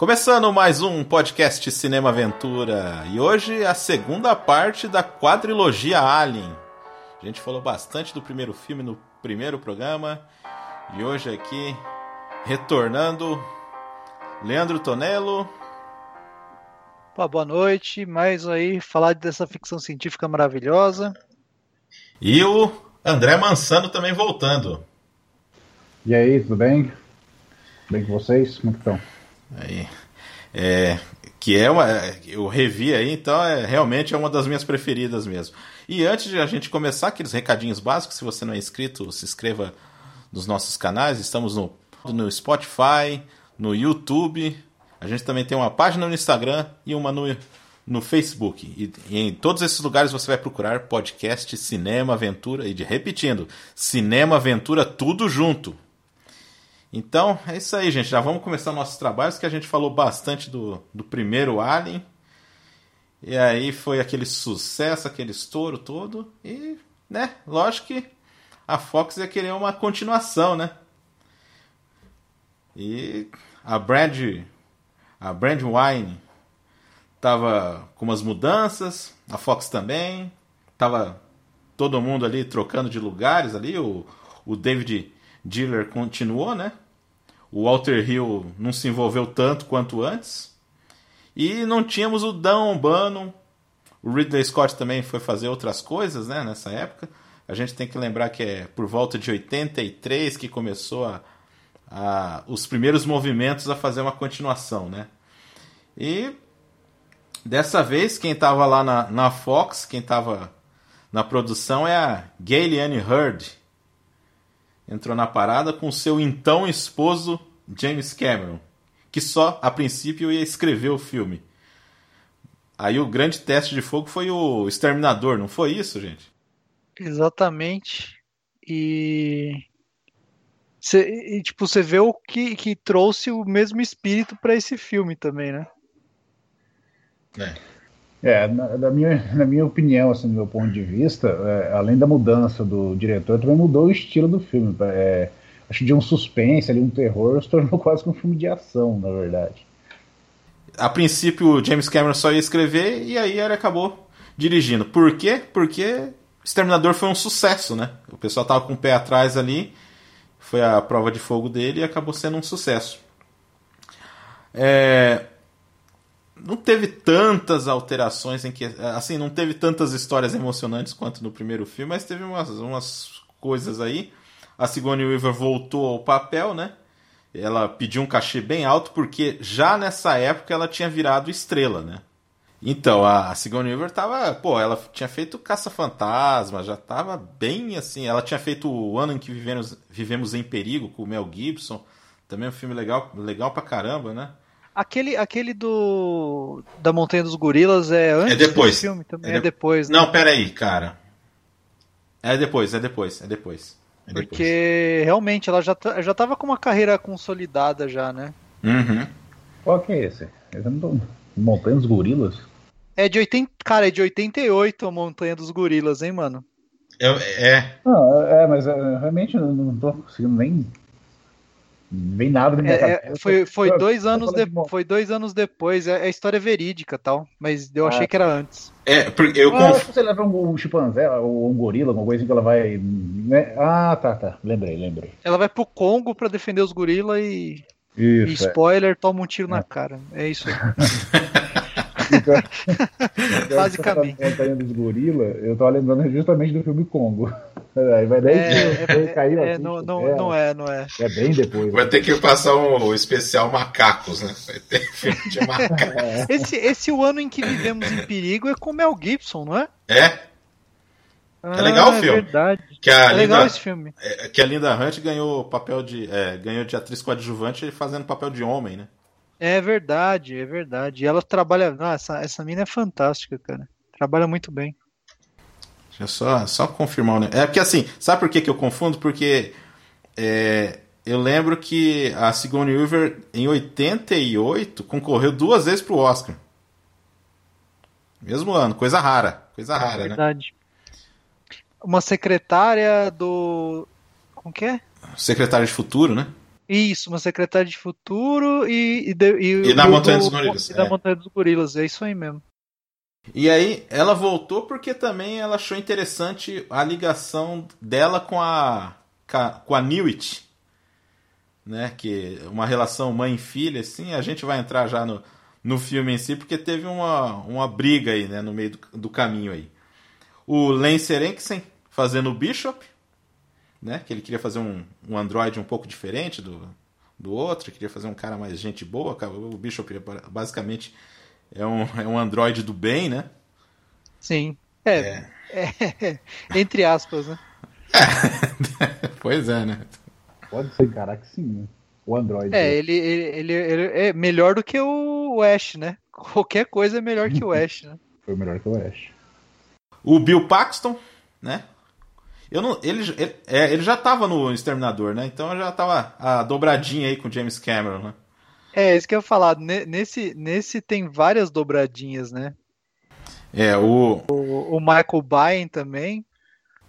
Começando mais um podcast Cinema Aventura e hoje a segunda parte da quadrilogia Alien. A gente falou bastante do primeiro filme no primeiro programa e hoje aqui retornando Leandro Tonello. Pô, boa noite, mais aí falar dessa ficção científica maravilhosa. E o André Mansano também voltando. E aí, tudo bem? Bem com vocês? Como estão? Aí. É, que é uma. Eu revi aí, então é, realmente é uma das minhas preferidas mesmo. E antes de a gente começar, aqueles recadinhos básicos, se você não é inscrito, se inscreva nos nossos canais. Estamos no, no Spotify, no YouTube. A gente também tem uma página no Instagram e uma no, no Facebook. E, e em todos esses lugares você vai procurar podcast Cinema Aventura. E de repetindo, Cinema Aventura tudo junto. Então, é isso aí, gente. Já vamos começar nossos trabalhos, que a gente falou bastante do, do primeiro Alien. E aí foi aquele sucesso, aquele estouro todo. E, né, lógico que a Fox ia querer uma continuação, né? E a Brand, a Brand Wine tava com umas mudanças, a Fox também. Tava todo mundo ali trocando de lugares ali. O, o David Diller continuou, né? O Walter Hill não se envolveu tanto quanto antes. E não tínhamos o Dan Bannon. O Ridley Scott também foi fazer outras coisas, né, nessa época. A gente tem que lembrar que é por volta de 83 que começou a, a, os primeiros movimentos a fazer uma continuação, né? E dessa vez quem estava lá na, na Fox, quem estava na produção é a Gayliane Hurd, entrou na parada com seu então esposo James Cameron, que só a princípio ia escrever o filme. Aí o grande teste de fogo foi o Exterminador, não foi isso, gente? Exatamente. E, cê, e tipo, você vê o que, que trouxe o mesmo espírito para esse filme também, né? É. É, na, na, minha, na minha opinião, assim, do meu ponto de vista, é, além da mudança do diretor, também mudou o estilo do filme. É, acho que de um suspense, ali, um terror, se tornou quase um filme de ação, na verdade. A princípio, o James Cameron só ia escrever e aí ele acabou dirigindo. Por quê? Porque Exterminador foi um sucesso, né? O pessoal tava com o pé atrás ali, foi a prova de fogo dele e acabou sendo um sucesso. É, não teve tantas alterações em que assim não teve tantas histórias emocionantes quanto no primeiro filme mas teve umas, umas coisas aí. A Sigourney Weaver voltou ao papel né? Ela pediu um cachê bem alto porque já nessa época ela tinha virado estrela né? Então a Sigourney Weaver tava pô ela tinha feito Caça Fantasma já tava bem assim ela tinha feito o ano em que vivemos vivemos em perigo com o Mel Gibson também um filme legal legal pra caramba né Aquele, aquele do da Montanha dos Gorilas é antes é depois. do filme também? É, de... é depois, né? Não, pera aí, cara. É depois, é depois, é depois. É Porque depois. realmente ela já, já tava com uma carreira consolidada já, né? Uhum. Qual que é esse? não Montanha dos Gorilas? É de 80, cara, é de 88 a Montanha dos Gorilas, hein, mano? É. é. Não, é, mas é, realmente não, não tô conseguindo nem Vem nada na minha é, Foi, foi, dois anos de, foi dois anos depois, é, é história verídica tal, mas eu achei ah. que era antes. É, porque eu ah, conf... você leva um, um chimpanzé ou um gorila, alguma coisa assim que ela vai. Né? Ah, tá, tá. Lembrei, lembrei. Ela vai pro Congo pra defender os gorilas e. Isso, e é. spoiler, é. toma um tiro na é. cara. É isso aí. Então, Basicamente. Eu tô lembrando justamente do filme Congo. Aí vai daí é, é, cair é, não, não, é, não é, não é. É bem depois. Vai né? ter que passar um especial macacos, né? Vai ter filme de macacos. É. Esse, esse o ano em que vivemos em perigo é com Mel Gibson, não é? É. Ah, é legal o filme. É verdade. Que a é Linda, legal esse filme. É, que a Linda Hunt ganhou papel de é, ganhou de atriz coadjuvante fazendo papel de homem, né? É verdade, é verdade. E ela trabalha. Ah, essa, essa mina é fantástica, cara. Trabalha muito bem. Deixa eu só, só confirmar o É porque assim, sabe por que, que eu confundo? Porque é, eu lembro que a Sigourney Weaver, em 88, concorreu duas vezes pro Oscar. Mesmo ano, coisa rara. Coisa rara, é verdade. né? Uma secretária do. Como que é? Secretária de Futuro, né? Isso, uma secretária de futuro e. E, de, e, e na Montanha dos Gorilas. E é. na Montanha dos Gorilas, é isso aí mesmo. E aí, ela voltou porque também ela achou interessante a ligação dela com a, com a Newit, né? Que uma relação mãe-filha, assim. A gente vai entrar já no, no filme em si, porque teve uma, uma briga aí, né? No meio do, do caminho aí. O Lance Eriksen fazendo o Bishop, né? Que ele queria fazer um, um android um pouco diferente do, do outro, queria fazer um cara mais gente boa. O Bishop basicamente é um, é um androide do bem, né? Sim. É. é. é entre aspas, né? É. pois é, né? Pode ser, caraca, sim, né? O Android. É, ele, ele, ele, ele, é melhor do que o Ash, né? Qualquer coisa é melhor que o Ash, né? Foi melhor que o Ash. O Bill Paxton, né? Eu não, ele, ele, é, ele já tava no Exterminador, né? Então já tava a dobradinha aí com o James Cameron, né? É, isso que eu ia falar. Nesse, nesse tem várias dobradinhas, né? É, o. O, o Michael Byen também.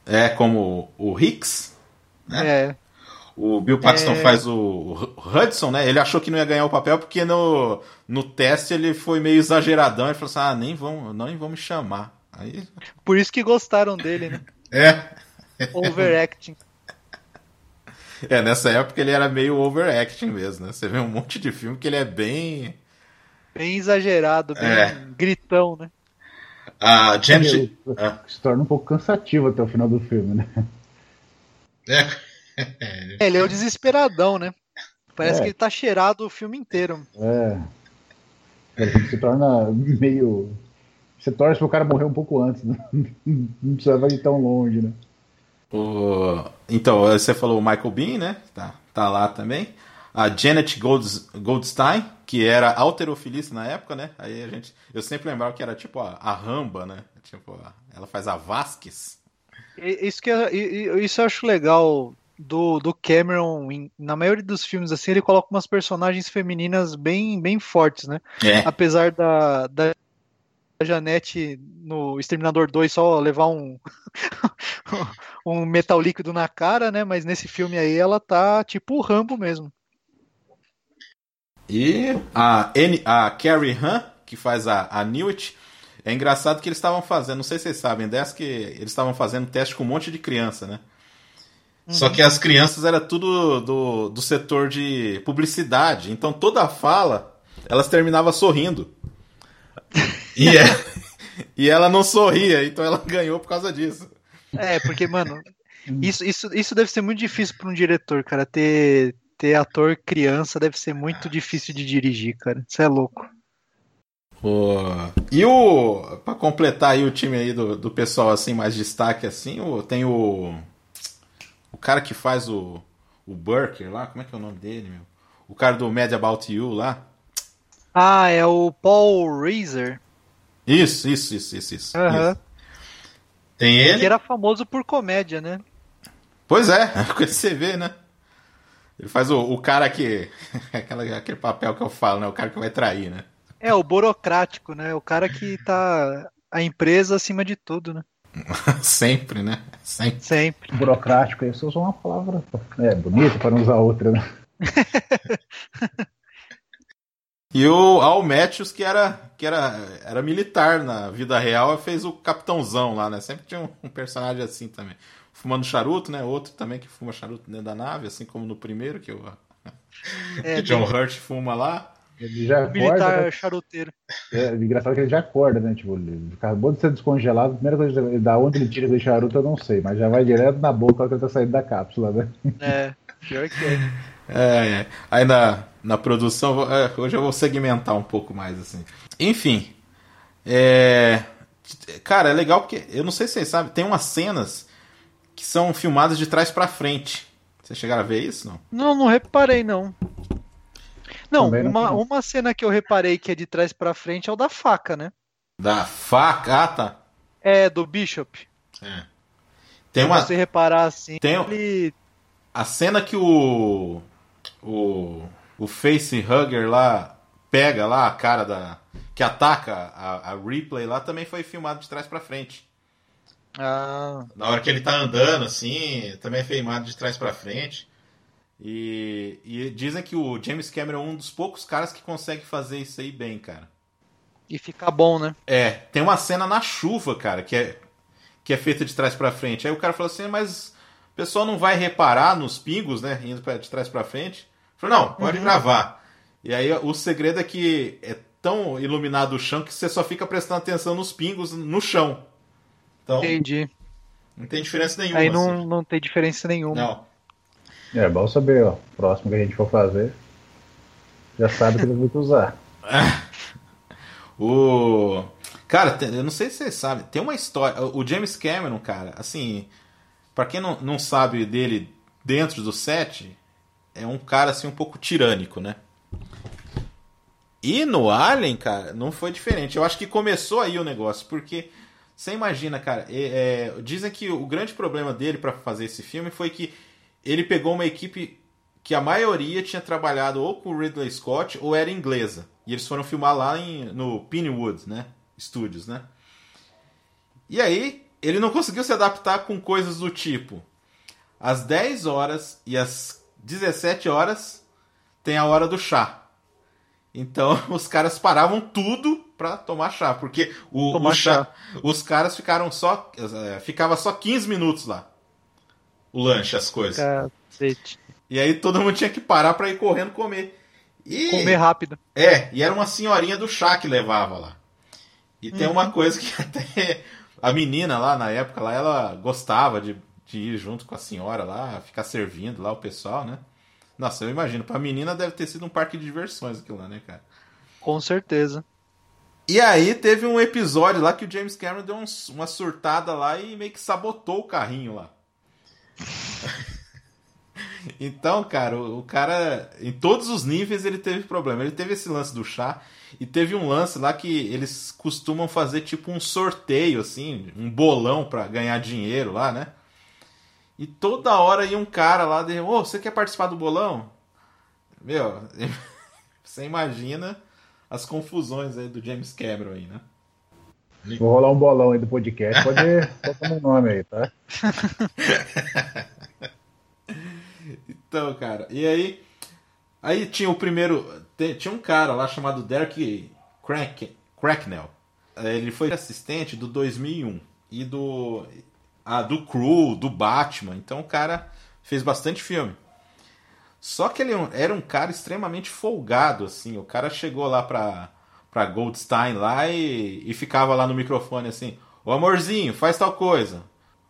É, como o Hicks. Né? É. O Bill Paxton é... faz o Hudson, né? Ele achou que não ia ganhar o papel porque no, no teste ele foi meio exageradão. Ele falou assim: ah, nem vão, nem vão me chamar. Aí... Por isso que gostaram dele, né? É. Overacting. É, nessa época ele era meio overacting mesmo, né? Você vê um monte de filme que ele é bem. Bem exagerado, bem é. gritão, né? A Janet. Ah. Se torna um pouco cansativo até o final do filme, né? É. é ele é o desesperadão, né? Parece é. que ele tá cheirado o filme inteiro. É. Ele se torna meio. Você torce pro cara morrer um pouco antes, né? Não precisava ir tão longe, né? O... Então, você falou o Michael Bean, né? Tá, tá lá também. A Janet Golds, Goldstein, que era alterofilista na época, né? Aí a gente. Eu sempre lembrava que era tipo a, a Ramba, né? Tipo, a, ela faz a Vasquez. Isso, que isso eu acho legal do, do Cameron. na maioria dos filmes, assim, ele coloca umas personagens femininas bem, bem fortes, né? É. Apesar da, da Janete no Exterminador 2 só levar um um metal líquido na cara, né? Mas nesse filme aí ela tá tipo o Rambo mesmo. E a, N, a Carrie Han, que faz a, a Newt, é engraçado que eles estavam fazendo, não sei se vocês sabem dessa, que eles estavam fazendo teste com um monte de criança, né? Uhum. Só que as crianças era tudo do, do setor de publicidade, então toda a fala elas terminavam sorrindo. E, é, e ela não sorria, então ela ganhou por causa disso. É, porque, mano, isso, isso, isso deve ser muito difícil para um diretor, cara. Ter, ter ator criança deve ser muito difícil de dirigir, cara. Isso é louco. E o. Pra completar aí o time aí do, do pessoal assim, mais destaque assim, o, tem o. O cara que faz o. O Burker lá, como é que é o nome dele, meu? O cara do Mad About You lá. Ah, é o Paul Reiser. Isso, isso, isso, isso, isso. Uhum. isso. Tem ele. Que era famoso por comédia, né? Pois é, é você vê, né? Ele faz o, o cara que. Aquela, aquele papel que eu falo, né? O cara que vai trair, né? É, o burocrático, né? O cara que tá a empresa acima de tudo, né? Sempre, né? Sempre. Sempre. Burocrático, isso é uma palavra é, bonita para não usar outra, né? E o Al Matthews, que era, que era, era militar na vida real, fez o capitãozão lá, né? Sempre tinha um, um personagem assim também. Fumando charuto, né? Outro também que fuma charuto dentro da nave, assim como no primeiro, que o é, que John Hurt fuma lá. Ele já acorda, militar né? charuteiro. É, engraçado que ele já acorda, né? Tipo, ele acabou de ser descongelado, a primeira coisa, da onde ele tira aquele charuto eu não sei, mas já vai direto na boca quando ele tá saindo da cápsula, né? É, pior que é. É, é. Aí na, produção, é, hoje eu vou segmentar um pouco mais, assim. Enfim. É... Cara, é legal porque, eu não sei se vocês sabem, tem umas cenas que são filmadas de trás para frente. Vocês chegaram a ver isso, não? Não, não reparei, não. Não, uma, uma cena que eu reparei que é de trás para frente é o da faca, né? Da faca? Ah, tá. É, do Bishop. É. Tem Se uma... você reparar assim, tem... ele... A cena que o o, o face hugger lá pega lá a cara da. que ataca a, a replay lá também foi filmado de trás para frente. Ah. Na hora que ele tá andando, assim, também é filmado de trás para frente. E, e dizem que o James Cameron é um dos poucos caras que consegue fazer isso aí bem, cara. E ficar bom, né? É, tem uma cena na chuva, cara, que é, que é feita de trás para frente. Aí o cara falou assim, mas o pessoal não vai reparar nos pingos, né? Indo de trás para frente. Falou, não, pode uhum. gravar. E aí o segredo é que é tão iluminado o chão que você só fica prestando atenção nos pingos no chão. Então, Entendi. Não tem diferença nenhuma. Aí não, assim. não tem diferença nenhuma. Não. É bom saber, ó. Próximo que a gente for fazer, já sabe que ele vai usar. o. Cara, eu não sei se vocês sabem, tem uma história. O James Cameron, cara, assim. para quem não, não sabe dele dentro do set, é um cara assim um pouco tirânico, né? E no Alien, cara, não foi diferente. Eu acho que começou aí o negócio, porque você imagina, cara, é, é, dizem que o grande problema dele para fazer esse filme foi que ele pegou uma equipe que a maioria tinha trabalhado ou com Ridley Scott ou era inglesa. E eles foram filmar lá em, no Pinewood, né? Studios, né? E aí, ele não conseguiu se adaptar com coisas do tipo: às 10 horas e às 17 horas tem a hora do chá. Então, os caras paravam tudo para tomar chá, porque o, o chá, chá, os caras ficaram só é, ficava só 15 minutos lá o lanche, as coisas. Cacete. E aí todo mundo tinha que parar para ir correndo comer. E... Comer rápido. É, e era uma senhorinha do chá que levava lá. E tem uma uhum. coisa que até a menina lá na época lá, ela gostava de, de ir junto com a senhora lá, ficar servindo lá o pessoal, né? Nossa, eu imagino, pra menina deve ter sido um parque de diversões aquilo lá, né, cara? Com certeza. E aí teve um episódio lá que o James Cameron deu um, uma surtada lá e meio que sabotou o carrinho lá. então, cara, o, o, cara, em todos os níveis ele teve problema. Ele teve esse lance do chá e teve um lance lá que eles costumam fazer tipo um sorteio, assim, um bolão para ganhar dinheiro lá, né? E toda hora ia um cara lá de, ô, oh, você quer participar do bolão? Meu, você imagina as confusões aí do James Cameron aí, né? Vou rolar um bolão aí do podcast, pode botar meu nome aí, tá? então, cara, e aí. Aí tinha o primeiro. Tinha um cara lá chamado Derek Crack, Cracknell. Ele foi assistente do 2001 e do. Ah, do Crew, do Batman. Então o cara fez bastante filme. Só que ele era um cara extremamente folgado, assim. O cara chegou lá pra pra Goldstein lá e, e ficava lá no microfone assim: Ô amorzinho, faz tal coisa.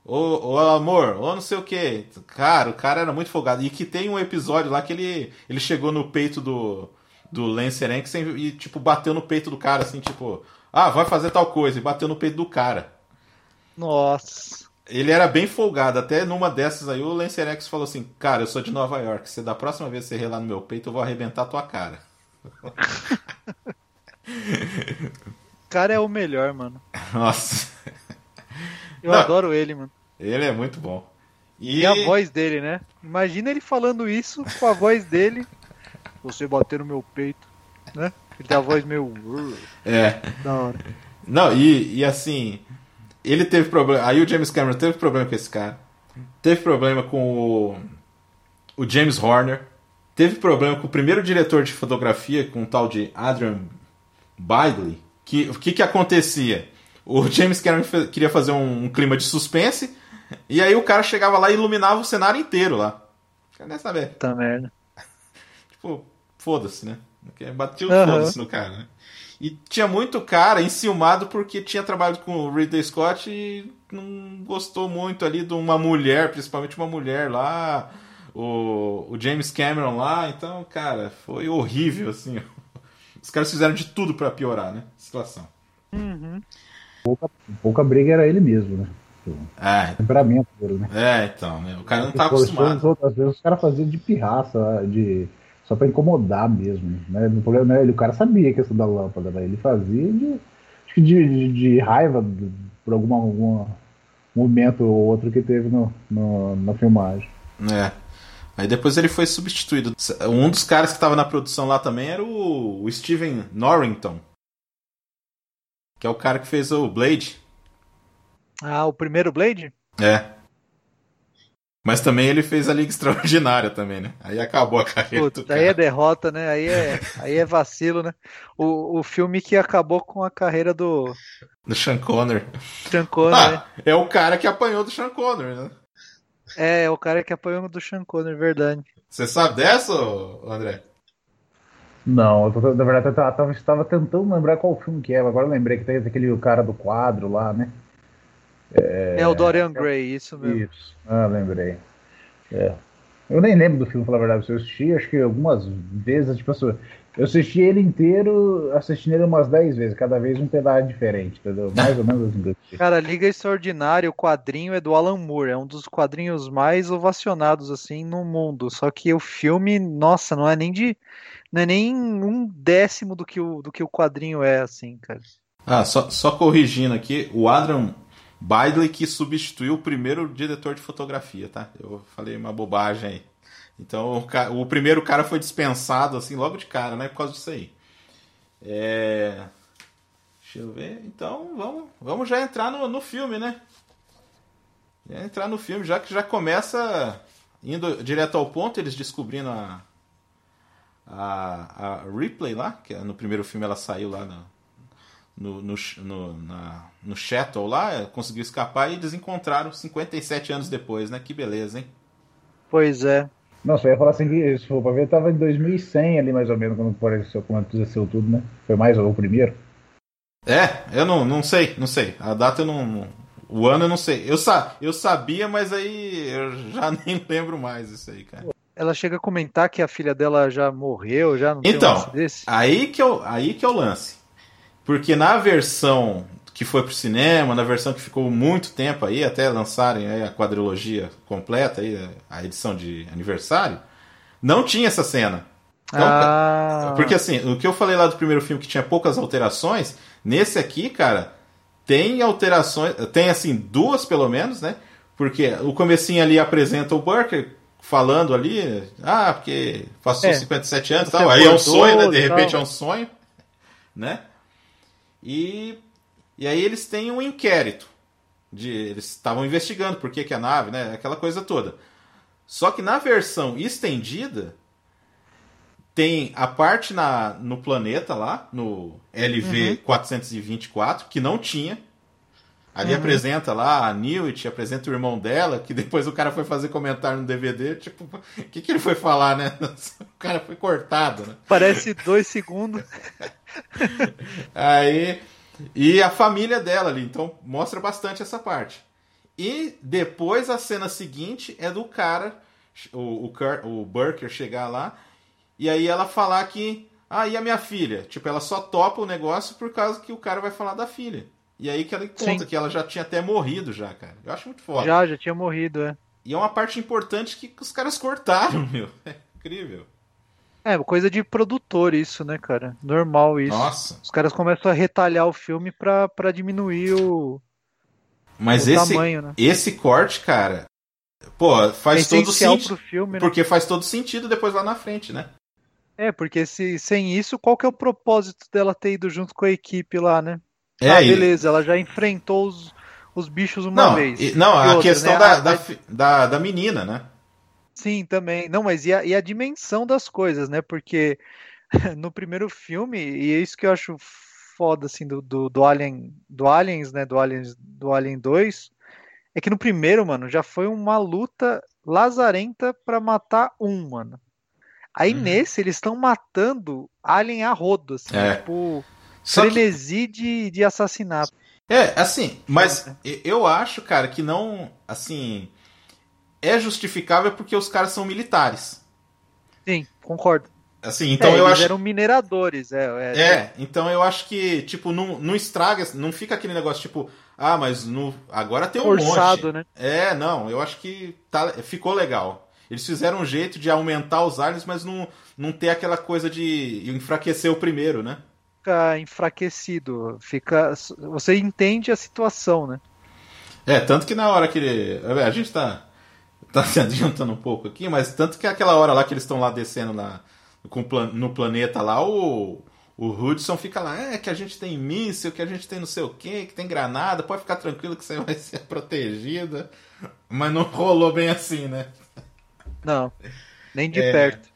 Ô, ô amor, ou não sei o que. Cara, o cara era muito folgado. E que tem um episódio lá que ele, ele chegou no peito do, do Lance Henriksen e, tipo, bateu no peito do cara, assim, tipo, ah, vai fazer tal coisa. E bateu no peito do cara. Nossa. Ele era bem folgado. Até numa dessas aí, o Lance Henriksen falou assim: Cara, eu sou de Nova York. Se da próxima vez você relar no meu peito, eu vou arrebentar a tua cara. O cara é o melhor, mano. Nossa. Eu Não, adoro ele, mano. Ele é muito bom. E... e... a voz dele, né? Imagina ele falando isso com a voz dele. Você bater no meu peito, né? Ele tem a voz meio. É. Da hora. Não, e, e assim. Ele teve problema. Aí o James Cameron teve problema com esse cara. Teve problema com o, o James Horner. Teve problema com o primeiro diretor de fotografia, com o tal de Adrian Bailey, que o que, que acontecia? O James Cameron queria fazer um, um, clima de suspense, e aí o cara chegava lá e iluminava o cenário inteiro lá. Quer saber? Tá merda. tipo, foda-se, né? Batia o uhum. foda-se no cara, né? E tinha muito cara enciumado porque tinha trabalhado com o Ridley Scott e não gostou muito ali de uma mulher, principalmente uma mulher lá, o, o James Cameron lá, então, cara, foi horrível, assim. Os caras fizeram de tudo para piorar, né? A situação. Uhum. Pouca, pouca briga era ele mesmo, né? É. temperamento dele, né? É, então, né? O cara não tá acostumado. Outras vezes os caras faziam de pirraça, de só para incomodar mesmo, né? O problema não é ele, o cara sabia que isso da lâmpada, né? Ele fazia de, acho que de, de, de raiva por alguma, algum momento ou outro que teve no, no, na filmagem. É. Aí depois ele foi substituído. Um dos caras que estava na produção lá também era o, o Steven Norrington. Que é o cara que fez o Blade. Ah, o primeiro Blade? É. Mas também ele fez a Liga Extraordinária também, né? Aí acabou a carreira Putz, do Aí é derrota, né? Aí é, aí é vacilo, né? O, o filme que acabou com a carreira do... Do Sean Connery. Sean Connery. Ah, né? é o cara que apanhou do Sean Connery, né? É, é o cara que apanhou do Sean Connery, verdade. Você sabe dessa, André? Não, eu tô, na verdade eu estava tentando lembrar qual filme que é, agora eu lembrei que tem aquele cara do quadro lá, né? É, é o Dorian Gray, isso mesmo. Isso, ah, lembrei. É. Eu nem lembro do filme, falar a verdade. Eu assisti, acho que algumas vezes, tipo assim, eu assisti ele inteiro, assisti ele umas 10 vezes, cada vez um pedaço diferente, entendeu? Mais ou menos assim. Cara, Liga Extraordinária, o quadrinho é do Alan Moore, é um dos quadrinhos mais ovacionados, assim, no mundo. Só que o filme, nossa, não é nem de não é nem um décimo do que o, do que o quadrinho é, assim, cara. Ah, só, só corrigindo aqui, o Adam Bidley que substituiu o primeiro diretor de fotografia, tá? Eu falei uma bobagem aí. Então o, o primeiro cara foi dispensado, assim, logo de cara, né? Por causa disso aí. É... Deixa eu ver. Então vamos, vamos já entrar no, no filme, né? Já entrar no filme, já que já começa indo direto ao ponto, eles descobrindo a, a, a Ripley lá, que no primeiro filme ela saiu lá no, no, no, na, no Shuttle lá, conseguiu escapar e eles encontraram 57 anos depois, né? Que beleza, hein? Pois é. Nossa, eu ia falar assim que, se for pra ver, tava em 2100 ali mais ou menos, quando apareceu, quando aconteceu tudo, né? Foi mais o primeiro. É, eu não, não sei, não sei. A data eu não. O ano eu não sei. Eu, sa, eu sabia, mas aí eu já nem lembro mais isso aí, cara ela chega a comentar que a filha dela já morreu, já não então, tem um desse? Aí que, o, aí que é o lance. Porque na versão que foi pro cinema, na versão que ficou muito tempo aí, até lançarem aí a quadrilogia completa, aí, a edição de aniversário, não tinha essa cena. Então, ah. Porque assim, o que eu falei lá do primeiro filme que tinha poucas alterações, nesse aqui, cara, tem alterações, tem assim, duas pelo menos, né? Porque o comecinho ali apresenta o Burker falando ali, ah, porque passou é, 57 anos e tal, aí é um sonho, né? De repente é um sonho, né? E, e aí eles têm um inquérito. De, eles estavam investigando por que, que a nave, né? Aquela coisa toda. Só que na versão estendida, tem a parte na, no planeta lá, no LV uhum. 424, que não tinha. Ali uhum. apresenta lá a Newt, apresenta o irmão dela, que depois o cara foi fazer comentário no DVD, tipo, o que, que ele foi falar, né? O cara foi cortado, né? Parece dois segundos. Aí. E a família dela ali, então mostra bastante essa parte. E depois a cena seguinte é do cara, o, o, Kurt, o Burker, chegar lá, e aí ela falar que. Ah, e a minha filha? Tipo, ela só topa o negócio por causa que o cara vai falar da filha. E aí que ela conta Sim. que ela já tinha até morrido já, cara. Eu acho muito foda. Já, já tinha morrido, é. E é uma parte importante que os caras cortaram, meu. É incrível. É, coisa de produtor isso, né, cara? Normal isso. Nossa. Os caras começam a retalhar o filme pra, pra diminuir o, Mas o esse, tamanho, né? esse corte, cara, pô, faz é todo sentido. Filme, né? Porque faz todo sentido depois lá na frente, né? É, porque se, sem isso, qual que é o propósito dela ter ido junto com a equipe lá, né? É, ah, beleza, ela já enfrentou os, os bichos uma não, vez. E, não, e a outra, questão né? da, da, da, da, menina, né? Sim, também. Não, mas e a, e a dimensão das coisas, né? Porque no primeiro filme, e é isso que eu acho foda, assim, do, do, do Alien, do Aliens, né? Do Aliens, do Alien 2, é que no primeiro, mano, já foi uma luta lazarenta para matar um, mano. Aí uhum. nesse, eles estão matando Alien a rodo, assim, é. tipo só frenesi que... de, de assassinato. É, assim, mas eu acho, cara, que não. Assim. É justificável porque os caras são militares. Sim, concordo. Assim, então é, eu eles acho. eram mineradores, é. É, é, então eu acho que, tipo, não, não estraga, não fica aquele negócio, tipo, ah, mas no, agora tem um Forçado, monte. né? É, não, eu acho que tá, ficou legal. Eles fizeram um jeito de aumentar os aliens, mas não, não ter aquela coisa de enfraquecer o primeiro, né? Fica enfraquecido, fica você entende a situação, né? É, tanto que na hora que ele, a gente tá tá se adiantando um pouco aqui, mas tanto que aquela hora lá que eles estão lá descendo na, com, no planeta lá, o, o Hudson fica lá, é que a gente tem míssil, que a gente tem não sei o que, que tem granada, pode ficar tranquilo que você vai ser protegida. Mas não rolou bem assim, né? Não, nem de é, perto.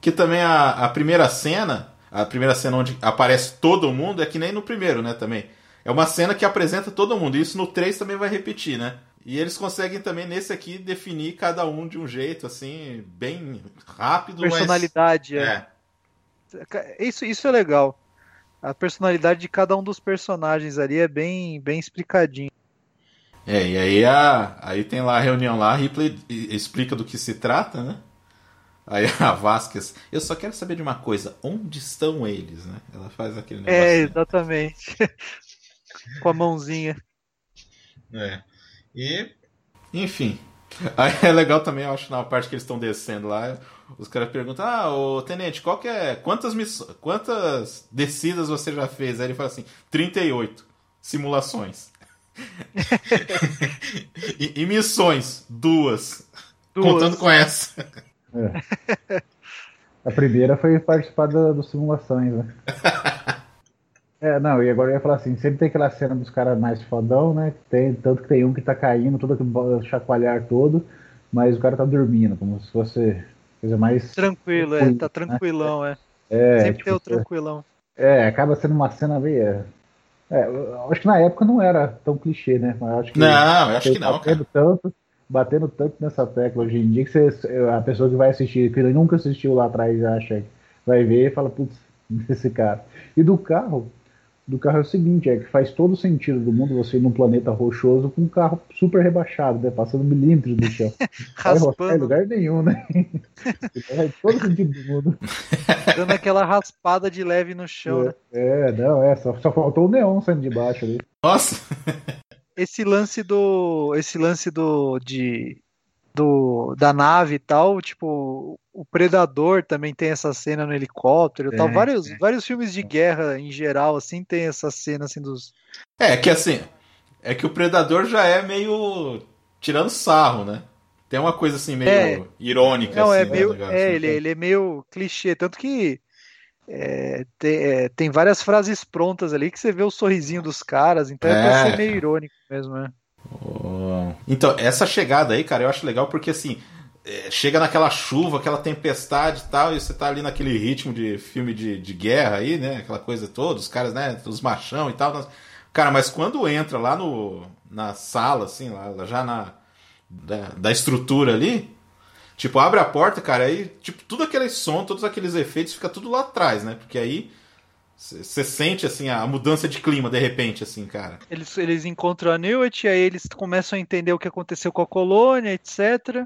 Que também a, a primeira cena, a primeira cena onde aparece todo mundo, é que nem no primeiro, né, também. É uma cena que apresenta todo mundo, e isso no 3 também vai repetir, né? E eles conseguem também nesse aqui definir cada um de um jeito, assim, bem rápido. Personalidade, mas... é. é. Isso, isso é legal. A personalidade de cada um dos personagens ali é bem, bem explicadinho. É, e aí, a, aí tem lá a reunião lá, a Ripley explica do que se trata, né? Aí a Vasquez, eu só quero saber de uma coisa, onde estão eles, né? Ela faz aquele negócio. É, exatamente. Com a mãozinha. É. E, enfim. Aí é legal também, eu acho, na parte que eles estão descendo lá, os caras perguntam: Ah, ô tenente, qual que é. Quantas, miss... quantas descidas você já fez? Aí ele fala assim: 38 simulações. e, e, missões, duas. duas. Contando com essa. É. A primeira foi participar das simulações, né? É, não, e agora eu ia falar assim, sempre tem aquela cena dos caras mais fodão, né? Tem, tanto que tem um que tá caindo, todo aquele chacoalhar todo, mas o cara tá dormindo, como se fosse coisa mais. Tranquilo, é, tá né? tranquilão, é. é sempre tipo, tem o tranquilão. É, acaba sendo uma cena meio. É, acho que na época não era tão clichê, né? Mas acho que não, eu acho que não, batendo cara. Tanto, batendo tanto nessa tecla hoje em dia que você, a pessoa que vai assistir, que nunca assistiu lá atrás, acha que vai ver e fala, putz, esse cara. E do carro, do carro é o seguinte, é que faz todo sentido do mundo você ir num planeta rochoso com um carro super rebaixado, né? Passando milímetros do chão. Não vai em lugar nenhum, né? é todo sentido do mundo. Dando aquela raspada de leve no chão, é, né? É, não, é, só, só faltou o neon saindo de baixo ali. Nossa! Esse lance do. Esse lance do. de do, da nave e tal, tipo, o Predador também tem essa cena no helicóptero, é, tal, vários, é. vários filmes de guerra em geral assim tem essa cena assim dos É, que assim, é que o Predador já é meio tirando sarro, né? Tem uma coisa assim meio é, irônica não, assim, é né, meio, é, ele, ele é meio clichê, tanto que é, tem, é, tem, várias frases prontas ali que você vê o sorrisinho dos caras, então é, é pra ser meio irônico mesmo, né? Oh. Então, essa chegada aí, cara, eu acho legal porque assim, é, chega naquela chuva, aquela tempestade e tal, e você tá ali naquele ritmo de filme de, de guerra aí, né? Aquela coisa toda, os caras, né? Os machão e tal. Cara, mas quando entra lá no, na sala, assim, lá, já na. Da, da estrutura ali, tipo, abre a porta, cara, aí, tipo, tudo aquele som, todos aqueles efeitos, fica tudo lá atrás, né? Porque aí você sente, assim, a mudança de clima de repente, assim, cara. Eles, eles encontram a Newt, aí eles começam a entender o que aconteceu com a colônia, etc.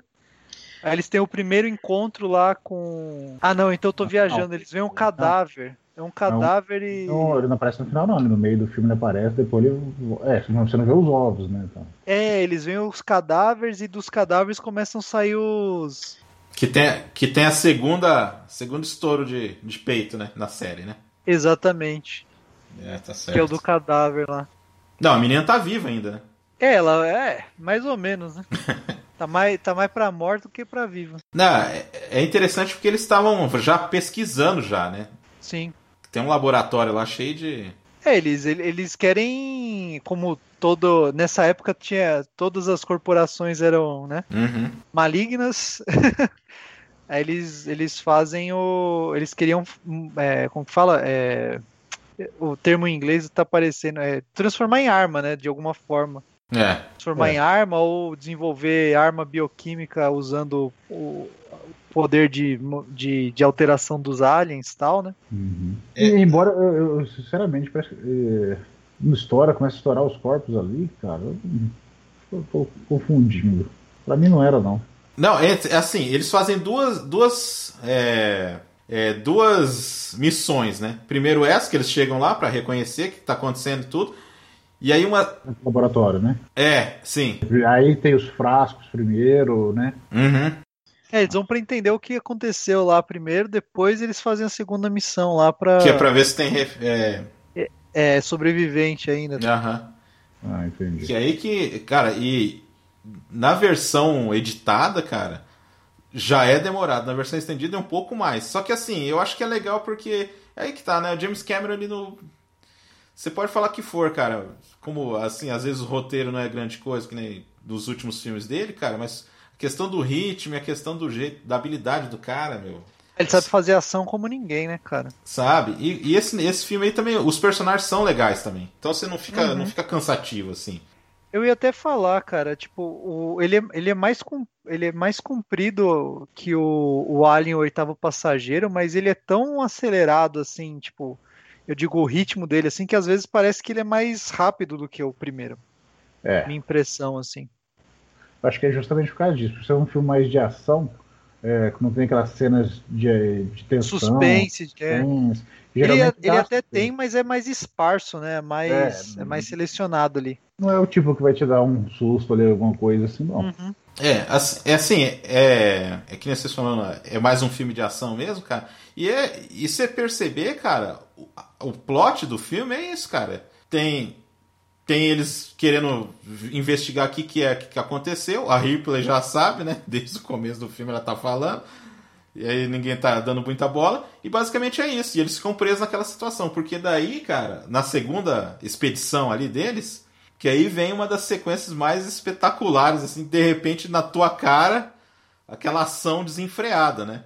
Aí eles têm o primeiro encontro lá com. Ah, não, então eu tô viajando. Eles veem um cadáver. É um cadáver não, e. Não, ele não aparece no final, não. No meio do filme ele aparece, depois ele. É, você não vê os ovos, né? Então. É, eles veem os cadáveres e dos cadáveres começam a sair os. Que tem, que tem a segunda. Segundo estouro de, de peito, né? Na série, né? Exatamente. É, tá certo. Que é o do cadáver lá. Não, a menina tá viva ainda, né? É, ela é, mais ou menos, né? tá mais, tá mais pra morta do que pra viva. Não, é, é interessante porque eles estavam já pesquisando já, né? Sim. Tem um laboratório lá cheio de. É, eles, eles querem. Como todo. Nessa época tinha. Todas as corporações eram, né? Uhum. Malignas. Aí eles, eles fazem o. Eles queriam. É, como que fala? É, o termo em inglês está aparecendo. É, transformar em arma, né? De alguma forma. É. Transformar é. em arma ou desenvolver arma bioquímica usando o poder de, de, de alteração dos aliens e tal, né? Uhum. É. E, embora eu, eu, sinceramente, parece que é, uma história começa a estourar os corpos ali, cara, eu tô confundindo. Pra mim não era, não. Não, é, é assim, eles fazem duas, duas, é, é, duas missões, né? Primeiro essa, que eles chegam lá para reconhecer o que está acontecendo e tudo. E aí uma. Laboratório, né? É, sim. Aí tem os frascos primeiro, né? Uhum. É, eles vão para entender o que aconteceu lá primeiro, depois eles fazem a segunda missão lá para. Que é pra ver se tem. É, é, é sobrevivente ainda. Aham. Ah, entendi. Que aí que. Cara, e na versão editada, cara, já é demorado. Na versão estendida é um pouco mais. Só que assim, eu acho que é legal porque É aí que tá, né? O James Cameron, ele não. Você pode falar que for, cara. Como, assim, às vezes o roteiro não é grande coisa, que nem dos últimos filmes dele, cara, mas questão do ritmo, a questão do jeito, da habilidade do cara, meu. Ele sabe fazer ação como ninguém, né, cara? Sabe? E, e esse, esse filme aí também, os personagens são legais também. Então você não fica, uhum. não fica cansativo, assim. Eu ia até falar, cara, tipo, o, ele, é, ele, é mais ele é mais comprido que o, o Alien, o oitavo passageiro, mas ele é tão acelerado, assim, tipo, eu digo o ritmo dele, assim, que às vezes parece que ele é mais rápido do que o primeiro. É. Minha impressão, assim. Acho que é justamente por causa disso. Por ser um filme mais de ação, é, não tem aquelas cenas de, de tensão. Suspense, é. Ele, ele até tem, mas é mais esparso, né? Mais, é, é, mais selecionado ali. Não é o tipo que vai te dar um susto ali, alguma coisa assim, não. Uhum. É, assim, é assim, é, é que nem vocês falando, é mais um filme de ação mesmo, cara. E, é, e você perceber, cara, o, o plot do filme é isso, cara. Tem tem eles querendo investigar o que, que é que aconteceu. A Ripley já sabe, né? Desde o começo do filme ela tá falando. E aí ninguém tá dando muita bola. E basicamente é isso. E eles ficam presos naquela situação. Porque daí, cara, na segunda expedição ali deles, que aí vem uma das sequências mais espetaculares, assim, de repente na tua cara, aquela ação desenfreada, né?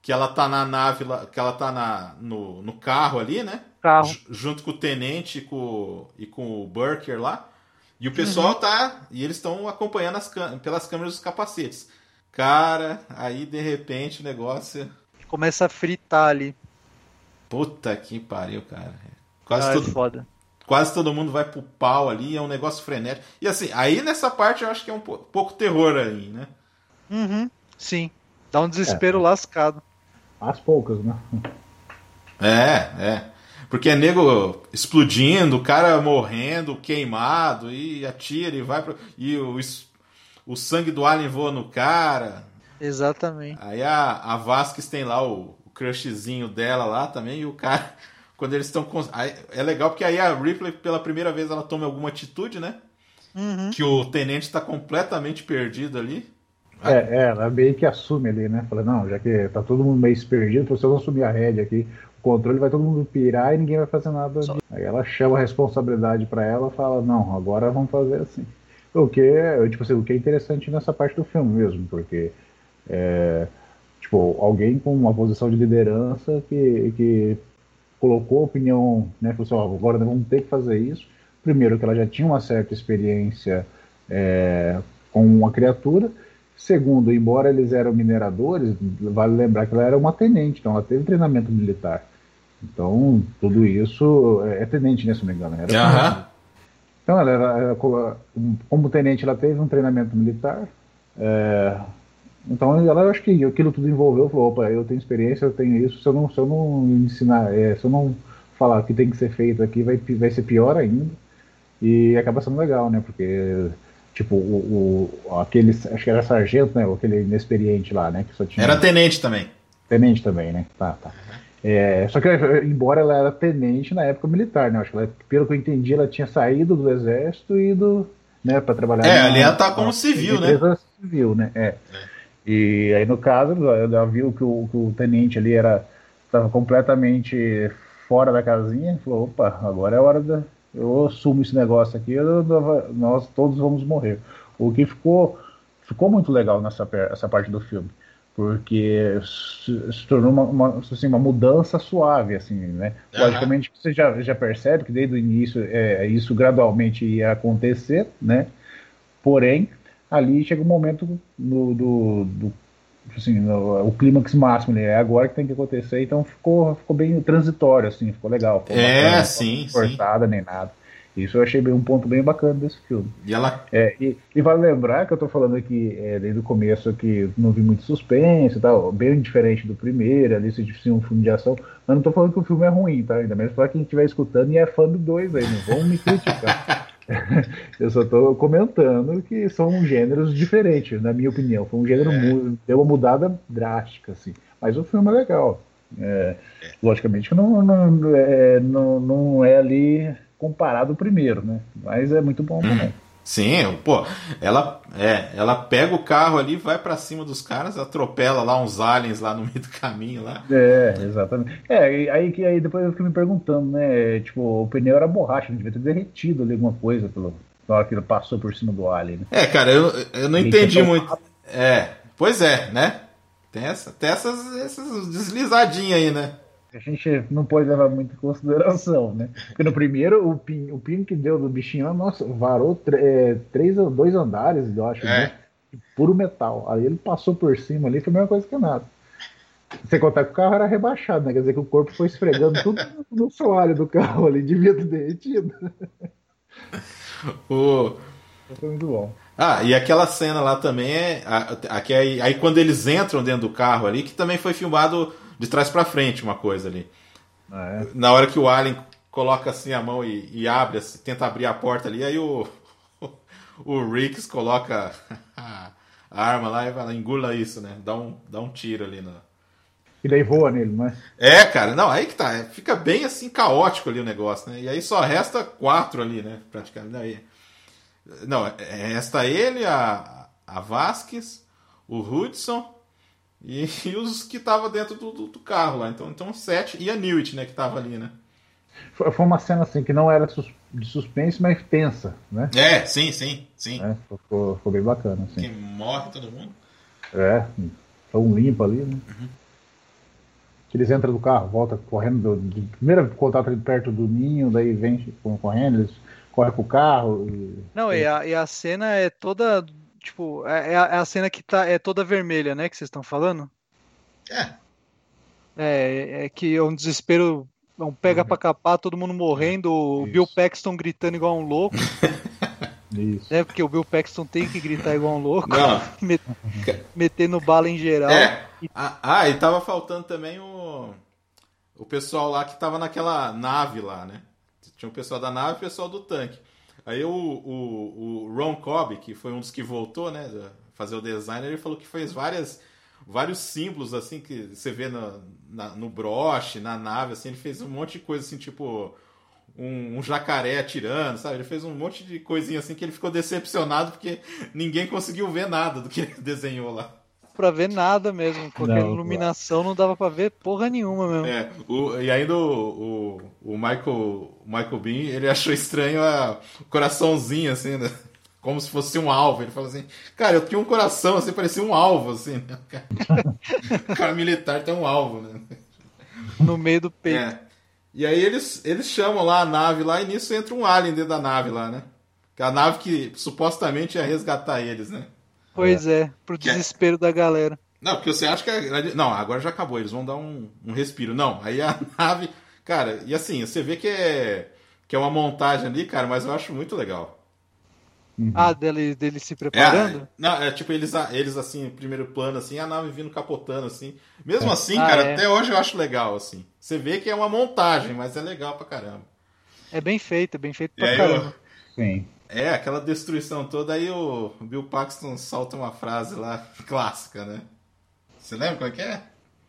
Que ela tá na nave, que ela tá na, no, no carro ali, né? Carro. Junto com o tenente e com, e com o Burker lá. E o pessoal uhum. tá. E eles estão acompanhando as, pelas câmeras dos capacetes. Cara, aí de repente o negócio. Começa a fritar ali. Puta que pariu, cara. Quase ah. É foda. Quase todo mundo vai pro pau ali, é um negócio frenético. E assim, aí nessa parte eu acho que é um pouco terror aí, né? Uhum, sim. Dá um desespero é. lascado. As poucas, né? É, é. Porque é nego explodindo, o cara morrendo, queimado, e atira e vai pro. E o, o sangue do alien voa no cara. Exatamente. Aí a, a Vasquez tem lá o, o crushzinho dela lá também, e o cara. Quando eles estão. É legal porque aí a Ripley, pela primeira vez, ela toma alguma atitude, né? Uhum. Que o tenente está completamente perdido ali. É, é, ela meio que assume ali, né? Fala, não, já que tá todo mundo meio perdido, eu não assumir a rédea aqui, controle, vai todo mundo pirar e ninguém vai fazer nada. Só... Aí ela chama a responsabilidade para ela fala, não, agora vamos fazer assim. O que, é, tipo assim, o que é interessante nessa parte do filme mesmo, porque é, tipo, alguém com uma posição de liderança que, que colocou a opinião, né, falou assim, ó, agora vamos ter que fazer isso. Primeiro que ela já tinha uma certa experiência é, com uma criatura, Segundo, embora eles eram mineradores, vale lembrar que ela era uma tenente, então ela teve treinamento militar. Então, tudo isso é, é tenente, né, se não me engano. Era uhum. Então, ela era, era, como tenente, ela teve um treinamento militar. É, então, ela acho que aquilo tudo envolveu, falou, opa, eu tenho experiência, eu tenho isso, se eu não, se eu não ensinar, é, se eu não falar o que tem que ser feito aqui, vai, vai ser pior ainda. E acaba sendo legal, né, porque Tipo, o, o, aquele, acho que era sargento, né? Aquele inexperiente lá, né? Que só tinha... Era tenente também. Tenente também, né? Tá, tá. É, só que, embora ela era tenente na época militar, né? Acho que ela, pelo que eu entendi, ela tinha saído do exército e ido, né, para trabalhar. É, ali ela tá como civil, né? civil, né? É. é. E aí, no caso, ela viu que o, que o tenente ali era estava completamente fora da casinha, falou, opa, agora é hora da, eu assumo esse negócio aqui, eu, nós todos vamos morrer. O que ficou, ficou muito legal nessa essa parte do filme, porque se, tornou uma, uma, assim, uma mudança suave, assim, né? Uhum. Logicamente você já, já percebe que desde o início é, isso gradualmente ia acontecer, né? Porém, ali chega um momento no, do, do assim, no, o clímax máximo, né? É agora que tem que acontecer, então ficou, ficou bem transitório, assim, ficou legal. Ficou é, bacana, sim, forçada sim. nem nada. Isso eu achei bem, um ponto bem bacana desse filme. E ela. É, e, e, vale lembrar que eu tô falando aqui é, desde o começo que não vi muito suspense e tal, bem diferente do primeiro, ali se fosse um filme de ação, mas não tô falando que o filme é ruim, tá? Ainda mesmo para quem estiver escutando e é fã do dois aí, não vão me criticar. eu só estou comentando que são gêneros diferentes, na minha opinião. Foi um gênero é. deu uma mudada drástica, assim. Mas o filme é legal. É, é. Logicamente não, não, é, não, não é ali comparado ao primeiro, né? Mas é muito bom também. Sim, pô, ela, é, ela pega o carro ali, vai para cima dos caras, atropela lá uns aliens lá no meio do caminho lá. É, exatamente. É, aí, aí depois eu fiquei me perguntando, né? Tipo, o pneu era borracha, devia ter derretido ali alguma coisa pelo, na hora que ele passou por cima do alien. Né? É, cara, eu, eu não entendi muito. É, pois é, né? Tem, essa, tem essas, essas deslizadinhas aí, né? A gente não pode levar muito em consideração, né? Porque no primeiro, o pin, o pin que deu do bichinho, nossa, varou é, três, dois andares, eu acho, é. né? puro metal. Aí ele passou por cima ali, foi a mesma coisa que nada. Você contar que o carro era rebaixado, né? Quer dizer que o corpo foi esfregando tudo no soalho do carro ali, devia ter derretido. O... Foi muito bom. Ah, e aquela cena lá também é. Aqui, aí, aí quando eles entram dentro do carro ali, que também foi filmado de trás para frente uma coisa ali. Ah, é? Na hora que o Alien coloca assim a mão e, e abre, assim, tenta abrir a porta ali, aí o, o Riggs coloca a arma lá e fala, engula isso, né? Dá um, dá um tiro ali na. E daí voa nele, não é? É, cara, não, aí que tá. É, fica bem assim caótico ali o negócio, né? E aí só resta quatro ali, né? Praticamente. Aí. Não, é, resta ele, a, a Vasquez, o Hudson e, e os que estavam dentro do, do, do, carro lá. Então, então sete. E a Newt, né, que estava ali, né? Foi, foi uma cena assim que não era sus, de suspense, mas tensa, né? É, sim, sim, sim. É, ficou, ficou, bem bacana. Assim. Que morre todo mundo. É, foi um limpo ali, né? Uhum. Eles entram do carro, volta correndo, do, de, primeiro contato ali perto do ninho, daí vem correndo, eles correm pro carro. E... Não, e a, e a cena é toda Tipo, é, é, a, é a cena que tá, é toda vermelha, né? Que vocês estão falando? É. É, é que é um desespero, é um pega uhum. pra capar, todo mundo morrendo, o Bill Paxton gritando igual um louco. Isso. É, porque o Bill Paxton tem que gritar igual um louco, met, metendo bala em geral. É. Ah, ah, e tava faltando também o, o pessoal lá que tava naquela nave lá, né? Tinha o pessoal da nave e o pessoal do tanque. Aí o, o, o Ron Cobb, que foi um dos que voltou, né, fazer o design, ele falou que fez várias vários símbolos assim que você vê no, na, no broche, na nave, assim, ele fez um monte de coisa assim, tipo um, um, jacaré atirando, sabe? Ele fez um monte de coisinha assim que ele ficou decepcionado porque ninguém conseguiu ver nada do que ele desenhou lá pra ver nada mesmo. Com aquela iluminação não dava pra ver porra nenhuma mesmo. É, o, e ainda o, o, o Michael, Michael Bean, ele achou estranho a, o coraçãozinho, assim, né? Como se fosse um alvo. Ele falou assim, cara, eu tinha um coração, assim, parecia um alvo, assim. Né? O cara militar tem um alvo, né? No meio do peito. É. E aí eles, eles chamam lá a nave lá e nisso entra um alien dentro da nave lá, né? Que é a nave que supostamente ia resgatar eles, né? Pois é, é pro que é- desespero é... da galera. Não, porque você acha que. É... Não, agora já acabou, eles vão dar um, um respiro. Não, aí a nave. Cara, e assim, você vê que é, que é uma montagem ali, cara, mas eu acho muito legal. Uhum. Ah, dele, dele se preparando? É, não, é tipo eles, eles assim, primeiro plano, assim, a nave vindo capotando, assim. Mesmo é. assim, ah, cara, é. até hoje eu acho legal, assim. Você vê que é uma montagem, mas é legal pra caramba. É bem feito, é bem feito pra caramba. Eu... Sim. É, aquela destruição toda, aí o Bill Paxton solta uma frase lá clássica, né? Você lembra qual é que é?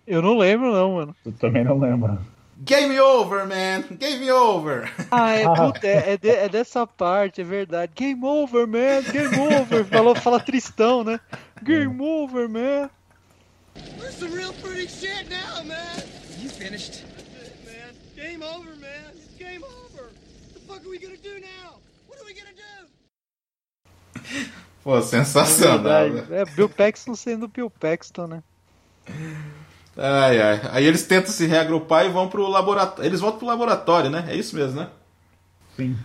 Eu não lembro, não, mano. Eu também não lembro. Game over, man! Game over! Ah, é, puta, é, é, de, é, dessa parte, é verdade. Game over, man! Game over! Falou, fala tristão, né? Game over, man! We're some real pretty shit now, man! You finished? That's it, man. Game over, man! It's game over! What the fuck are we gonna do now? Pô, sensacional. É, né? é Bill Paxton sendo Bill Paxton, né? Ai, ai. Aí eles tentam se reagrupar e vão pro laboratório. Eles voltam pro laboratório, né? É isso mesmo, né? Sim.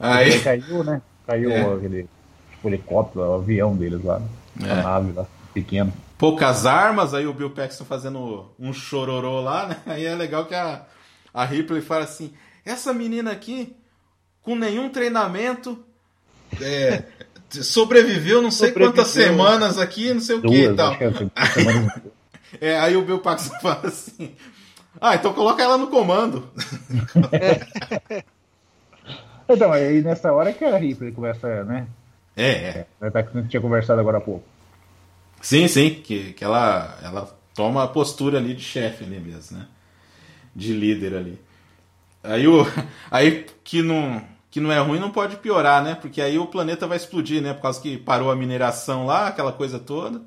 Aí... caiu, né? Caiu é. aquele tipo, helicóptero, o avião deles lá. É. A nave lá, pequeno. Poucas armas, aí o Bill Paxton fazendo um chororô lá, né? Aí é legal que a, a Ripley fala assim: essa menina aqui, com nenhum treinamento, é, sobreviveu não sei sobreviveu. quantas semanas aqui, não sei o Duas, que e tal. É, é, aí o Bill Paxton fala assim: Ah, então coloca ela no comando. então, aí nessa hora que a Ripley começa, né? É, é. é que a gente tinha conversado agora há pouco. Sim, sim, que, que ela, ela toma a postura ali de chefe ali mesmo, né? De líder ali. Aí, o, aí que não que não é ruim não pode piorar, né? Porque aí o planeta vai explodir, né? Por causa que parou a mineração lá, aquela coisa toda.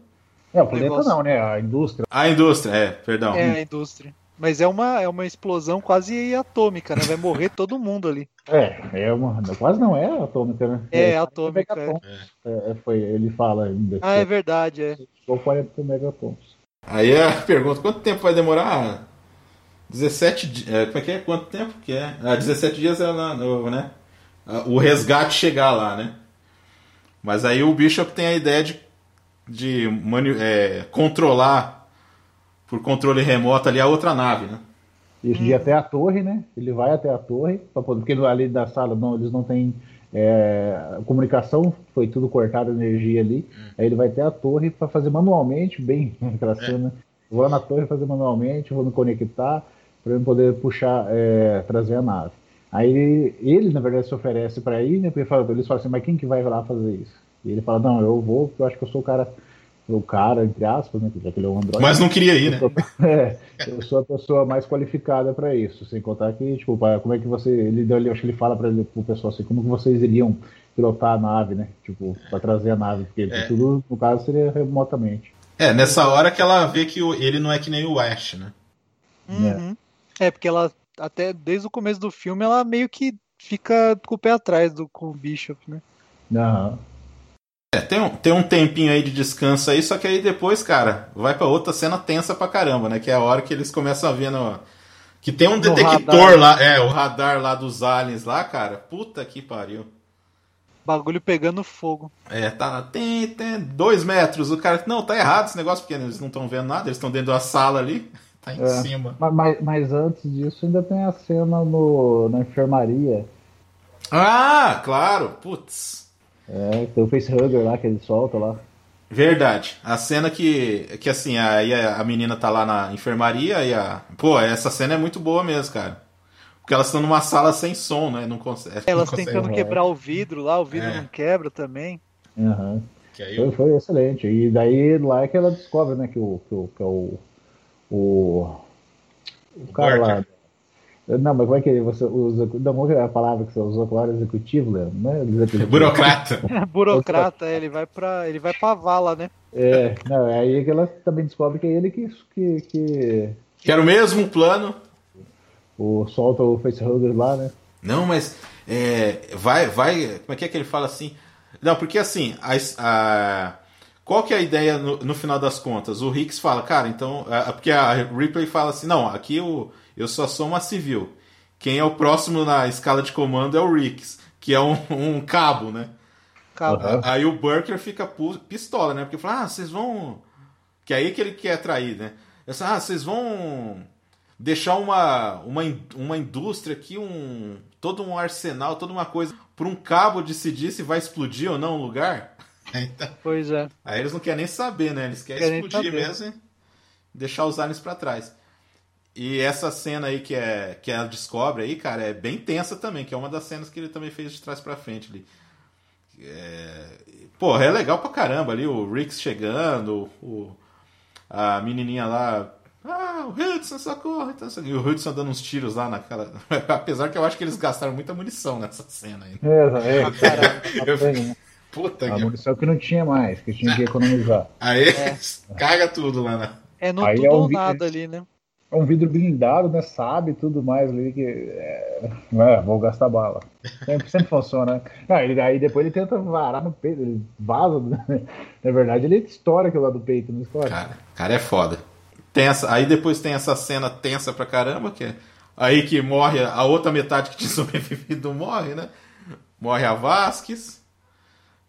É, o planeta Negócio... não, né? A indústria. A indústria, é, perdão. É, a indústria. Mas é uma, é uma explosão quase atômica, né? Vai morrer todo mundo ali. É, é uma, quase não é atômica, né? É, é atômica. É. É, foi, ele fala ainda. Ah, é verdade, é. Ou 40 megatons. Aí a pergunta, quanto tempo vai demorar? 17 dias. É, como é que é? Quanto tempo que é? Ah, 17 dias é lá, né? O resgate chegar lá, né? Mas aí o Bishop tem a ideia de, de é, controlar por controle remoto ali a outra nave, né? Isso, hum. ir até a torre, né? Ele vai até a torre, porque ali da sala não, eles não têm é, comunicação, foi tudo cortado energia ali. Hum. Aí ele vai até a torre para fazer manualmente, bem aquela é. cena. Vou lá na torre fazer manualmente, vou me conectar para poder puxar, é, trazer a nave. Aí ele, ele, na verdade, se oferece para ir, né? Porque eles falam assim, mas quem que vai lá fazer isso? E ele fala, não, eu vou, porque eu acho que eu sou o cara o cara, entre aspas, né, já que ele é um androide. Mas não queria ir, né? É, eu sou a pessoa mais qualificada para isso, sem contar que, tipo, como é que você, ele deu ali, acho que ele fala para o pessoal assim, como que vocês iriam pilotar a nave, né? Tipo, para trazer a nave, porque é. tudo, no caso, seria remotamente. É, nessa hora que ela vê que ele não é que nem o Ash, né? Uhum. É. é, porque ela, até desde o começo do filme, ela meio que fica com o pé atrás do, com o Bishop, né? Aham. É, tem um, tem um tempinho aí de descanso aí, só que aí depois, cara, vai para outra cena tensa pra caramba, né? Que é a hora que eles começam a ver no... Que tem um detector lá, é, o radar lá dos aliens lá, cara. Puta que pariu. Bagulho pegando fogo. É, tá. Tem, tem dois metros. O cara. Não, tá errado esse negócio, porque eles não estão vendo nada, eles estão dentro da sala ali. Tá em é, cima. Mas, mas, antes disso, ainda tem a cena no, na enfermaria. Ah, claro, putz. É, tem o facehugger lá que ele solta lá. Verdade. A cena que, que assim, aí a, a menina tá lá na enfermaria e a. Pô, essa cena é muito boa mesmo, cara. Porque elas estão numa sala sem som, né? Não consegue. Elas não tentando consegue. quebrar o vidro lá, o vidro é. não quebra também. Uhum. Foi, foi, excelente. E daí lá é que ela descobre, né, que o, que o, que é o, o, o cara lá não, mas como é que você usa. Não, é a palavra que você usou agora? Executivo, Leandro? Não é executivo. Burocrata. Burocrata, ele vai pra. ele vai pra vala, né? É, não, é aí que ela também descobre que é ele que. que, que... que era o mesmo plano. O, solta o facehugger lá, né? Não, mas. É, vai, vai. Como é que é que ele fala assim? Não, porque assim, a, a qual que é a ideia no, no, final das contas? O Hicks fala, cara, então. A, porque a Ripley fala assim, não, aqui o eu só sou uma civil. Quem é o próximo na escala de comando é o Ricks, que é um, um cabo, né? Cabo. Aí o Burker fica pistola, né? Porque fala, ah, vocês vão. Que é aí que ele quer trair, né? ah, vocês vão deixar uma, uma, uma indústria aqui, um, todo um arsenal, toda uma coisa, por um cabo decidir se vai explodir ou não o lugar? Então, pois é. Aí eles não querem nem saber, né? Eles querem, querem explodir saber. mesmo e deixar os aliens para trás. E essa cena aí que, é, que ela descobre aí, cara, é bem tensa também, que é uma das cenas que ele também fez de trás para frente ali. É... Porra, é legal pra caramba ali, o Rix chegando, o... a menininha lá. Ah, o Hudson, socorro! Então, e o Hudson dando uns tiros lá naquela. Apesar que eu acho que eles gastaram muita munição nessa cena aí. É, é, caralho. eu... Puta a que... munição que não tinha mais, que tinha que economizar. Aí é. caga tudo lá, né? É no aí tudo é um... ou nada ali, né? é um vidro blindado, né? Sabe tudo mais ali que. É, é, vou gastar bala. Sempre, sempre funciona. Né? Não, ele, aí depois ele tenta varar no peito, ele vaza. Né? Na verdade, ele estoura aquilo lá do peito, não estoura. Cara, cara é foda. Tem essa, aí depois tem essa cena tensa pra caramba, que é aí que morre a outra metade que tinha sobrevivido morre, né? Morre a Vasquez.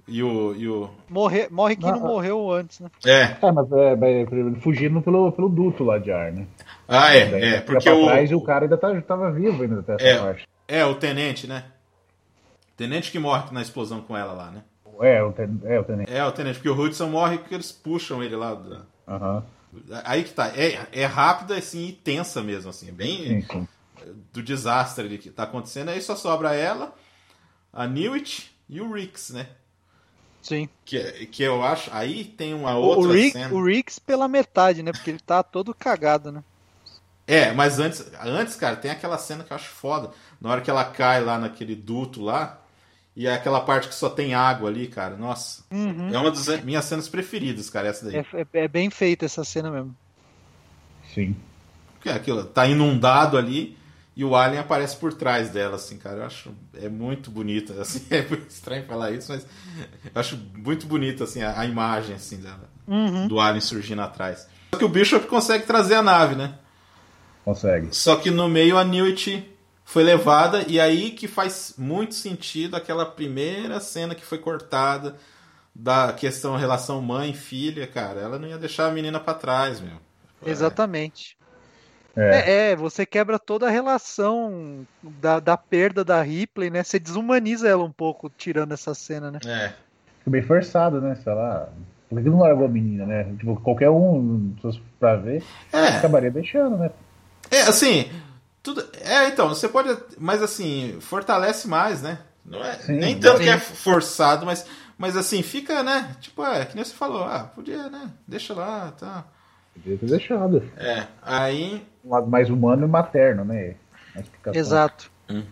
E o. E o... Morre, morre quem não, não morreu antes, né? É. É, mas é, é, fugindo pelo, pelo duto lá de ar, né? Ah, é, Daí, é. Porque o. Trás, o cara ainda tá, tava vivo ainda até essa é, parte. É, o tenente, né? Tenente que morre na explosão com ela lá, né? É, o, ten, é, o tenente. É, o tenente, porque o Hudson morre porque eles puxam ele lá. Da... Uhum. Aí que tá. É, é rápida assim, e tensa mesmo, assim. É bem. Sim, sim. Do desastre ali que tá acontecendo. Aí só sobra ela, a Newt e o Rix, né? Sim. Que, que eu acho. Aí tem uma outra o Rick, cena. O Rix pela metade, né? Porque ele tá todo cagado, né? É, mas antes, antes, cara, tem aquela cena que eu acho foda. Na hora que ela cai lá naquele duto lá, e é aquela parte que só tem água ali, cara. Nossa. Uhum. É uma das minhas cenas preferidas, cara, essa daí. É, é, é bem feita essa cena mesmo. Sim. Porque é aquilo, tá inundado ali e o alien aparece por trás dela, assim, cara. Eu acho é muito bonito, assim, é estranho falar isso, mas eu acho muito bonito assim a, a imagem assim dela, uhum. do alien surgindo atrás. Só que o Bishop consegue trazer a nave, né? Consegue. Só que no meio a Newt foi levada e aí que faz muito sentido aquela primeira cena que foi cortada da questão relação mãe filha, cara. Ela não ia deixar a menina para trás, meu. Exatamente. É. é. É, você quebra toda a relação da, da perda da Ripley, né? Você desumaniza ela um pouco tirando essa cena, né? É. Fica bem forçado, né? Sei lá. Por que não largou a menina, né? Tipo, qualquer um, pra ver, é. acabaria deixando, né? É, assim, tudo, é, então, você pode. Mas assim, fortalece mais, né? Não é, sim, nem tanto sim. que é forçado, mas, mas assim, fica, né? Tipo, é, que nem você falou, ah, podia, né? Deixa lá, tá. Podia ter deixado. É, aí. Um lado mais humano e materno, né? Exato. Uhum.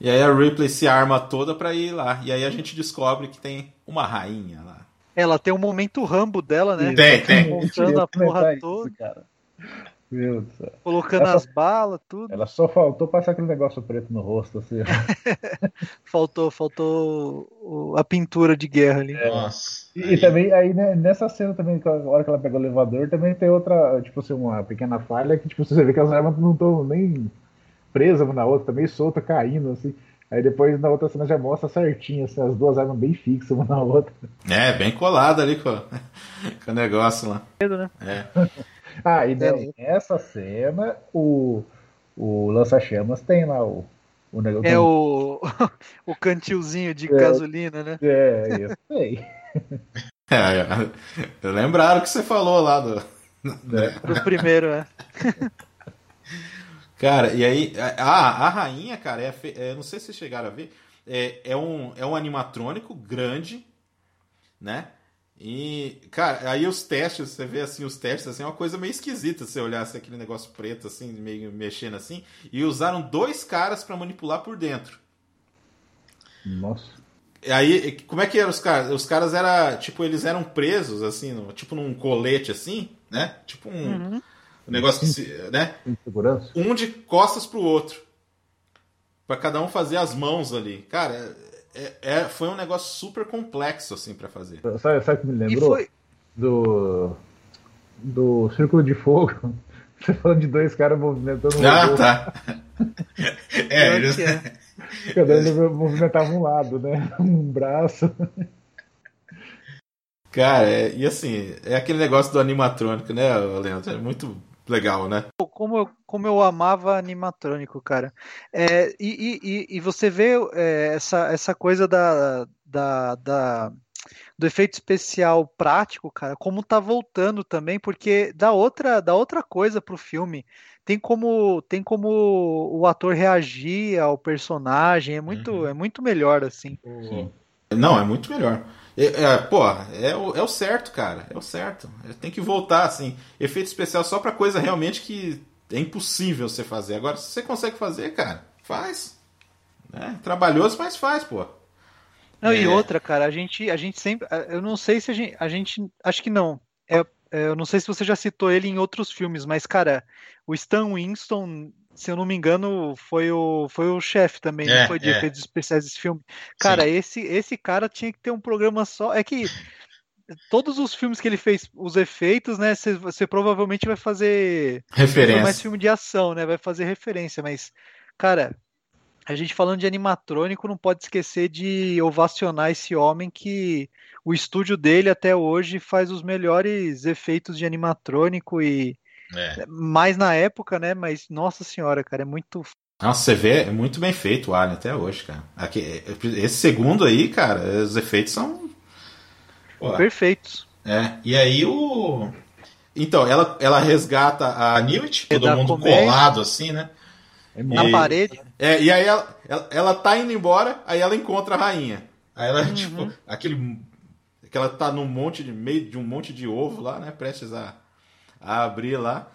E aí a Ripley se arma toda pra ir lá. E aí a gente descobre que tem uma rainha lá. Ela tem um momento rambo dela, né? Tem, tem. Montando a porra toda. Isso, cara. Meu Deus do céu. Colocando ela as só, balas, tudo. Ela só faltou passar aquele negócio preto no rosto, assim. faltou, faltou a pintura de guerra ali. É. Nossa. E, aí... e, também, aí né, nessa cena também, a hora que ela pega o elevador, também tem outra, tipo assim, uma pequena falha que, tipo, você vê que as armas não estão nem presas uma na outra, também solta, caindo, assim. Aí depois na outra cena já mostra certinho, assim, as duas armas bem fixas uma na outra. É, bem colada ali com, com o negócio lá. Né? É. Ah, e daí, é. nessa cena, o, o lança-chamas tem lá o, o negócio. É o, o cantilzinho de é, gasolina, né? É, eu sei. É, lembraram que você falou lá do. É. Do primeiro, é. Cara, e aí, a, a rainha, cara, é, é, não sei se vocês chegaram a ver, é, é, um, é um animatrônico grande, né? E, cara, aí os testes, você vê assim, os testes, assim, é uma coisa meio esquisita você olhar assim, aquele negócio preto, assim, meio mexendo assim. E usaram dois caras para manipular por dentro. Nossa. E aí, como é que eram os caras? Os caras era tipo, eles eram presos, assim, no, tipo num colete, assim, né? Tipo um, uhum. um negócio que se, né? Um de costas pro outro. para cada um fazer as mãos ali. Cara, é, é, foi um negócio super complexo, assim, para fazer. Sabe, sabe o que me lembrou? Foi... Do. Do Círculo de Fogo. Você falando de dois caras movimentando um Ah, tá. é, eles. Cada um movimentava um lado, né? Um braço. Cara, é, e assim, é aquele negócio do animatrônico, né, Leandro? É muito legal, né? Como eu, como eu amava animatrônico, cara. É, e, e, e você vê é, essa, essa coisa da, da, da, do efeito especial prático, cara, como tá voltando também, porque dá outra, dá outra coisa pro filme. Tem como, tem como o ator reagir ao personagem, é muito, uhum. é muito melhor, assim. Sim. Não, é muito melhor. É, é, pô, é o, é o certo, cara. É o certo. É, tem que voltar, assim. Efeito especial só pra coisa realmente que é impossível você fazer. Agora, se você consegue fazer, cara, faz. É, trabalhoso, mas faz, pô. Não, é... e outra, cara, a gente, a gente sempre. Eu não sei se a gente. A gente acho que não. É, é, eu não sei se você já citou ele em outros filmes, mas, cara, o Stan Winston se eu não me engano, foi o, foi o chefe também, é, não foi de é. efeitos especiais desse filme. Cara, esse, esse cara tinha que ter um programa só. É que todos os filmes que ele fez, os efeitos, né? Você provavelmente vai fazer. Referência. mais filme de ação, né? Vai fazer referência, mas, cara. A gente falando de animatrônico, não pode esquecer de ovacionar esse homem que o estúdio dele até hoje faz os melhores efeitos de animatrônico e é. Mais na época, né? Mas, nossa senhora, cara, é muito. Nossa, você vê, é muito bem feito o Alien até hoje, cara. Aqui, esse segundo aí, cara, os efeitos são. Pô, Perfeitos. É, e aí o. Então, ela, ela resgata a Newt, todo mundo colado assim, né? Na e, parede. É, e aí ela, ela, ela, tá indo embora, aí ela encontra a rainha. Aí ela, uhum. tipo, aquele. Que ela tá num monte de. meio de um monte de ovo lá, né? Prestes a a abrir lá.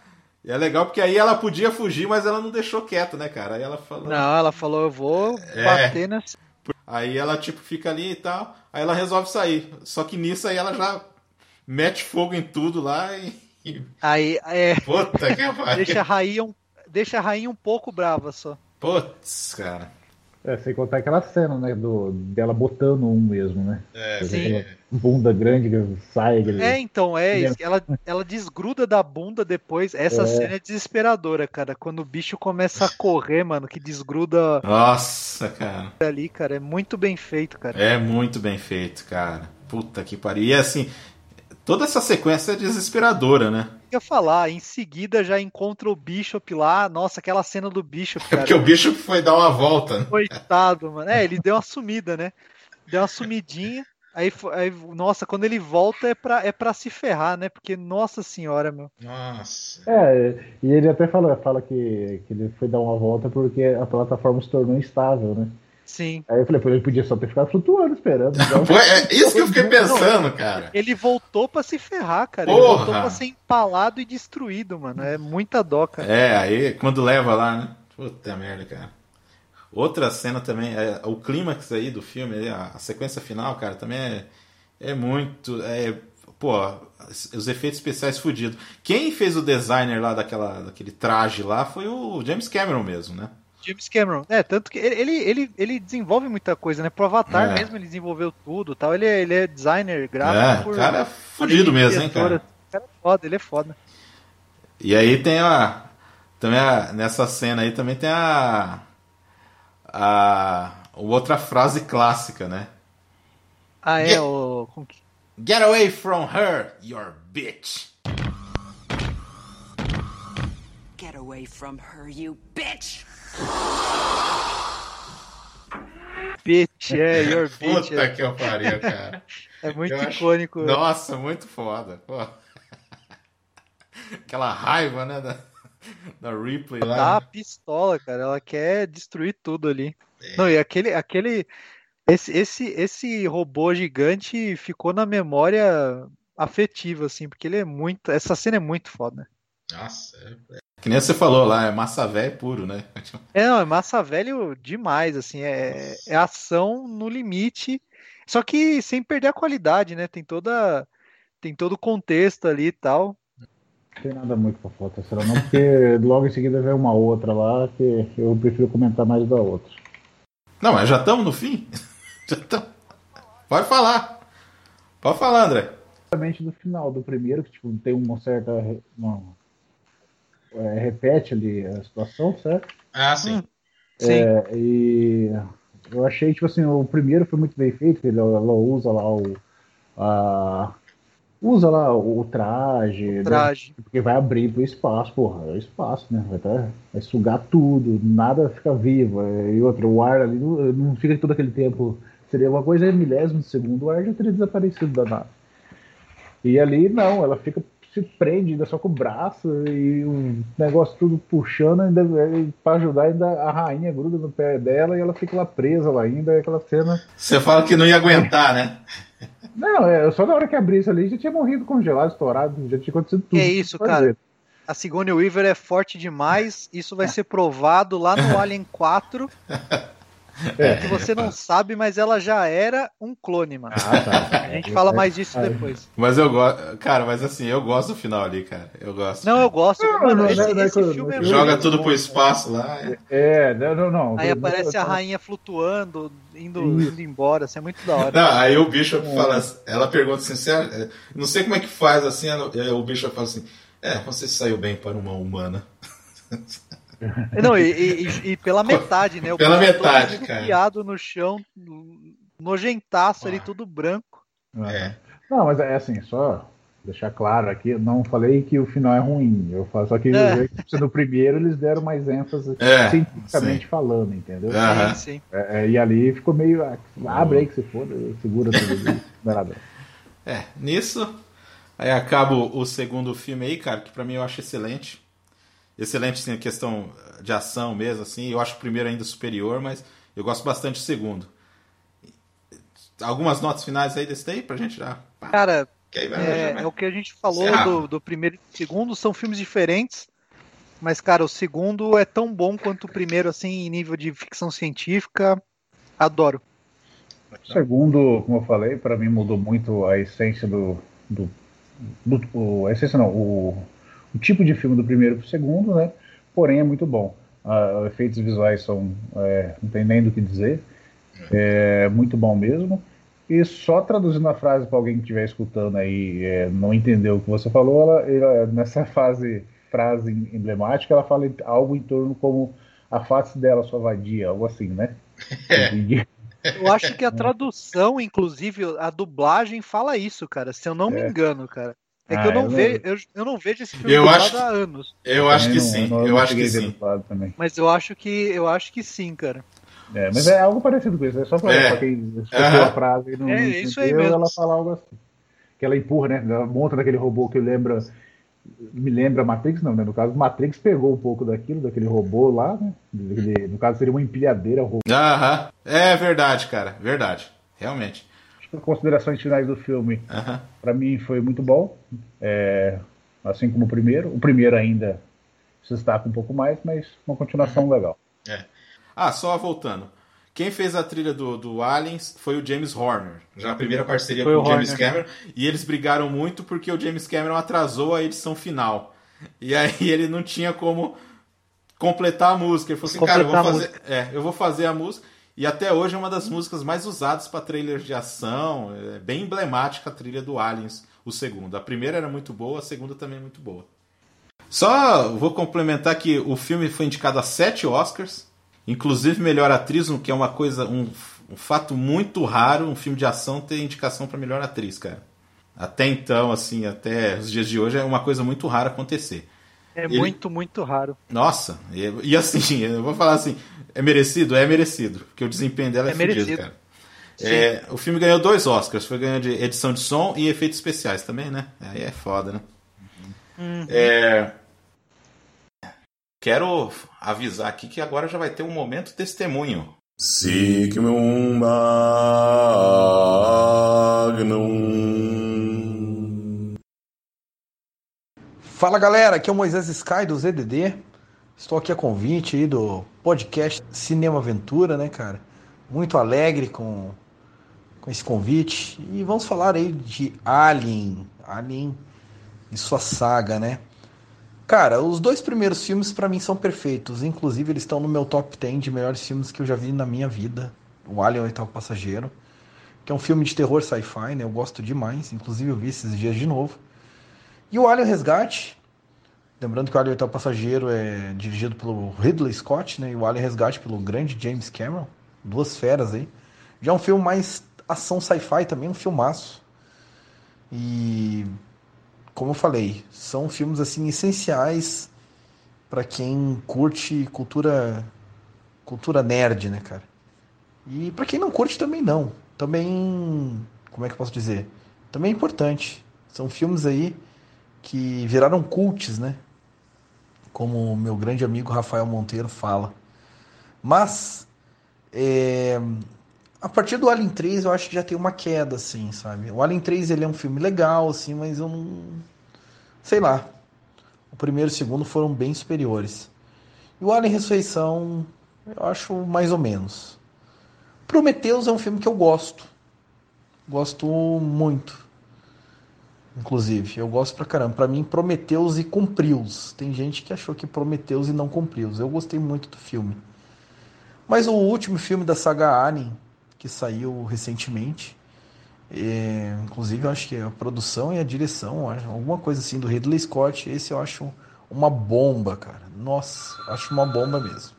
E é legal porque aí ela podia fugir, mas ela não deixou quieto, né, cara? Aí ela falou. Não, ela falou, eu vou é. bater nessa. Aí ela, tipo, fica ali e tal. Aí ela resolve sair. Só que nisso aí ela já mete fogo em tudo lá e. Aí, é. Puta que pariu. Deixa a rainha um, deixa a rainha um pouco brava só. Putz, cara. É, sem contar aquela cena, né, do, dela botando um mesmo, né? É, sim. Bunda grande que sai. Aquele... É, então, é, ela, ela desgruda da bunda depois. Essa é. cena é desesperadora, cara. Quando o bicho começa a correr, mano, que desgruda. Nossa, cara. Ali, cara, é muito bem feito, cara. É muito bem feito, cara. Puta que pariu. E assim, toda essa sequência é desesperadora, né? Ia falar, em seguida já encontra o Bishop lá. Nossa, aquela cena do Bishop. Cara. É porque o Bishop foi dar uma volta. Né? Coitado, mano. É, ele deu uma sumida, né? Deu uma sumidinha. Aí, aí, nossa, quando ele volta é pra, é pra se ferrar, né? Porque, nossa senhora, meu. Nossa. É, e ele até fala, fala que, que ele foi dar uma volta porque a plataforma se tornou instável, né? Sim. Aí eu falei, pô, ele podia só ter ficado flutuando, esperando. Então... é isso que eu fiquei pensando, cara. Ele voltou pra se ferrar, cara. Porra. Ele voltou pra ser empalado e destruído, mano. É muita dó, cara. É, aí quando leva lá, né? Puta merda, cara. Outra cena também, é, o clímax aí do filme, a, a, sequência final, cara, também é, é muito. É, pô, os efeitos especiais fodidos. Quem fez o designer lá daquela, daquele traje lá foi o James Cameron mesmo, né? James Cameron. É, tanto que ele, ele, ele desenvolve muita coisa, né? Pro Avatar é. mesmo ele desenvolveu tudo tal. Ele é, ele é designer gráfico. É, por, cara é fudido mesmo, hein, cara? O cara é foda, ele é foda. E aí tem a. Também a, nessa cena aí também tem a. A. Outra frase clássica, né? Ah, é, get, o. Get away from her, your bitch. Get away from her, you bitch! Bitch, é, your bitch. Puta é. que eu pariu, cara. é muito eu icônico. Acho... Nossa, muito foda. Pô. Aquela raiva, né, da, da Ripley lá. Tá pistola, cara. Ela quer destruir tudo ali. É. Não, e aquele, aquele esse, esse, esse robô gigante ficou na memória afetiva, assim, porque ele é muito. Essa cena é muito foda. Nossa, é, que nem você falou lá, é massa velho puro, né? É, não, é massa velho demais, assim, é, é ação no limite, só que sem perder a qualidade, né? Tem toda tem todo o contexto ali e tal. Não tem nada muito pra foto será não, porque logo em seguida vem uma outra lá que eu prefiro comentar mais da outra. Não, mas já estamos no fim? já estamos. Pode falar. Pode falar, André. Exatamente do final do primeiro, que tipo, tem uma certa. Uma é, repete ali a situação, certo? Ah, sim. Hum, sim. É, e eu achei, tipo assim, o primeiro foi muito bem feito, ele, ela usa lá o. A, usa lá o traje, o né? traje. Né? porque vai abrir pro espaço, porra, é o espaço, né? Vai, tá, vai sugar tudo, nada fica vivo. É, e outro, o ar ali não, não fica todo aquele tempo. Seria uma coisa milésimo de segundo, o ar já teria desaparecido da nave. E ali não, ela fica se prende ainda só com o braço e o negócio tudo puxando ainda para ajudar ainda a rainha gruda no pé dela e ela fica lá presa lá ainda aquela cena. Você fala que não ia aguentar né? Não é só na hora que abrisse ali já tinha morrido congelado estourado já tinha acontecido tudo. É isso cara. a Sigourney Weaver é forte demais isso vai ser provado lá no Alien 4 É. Que você não sabe, mas ela já era um clone, mano. Ah, tá. A gente fala mais disso depois. Mas eu gosto. Cara, mas assim, eu gosto do final ali, cara. Eu gosto. Não, eu gosto. Não, mano, não, esse, não, esse filme é Joga tudo bom, pro espaço lá. É, não, não. Aí aparece a rainha flutuando, indo, indo embora. Isso é muito da hora. Não, aí o bicho fala. Ela pergunta assim, é, não sei como é que faz assim. O bicho fala assim: É, você saiu bem para uma humana. Não, e, e, e, pela metade, né? O pela metade, cara. Piado no chão, nojentaço ah. ali, tudo branco. É. Não, mas é assim, só deixar claro aqui, não falei que o final é ruim. Eu falo, só que é. no primeiro eles deram mais ênfase é, cientificamente sim. falando, entendeu? Sim, sim. É, é, e ali ficou meio. Ah, abre aí que você for, segura tudo. não é nada. É, nisso. Aí acaba o segundo filme aí, cara, que pra mim eu acho excelente excelente sim, a questão de ação mesmo, assim. Eu acho o primeiro ainda superior, mas eu gosto bastante do segundo. Algumas notas finais aí desse daí pra gente já. Cara, é, é, o que a gente falou do, do, primeiro e do segundo, são filmes diferentes, Mas, cara, o segundo é tão bom quanto o primeiro, assim, em nível de ficção científica. Adoro. O segundo, como eu falei, para mim mudou muito a essência do. do, do o, a essência não, o, o tipo de filme do primeiro para o segundo, né? Porém é muito bom. Uh, efeitos visuais são. É, não tem nem do que dizer. É muito bom mesmo. E só traduzindo a frase para alguém que estiver escutando aí é, não entendeu o que você falou, ela, ela, nessa fase, frase emblemática, ela fala algo em torno como a face dela, sua vadia, algo assim, né? É. Eu acho que a tradução, inclusive, a dublagem fala isso, cara, se eu não me é. engano, cara. É ah, que eu não, eu, vejo, eu, eu, não vejo esse filme eu acho, há anos. Eu acho que não, sim. Eu, eu acho que sim. Mas eu acho que eu acho que sim, cara. É, mas é algo parecido com isso. É só pra, é. pra quem escutou a frase e não, é, isso aí mesmo. ela fala algo assim. Que ela empurra, né? Ela monta naquele robô que lembra. Me lembra Matrix, não, né? No caso, Matrix pegou um pouco daquilo, daquele robô lá, né? no caso, seria uma empilhadeira robô. Aham. É verdade, cara. Verdade. Realmente considerações finais do filme, uhum. para mim foi muito bom. É, assim como o primeiro. O primeiro ainda se destaca um pouco mais, mas uma continuação uhum. legal. É. Ah, só voltando. Quem fez a trilha do, do Aliens foi o James Horner. Já a primeira parceria foi com o James Horner. Cameron. E eles brigaram muito porque o James Cameron atrasou a edição final. E aí ele não tinha como completar a música. Ele falou assim, completar cara, eu vou, fazer, é, eu vou fazer a música. E até hoje é uma das músicas mais usadas para trailers de ação. É bem emblemática a trilha do Aliens, o segundo. A primeira era muito boa, a segunda também é muito boa. Só vou complementar que o filme foi indicado a sete Oscars, inclusive melhor atriz, o que é uma coisa, um, um fato muito raro, um filme de ação ter indicação para melhor atriz, cara. Até então, assim, até os dias de hoje é uma coisa muito rara acontecer. É Ele... muito, muito raro. Nossa, e, e, assim, eu vou falar assim, é merecido? É merecido, porque o desempenho dela é, é merecido, cara. É, o filme ganhou dois Oscars, foi ganhando de edição de som e efeitos especiais também, né? Aí é foda, né? Uhum. É... Quero avisar aqui que agora já vai ter um momento testemunho. Signum Magnum. Fala galera, aqui é o Moisés Sky do ZDD. Estou aqui a convite aí do podcast Cinema Aventura, né, cara? Muito alegre com, com esse convite. E vamos falar aí de Alien, Alien e sua saga, né? Cara, os dois primeiros filmes para mim são perfeitos. Inclusive, eles estão no meu top 10 de melhores filmes que eu já vi na minha vida. O Alien, o Oitavo Passageiro. Que é um filme de terror sci-fi, né? Eu gosto demais. Inclusive, eu vi esses dias de novo. E o Alien Resgate, Lembrando que o Alien Oitavo Passageiro é dirigido pelo Ridley Scott, né? E o Alien Resgate pelo grande James Cameron. Duas feras aí. Já é um filme mais ação sci-fi também, um filmaço. E como eu falei, são filmes assim essenciais para quem curte cultura cultura nerd, né, cara? E para quem não curte também não. Também, como é que eu posso dizer? Também é importante. São filmes aí que viraram cults, né? como meu grande amigo Rafael Monteiro fala. Mas é, a partir do Alien 3 eu acho que já tem uma queda, assim, sabe? O Alien 3 ele é um filme legal, assim, mas eu não. Sei lá. O primeiro e o segundo foram bem superiores. E o Alien Ressurreição eu acho mais ou menos. Prometheus é um filme que eu gosto. Gosto muito inclusive. Eu gosto pra caramba. Pra mim, Prometeus e cumpriu-os. Tem gente que achou que Prometeus e não cumpriu-os. Eu gostei muito do filme. Mas o último filme da saga Alien, que saiu recentemente, é, inclusive eu acho que a produção e a direção, alguma coisa assim do Ridley Scott, esse eu acho uma bomba, cara. Nossa, acho uma bomba mesmo.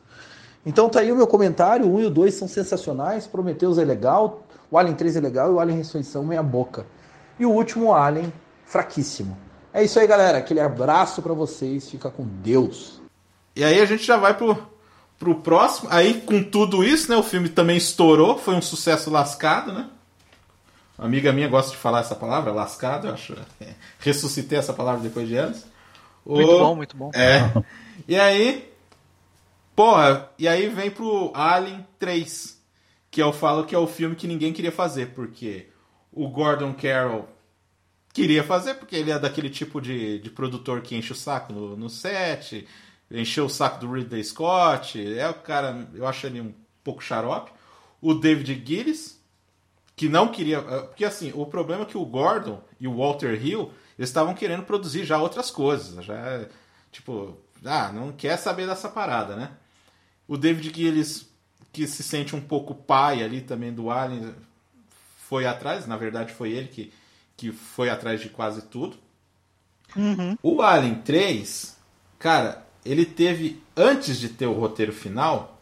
Então tá aí o meu comentário, o 1 e o 2 são sensacionais, Prometheus é legal, o Alien 3 é legal e o Alien Ressurreição meia boca. E o último Alien fraquíssimo. É isso aí, galera. Aquele abraço para vocês. Fica com Deus. E aí a gente já vai pro, pro próximo. Aí, com tudo isso, né? O filme também estourou. Foi um sucesso lascado, né? Uma amiga minha gosta de falar essa palavra, lascado, eu acho. É, ressuscitei essa palavra depois de anos. Muito o, bom, muito bom. É. E aí. Porra, e aí vem pro Alien 3. Que eu falo que é o filme que ninguém queria fazer, porque o Gordon Carroll queria fazer, porque ele é daquele tipo de, de produtor que enche o saco no, no set, encheu o saco do Ridley Scott. É o cara, eu acho ele um pouco xarope. O David Gillis, que não queria. Eh, porque assim, o problema é que o Gordon e o Walter Hill estavam querendo produzir já outras coisas. Já, tipo, ah, não quer saber dessa parada, né? O David Gillis, que se sente um pouco pai ali também do Alien, foi atrás. Na verdade, foi ele que, que foi atrás de quase tudo. Uhum. O Alien 3, cara, ele teve, antes de ter o roteiro final,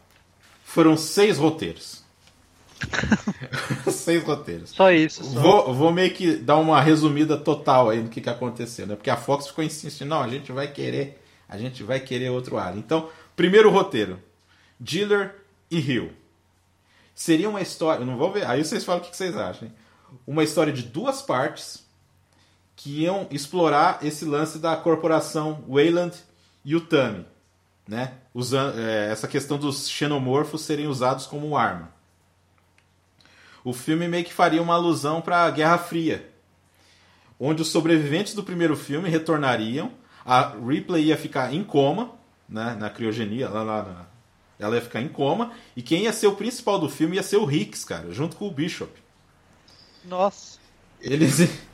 foram seis roteiros. seis roteiros. Só isso. Só. Vou, vou meio que dar uma resumida total aí do que, que aconteceu, né? Porque a Fox ficou insistindo, não, a gente vai querer, a gente vai querer outro Alien. Então, primeiro roteiro, Diller e Hill. Seria uma história, não vou ver, aí vocês falam o que, vocês acham. Uma história de duas partes que iam explorar esse lance da corporação Wayland e o Tami, né? Usando, é, essa questão dos xenomorfos serem usados como arma. O filme meio que faria uma alusão para a Guerra Fria, onde os sobreviventes do primeiro filme retornariam, a Ripley ia ficar em coma, né, na criogenia, lá, lá na, ela ia ficar em coma, e quem ia ser o principal do filme ia ser o Hicks, cara, junto com o Bishop. Nossa. Eles.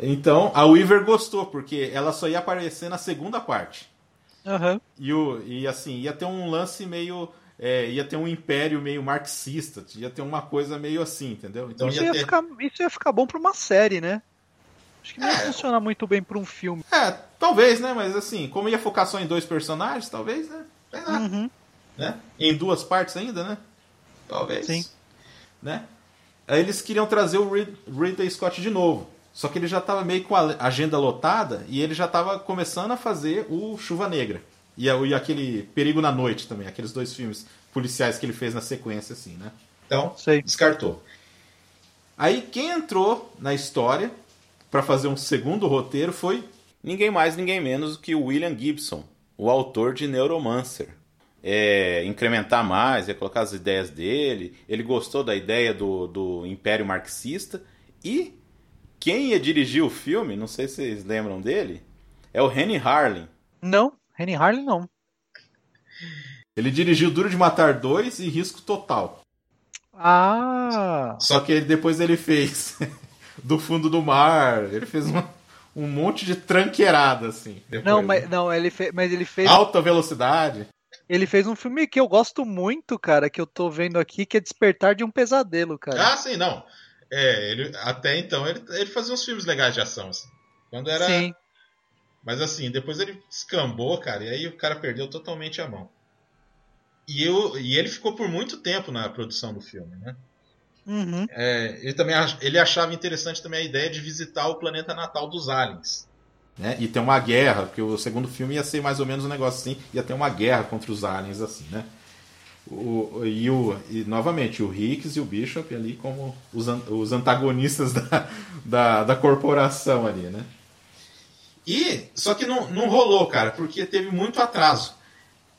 Então, a Weaver gostou, porque ela só ia aparecer na segunda parte. Uhum. E, o, e assim, ia ter um lance meio. É, ia ter um império meio marxista, ia ter uma coisa meio assim, entendeu? Então isso, ia, ia ter... ficar, isso ia ficar bom pra uma série, né? Acho que não ia é. funcionar muito bem pra um filme. É, talvez, né? Mas assim, como ia focar só em dois personagens, talvez, né? Uhum. Né? Em duas partes ainda, né? Talvez. Sim. Né? Aí eles queriam trazer o Ridley Scott de novo. Só que ele já estava meio com a agenda lotada e ele já estava começando a fazer o Chuva Negra. E, e aquele Perigo na Noite também, aqueles dois filmes policiais que ele fez na sequência, assim, né? Então, Sei. descartou. Aí quem entrou na história para fazer um segundo roteiro foi ninguém mais, ninguém menos do que o William Gibson, o autor de Neuromancer. É, incrementar mais, ia colocar as ideias dele. Ele gostou da ideia do, do Império Marxista e quem ia dirigir o filme, não sei se vocês lembram dele, é o Henry Harlin. Não, Henry Harlin não. Ele dirigiu Duro de Matar 2 e Risco Total. Ah! Só que depois ele fez Do Fundo do Mar, ele fez uma, um monte de tranqueirada, assim. Depois, não, mas, né? não ele fez, mas ele fez. Alta Velocidade. Ele fez um filme que eu gosto muito, cara, que eu tô vendo aqui, que é Despertar de um Pesadelo, cara. Ah, sim, não. É, ele, até então ele, ele fazia uns filmes legais de ação, assim. Quando era. Sim. Mas assim, depois ele escambou, cara, e aí o cara perdeu totalmente a mão. E, eu, e ele ficou por muito tempo na produção do filme, né? Uhum. É, ele também ele achava interessante também a ideia de visitar o planeta natal dos aliens. Né? E ter uma guerra, porque o segundo filme ia ser mais ou menos um negócio assim, ia ter uma guerra contra os aliens, assim, né? O, e, o, e novamente o Hicks e o Bishop ali como os, os antagonistas da, da, da, corporação ali, né? E só que não, não rolou, cara, porque teve muito atraso.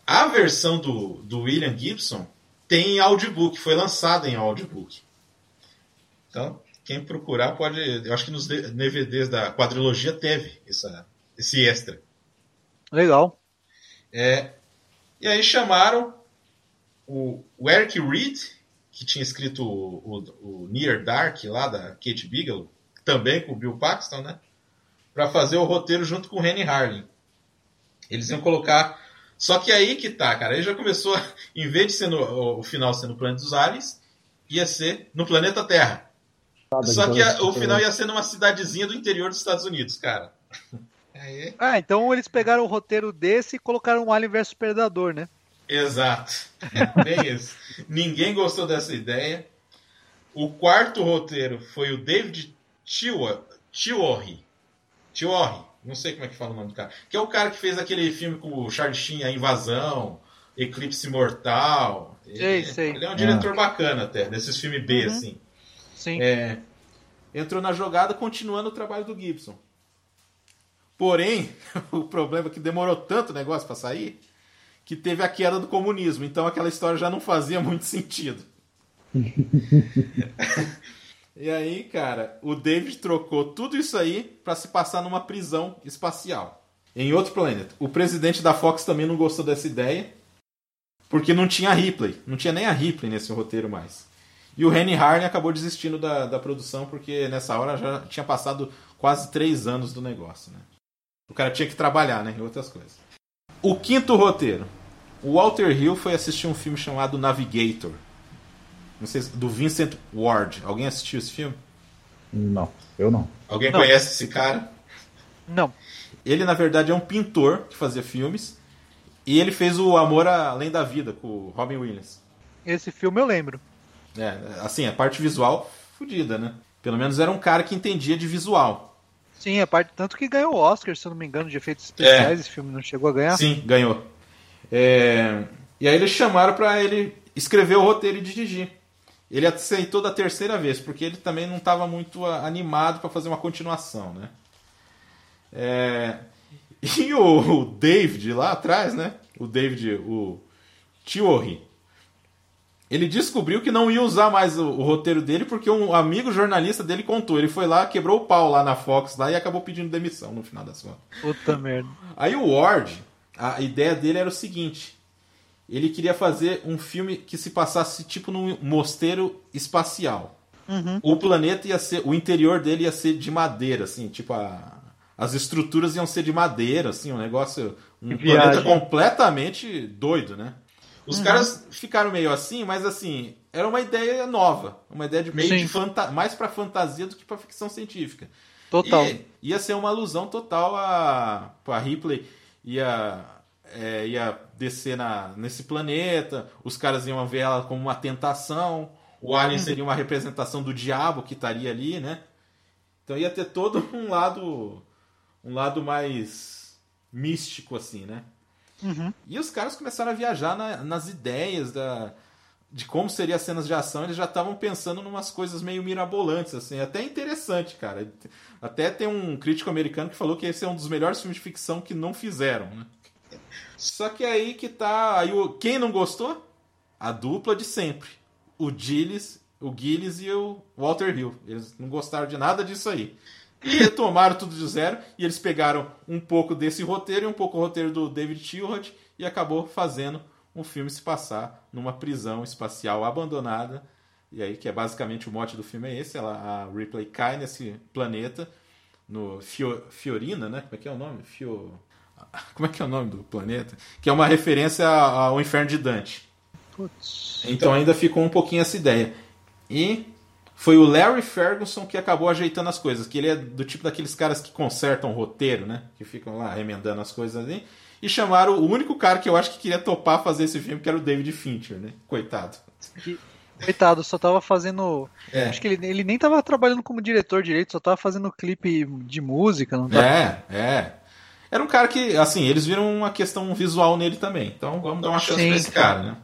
A versão do, do William Gibson tem audiobook, foi lançada em audiobook. Então, quem procurar pode. Eu acho que nos DVDs da quadrilogia teve essa, esse extra. Legal. É, e aí chamaram o, o Eric Reed, que tinha escrito o, o, o, Near Dark lá da Kate Bigelow, também com o Bill Paxton, né? Para fazer o roteiro junto com o Henry Harlin. Eles iam colocar. Só que aí que tá, cara. Aí já começou, em vez de ser no, o final ser no Planeta dos Aliens, ia ser no planeta Terra. Só que a, o final ia ser numa cidadezinha do interior dos Estados Unidos, cara. Aí... Ah, então eles pegaram o roteiro desse e colocaram o Alien vs Predador, né? Exato. Bem isso. Ninguém gostou dessa ideia. O quarto roteiro foi o David Chiorri. Chiorri. Não sei como é que fala o nome do cara. Que é o cara que fez aquele filme com o Charlie Sheen, A Invasão, Eclipse Mortal. Sei, ele, sei. ele é um diretor é. bacana até, desses filmes B, uhum. assim. Sim. É, entrou na jogada continuando o trabalho do Gibson. Porém, o problema é que demorou tanto o negócio para sair que teve a queda do comunismo. Então aquela história já não fazia muito sentido. e aí, cara, o David trocou tudo isso aí para se passar numa prisão espacial. em outro planeta. O presidente da Fox também não gostou dessa ideia, porque não tinha a Ripley. Não tinha nem a Ripley nesse roteiro mais. E o Henry Harney acabou desistindo da, da produção, porque nessa hora já tinha passado quase três anos do negócio. Né? O cara tinha que trabalhar né, em outras coisas. O quinto roteiro. O Walter Hill foi assistir um filme chamado Navigator. Não sei, do Vincent Ward. Alguém assistiu esse filme? Não, eu não. Alguém não. conhece esse cara? Não. Ele, na verdade, é um pintor que fazia filmes. E ele fez o Amor Além da Vida com o Robin Williams. Esse filme eu lembro. É, assim, a parte visual fodida, né? Pelo menos era um cara que entendia de visual. Sim, a parte tanto que ganhou o Oscar, se eu não me engano, de efeitos especiais. É. Esse filme não chegou a ganhar. Sim, ganhou. É... E aí eles chamaram para ele escrever o roteiro e dirigir. Ele aceitou da terceira vez, porque ele também não estava muito animado para fazer uma continuação, né? É... E o, David lá atrás, né? O David, o Tiori, ele descobriu que não ia usar mais o, o, roteiro dele porque um amigo jornalista dele contou. Ele foi lá, quebrou o pau lá na Fox lá, e acabou pedindo demissão no final das contas. Puta merda. Aí o Ward, a ideia dele era o seguinte: ele queria fazer um filme que se passasse tipo num mosteiro espacial. Uhum. O planeta ia ser, o interior dele ia ser de madeira, assim, tipo a, as estruturas iam ser de madeira, assim, um negócio, um planeta completamente doido, né? Os uhum. caras ficaram meio assim, mas assim, era uma ideia nova, uma ideia de meio Sim. de fanta mais para fantasia do que para ficção científica. Total. E ia ser uma alusão total a, a Ripley ia é, ia descer na, nesse planeta, os caras iam ver ela como uma tentação, o Alien uhum. seria uma representação do diabo que estaria ali, né? Então ia ter todo um lado um lado mais místico assim, né? Uhum. E os caras começaram a viajar na, nas ideias da, de como seriam as cenas de ação. Eles já estavam pensando em umas coisas meio mirabolantes, assim. Até interessante, cara. Até tem um crítico americano que falou que esse é um dos melhores filmes de ficção que não fizeram, né? Só que aí que tá. Aí o, quem não gostou? A dupla de sempre. O Gilles, o Gilles e o Walter Hill. Eles não gostaram de nada disso aí. E retomaram tudo de zero. E eles pegaram um pouco desse roteiro e um pouco o roteiro do David Tilhut e acabou fazendo um filme se passar numa prisão espacial abandonada. E aí, que é basicamente o mote do filme é esse: ela, a Ripley cai nesse planeta, no Fio, Fiorina, né? Como é que é o nome? Fio. Como é que é o nome do planeta? Que é uma referência ao Inferno de Dante. Putz. Então ainda ficou um pouquinho essa ideia. E foi o Larry Ferguson que acabou ajeitando as coisas, que ele é do tipo daqueles caras que consertam o roteiro, né? Que ficam lá remendando as coisas ali. E chamaram o único cara que eu acho que queria topar fazer esse filme, que era o David Fincher, né? Coitado. Coitado, só tava fazendo. É. Acho que ele, ele nem tava trabalhando como diretor direito, só tava fazendo clipe de música, não tava... É, é. Era um cara que, assim, eles viram uma questão visual nele também. Então vamos dar uma chance Sim. pra esse cara, né?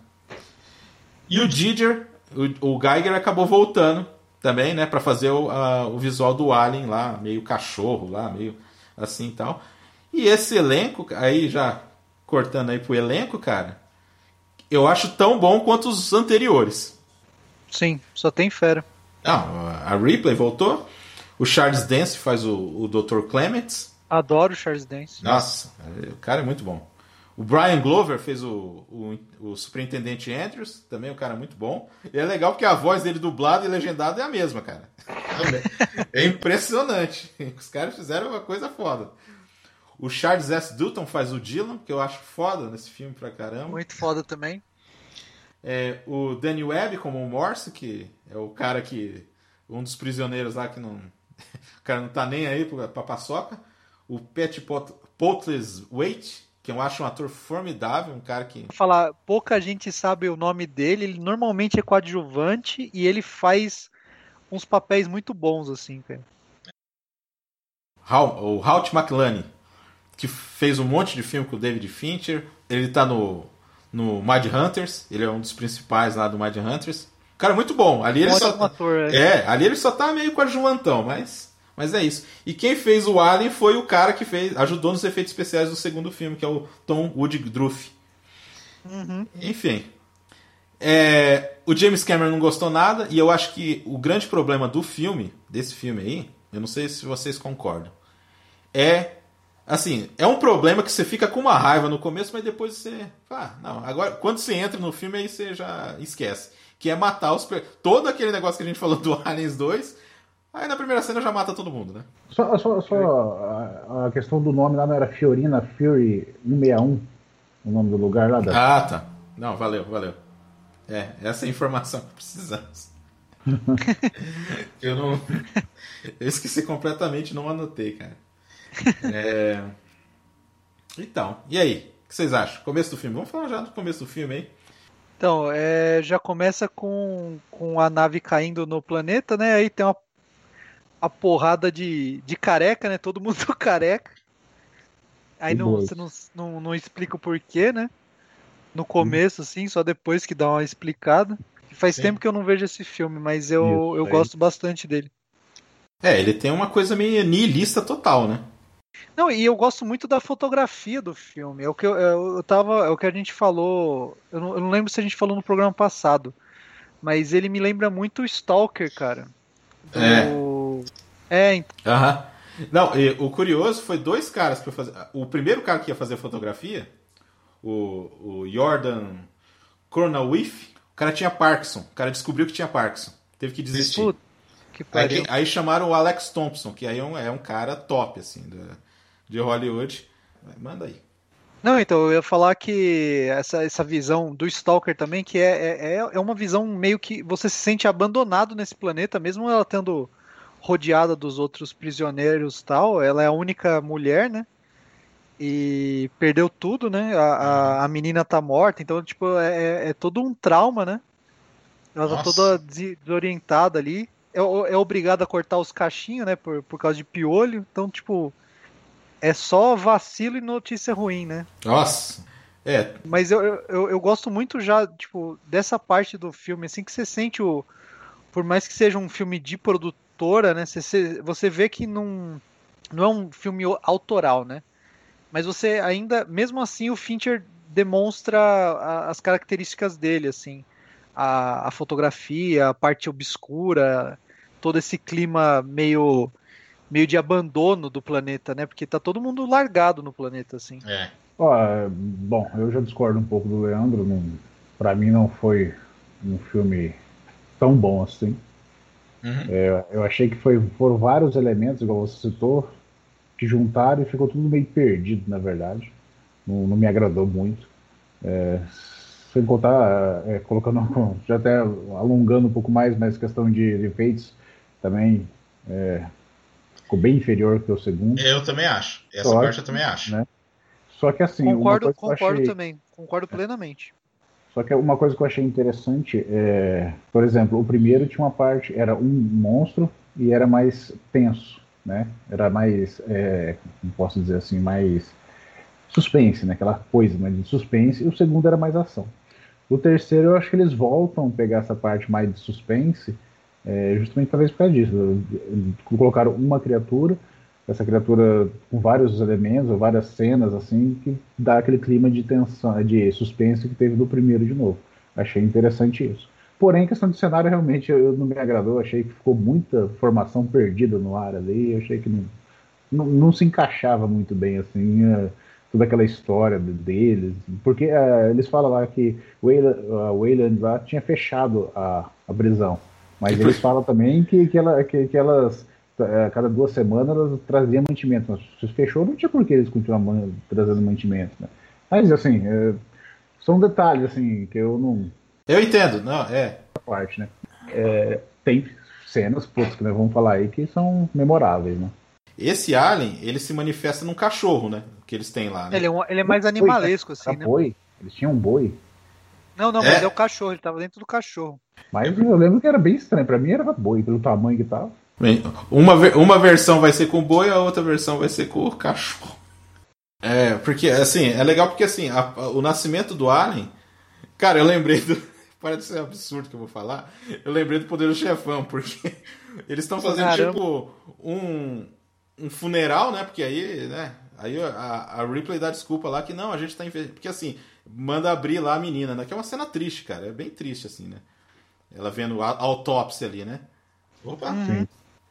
E o Giger, o, o Geiger acabou voltando também, né, para fazer o, a, o visual do Alien lá, meio cachorro lá, meio assim e tal. E esse elenco, aí já cortando aí pro elenco, cara, eu acho tão bom quanto os anteriores. Sim, só tem fera. Ah, a Ripley voltou. O Charles Dance faz o, o Dr. Clements. Adoro o Charles Dance. Nossa, o cara é muito bom. O Brian Glover fez o, o, o, Superintendente Andrews, também um cara muito bom. E é legal porque a voz dele dublada e legendada é a mesma, cara. É impressionante. Os caras fizeram uma coisa foda. O Charles S. Dutton faz o Dylan, que eu acho foda nesse filme pra caramba. Muito foda também. É, o Danny Webb como o Morse, que é o cara que. Um dos prisioneiros lá que não. O cara não tá nem aí pra, pra paçoca. O Pat Pot, Potless Waite, que eu acho um ator formidável, um cara que. Falar, pouca gente sabe o nome dele, ele normalmente é coadjuvante e ele faz uns papéis muito bons, assim, cara. o Halt McLane, que fez um monte de filme com o David Fincher, ele tá no, no Mad Hunters, ele é um dos principais lá do Mad Hunters. Cara, muito bom. Ali ele só. Ator, é. é, ali ele só tá meio coadjuvantão, mas mas é isso. E quem fez o Alien foi o cara que fez, ajudou nos efeitos especiais do segundo filme, que é o Tom Woodruff. Uhum. Enfim. É, o James Cameron não gostou nada, e eu acho que o grande problema do filme, desse filme aí, eu não sei se vocês concordam, é Assim, é um problema que você fica com uma raiva no começo, mas depois você. Ah, não. Agora, quando você entra no filme, aí você já esquece. Que é matar os. Todo aquele negócio que a gente falou do Aliens 2. Aí na primeira cena já mata todo mundo, né? Só, só, só a, a, questão do nome lá não era Fiorina Fury 161, o nome do lugar lá da. Ah, tá. Não, valeu, valeu. É, essa é a informação que precisamos. eu não. Eu esqueci completamente, não anotei, cara. É... Então, e aí? O que vocês acham? Começo do filme? Vamos falar já do começo do filme aí. Então, é, já começa com, com a nave caindo no planeta, né? Aí tem uma a porrada de, de careca, né? Todo mundo careca. Aí não, você não, não, não explica o porquê, né? No começo, assim, só depois que dá uma explicada. Faz Sim. tempo que eu não vejo esse filme, mas eu, Isso, eu gosto bastante dele. É, ele tem uma coisa meio nihilista total, né? Não, e eu gosto muito da fotografia do filme. É o que eu, eu, eu tava, é o que a gente falou. Eu não, eu não, lembro se a gente falou no programa passado, mas ele me lembra muito o Stalker, cara. Do... É. É, então. Aham. Não, e, o curioso foi dois caras para fazer. O primeiro cara que ia fazer fotografia, o, o Jordan Cornawith, o cara tinha Parkinson. O cara descobriu que tinha Parkinson. Teve que desistir. Puta, que aí, aí, chamaram o Alex Thompson, que aí é um, é um cara top, assim, do, de Hollywood. Manda aí. Não, então, eu ia falar que essa, essa visão do Stalker também, que é, é, é uma visão meio que você se sente abandonado nesse planeta, mesmo ela tendo rodeada dos outros prisioneiros tal, ela é a única mulher, né? e perdeu tudo, né? A, a, uhum. a, menina tá morta, então, tipo, é, é, é todo um trauma, né? Ela tá Nossa. tá toda desorientada ali. É, é obrigada a cortar os cachinhos, né? Por, por causa de piolho. Então, tipo, é só vacilo e notícia ruim, né? Nossa! É. Mas eu, eu, eu gosto muito já, tipo, dessa parte do filme, assim, que você sente o. Por mais que seja um filme de produtora, né? Você, você vê que não, não é um filme autoral, né? mas você ainda, mesmo assim, o Fincher demonstra a, as características dele, assim, a, a, fotografia, a parte obscura, todo esse clima meio meio de abandono do planeta, né? Porque tá todo mundo largado no planeta, assim. É. bom, eu já discordo um pouco do Leandro. Não, pra mim não foi um filme tão bom assim. Uhum. É, eu achei que foi, foram vários elementos, igual você citou, que juntaram e ficou tudo meio perdido, na verdade. Não, não me agradou muito. É, sem contar, é, colocando, já até alongando um pouco mais, mas questão de efeitos também é, ficou bem inferior que o segundo. Eu também acho. Essa Só parte eu também acho. Né? Só que assim. Concordo, concordo achei... também. Concordo plenamente. Só que uma coisa que eu achei interessante é, por exemplo, o primeiro tinha uma parte, era um monstro e era mais tenso né? Era mais, é, posso dizer assim, mais suspense, né? Aquela coisa né? de suspense. E o segundo era mais ação. O terceiro, eu acho que eles voltam a pegar essa parte mais de suspense, é, justamente talvez por causa disso. Colocaram uma criatura, essa criatura com vários elementos, ou várias cenas, assim, que dá aquele clima de tensão, de suspense que teve no primeiro de novo. Achei interessante isso. Porém, questão de cenário, realmente, eu, não me agradou. Achei que ficou muita formação perdida no ar ali. Achei que não, não, não se encaixava muito bem, assim, toda aquela história deles. Porque uh, eles falam lá que o Wayland, Wayland lá tinha fechado a, a prisão. Mas eles falam também que, que, ela, que, que elas, a cada duas semanas, elas traziam mantimento. Mas se fechou, não tinha por que eles continuarem trazendo mantimento. Né? Mas, assim, são detalhes, assim, que eu não eu entendo, não, é. Parte, né? É, tem cenas, putz, que nós vamos falar aí, que são memoráveis, né? Esse Alien, ele se manifesta num cachorro, né? Que eles têm lá. Né? Ele, é um, ele é mais animalesco, assim, né? Boi. Eles tinham um boi. Não, não, é. mas é o cachorro, ele tava dentro do cachorro. Mas eu lembro que era bem estranho, pra mim era boi, pelo tamanho que tava. Bem, uma, uma versão vai ser com o boi, a outra versão vai ser com o cachorro. É, porque, assim, é legal porque, assim, a, a, o nascimento do Alien. Cara, eu lembrei do, parece ser absurdo que eu vou falar. Eu lembrei do Poder do Chefão, porque eles estão fazendo Caramba. tipo um, um funeral, né? Porque aí, né? Aí a, a Ripley dá desculpa lá que não, a gente tá. Porque assim, manda abrir lá a menina, né? Que é uma cena triste, cara. É bem triste, assim, né? Ela vendo a autópsia ali, né? Opa! Uhum.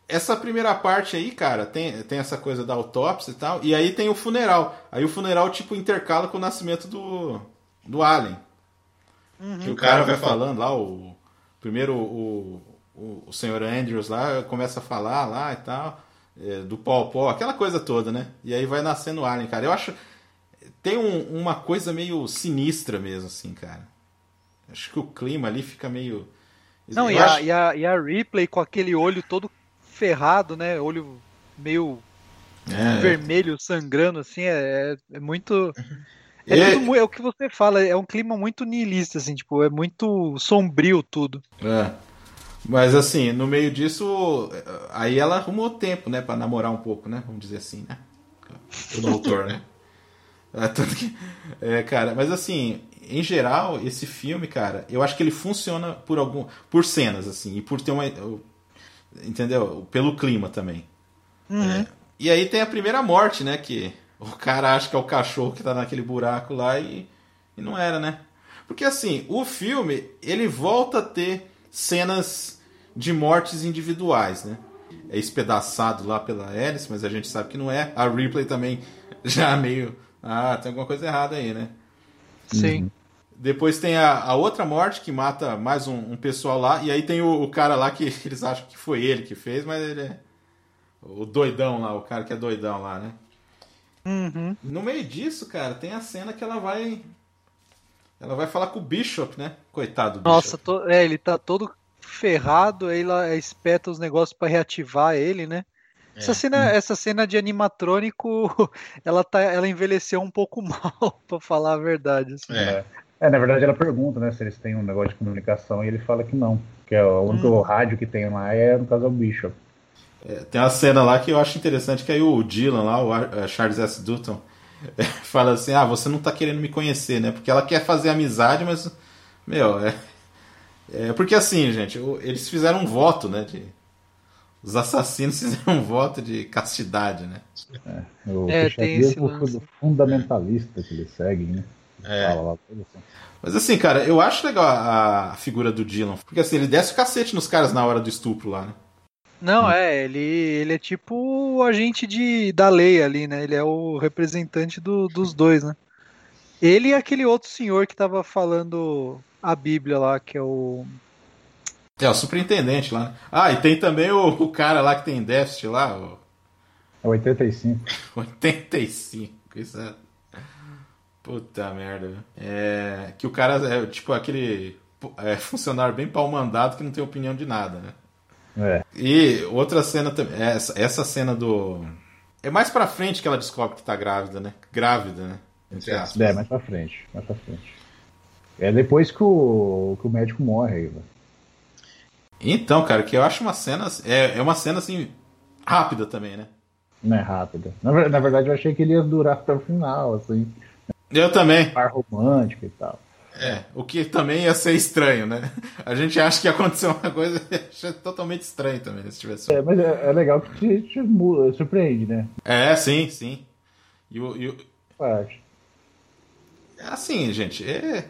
Essa primeira parte aí, cara, tem, tem essa coisa da autópsia e tal, e aí tem o funeral. Aí o funeral, tipo, intercala com o nascimento do, do Alien. Uhum. Que o cara vai falando lá, o. Primeiro o, o, o senhor Andrews lá começa a falar lá e tal. É, do pó pó, aquela coisa toda, né? E aí vai nascendo o Alien, cara. Eu acho. Tem um, uma coisa meio sinistra mesmo, assim, cara. Acho que o clima ali fica meio. Não, e, acho... a, e, a, e a Ripley com aquele olho todo ferrado, né? Olho meio é. vermelho, sangrando, assim, é, é muito. É, é... Tudo, é, o que você fala, é um clima muito niilista, assim, tipo, é muito sombrio tudo. É. Mas assim, no meio disso, aí ela arrumou tempo, né, para namorar um pouco, né? Vamos dizer assim, né? O doutor, né? É, tanto que, é, cara, mas assim, em geral, esse filme, cara, eu acho que ele funciona por algum, por cenas assim, e por ter uma, entendeu? Pelo clima também. Uhum. É, e aí tem a primeira morte, né, que o cara acha que é o cachorro que tá naquele buraco lá e, e não era, né? Porque assim, o filme, ele volta a ter cenas de mortes individuais, né? É espedaçado lá pela Alice, mas a gente sabe que não é. A Ripley também já meio. Ah, tem alguma coisa errada aí, né? Sim. Uhum. Depois tem a, a, outra morte que mata mais um, um pessoal lá. E aí tem o, o, cara lá que eles acham que foi ele que fez, mas ele é. O doidão lá, o cara que é doidão lá, né? Uhum. No meio disso, cara, tem a cena que ela vai ela vai falar com o Bishop, né? Coitado do Nossa, to... é, ele tá todo ferrado, aí ela espeta os negócios para reativar ele, né? É. Essa, cena, essa cena de animatrônico, ela, tá, ela envelheceu um pouco mal, para falar a verdade. Assim. É. é. na verdade ela pergunta, né, se eles têm um negócio de comunicação e ele fala que não, que é o único hum. rádio que tem lá é, no caso, é o Bishop. É, tem uma cena lá que eu acho interessante, que aí o Dylan lá, o Charles S. Dutton, fala assim: ah, você não tá querendo me conhecer, né? Porque ela quer fazer amizade, mas, meu, é. é porque assim, gente, eles fizeram um voto, né? De, os assassinos fizeram um voto de castidade, né? É, o é, tem esse lance. fundamentalista que eles seguem, né? É. Lá, assim. Mas assim, cara, eu acho legal a, a, figura do Dylan, porque assim, ele desce o cacete nos caras na hora do estupro lá, né? Não, é, ele, ele é tipo o agente de, da lei ali, né? Ele é o representante do, dos dois, né? Ele e aquele outro senhor que tava falando a Bíblia lá, que é o. É, o superintendente lá. Né? Ah, e tem também o, o cara lá que tem déficit lá. O... É 85. 85, isso é. Puta merda. É. Que o cara é tipo aquele é, funcionário bem pau mandado que não tem opinião de nada, né? É. E outra cena também. Essa, essa cena do. É mais pra frente que ela descobre que tá grávida, né? Grávida, né? Entre aspas. É, mais pra frente. Mais pra frente. É depois que o, que o médico morre aí, Então, cara, que eu acho uma cena. É, é uma cena assim. rápida também, né? Não é rápida. Na, na verdade, eu achei que ele ia durar até o final, assim. Eu também. Par romântico e tal. É, o que também ia ser estranho, né? A gente acha que aconteceu uma coisa e totalmente estranho também se tivesse. É, mas é, é legal que te, te, surpreende, né? É, sim, sim. E o. E o... Assim, gente, é.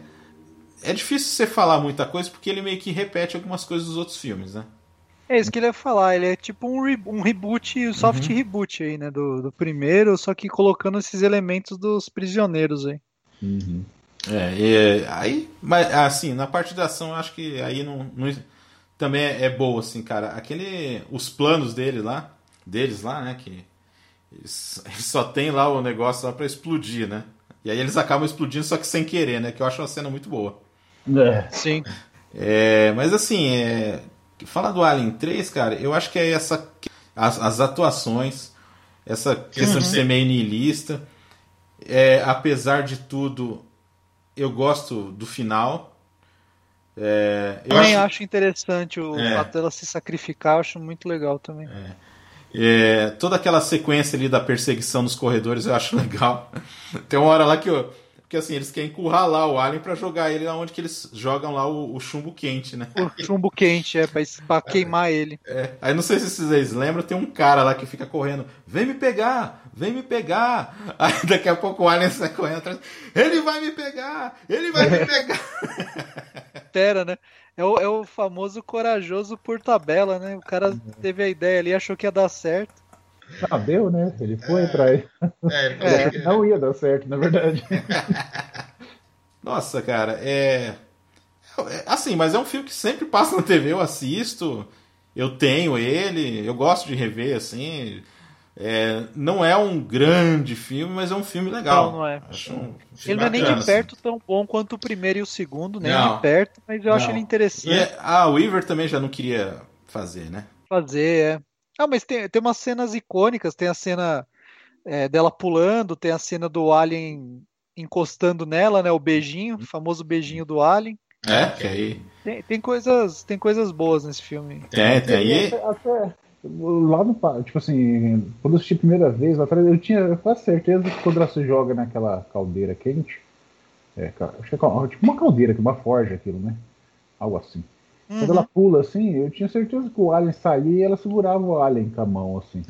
É difícil você falar muita coisa porque ele meio que repete algumas coisas dos outros filmes, né? É isso que ele ia falar, ele é tipo um, re um reboot, um soft uhum. reboot aí, né? Do, do primeiro, só que colocando esses elementos dos prisioneiros aí. Uhum. É, e, aí, mas assim, na parte da ação eu acho que aí não, não também é, é, boa, assim, cara. Aquele, os planos dele lá, deles lá, né, que eles, eles só tem lá o negócio lá para explodir, né? E aí eles acabam explodindo só que sem querer, né? Que eu acho uma cena muito boa. É. Sim. É, mas assim, é, falar do Alien 3, cara, eu acho que é essa as, as atuações, essa questão uhum. de ser meio niilista, é, apesar de tudo, eu gosto do final. É, eu também acho... acho, interessante o é. fato dela se sacrificar, acho muito legal também. É. É, toda aquela sequência ali da perseguição nos corredores eu acho legal. Tem uma hora lá que eu, porque assim, eles querem encurralar o Alien para jogar ele onde que eles jogam lá o, o, chumbo quente, né? O chumbo quente, é, pra, pra queimar ele. É. Aí não sei se vocês lembram, tem um cara lá que fica correndo, vem me pegar, vem me pegar. Aí daqui a pouco o Alien sai correndo atrás, ele vai me pegar, ele vai me pegar. Pera, né? É o, é o famoso corajoso por tabela, né? O cara teve a ideia ali, achou que ia dar certo. Ah, deu, né? Ele foi é. atrás. É, ele é. Que não ia dar certo, na verdade. Nossa, cara, é... é. Assim, mas é um filme que sempre passa na TV, eu assisto, eu tenho ele, eu gosto de rever, assim. É, não é um grande filme, mas é um filme legal. Não, não é. Um filme ele não é nem de perto assim. tão bom quanto o primeiro e o segundo, nem não. de perto, mas eu não. acho ele interessante. E é, a Weaver também já não queria fazer, né? Fazer, é. Ah, mas tem, tem umas cenas icônicas, tem a cena é, dela pulando, tem a cena do Alien encostando nela, né? O beijinho, o famoso beijinho do Alien. É, que aí. Tem, tem, coisas, tem coisas boas nesse filme. Tem, tem aí. Até, lá no. Tipo assim, quando eu assisti a primeira vez, lá atrás, eu tinha quase certeza que quando ela se joga naquela caldeira quente. É, acho que é tipo uma caldeira, que uma forja aquilo, né? Algo assim. Uhum. Quando ela uhum. pula assim, eu tinha certeza que o Alien saía e ela segurava o Alien com a mão, assim.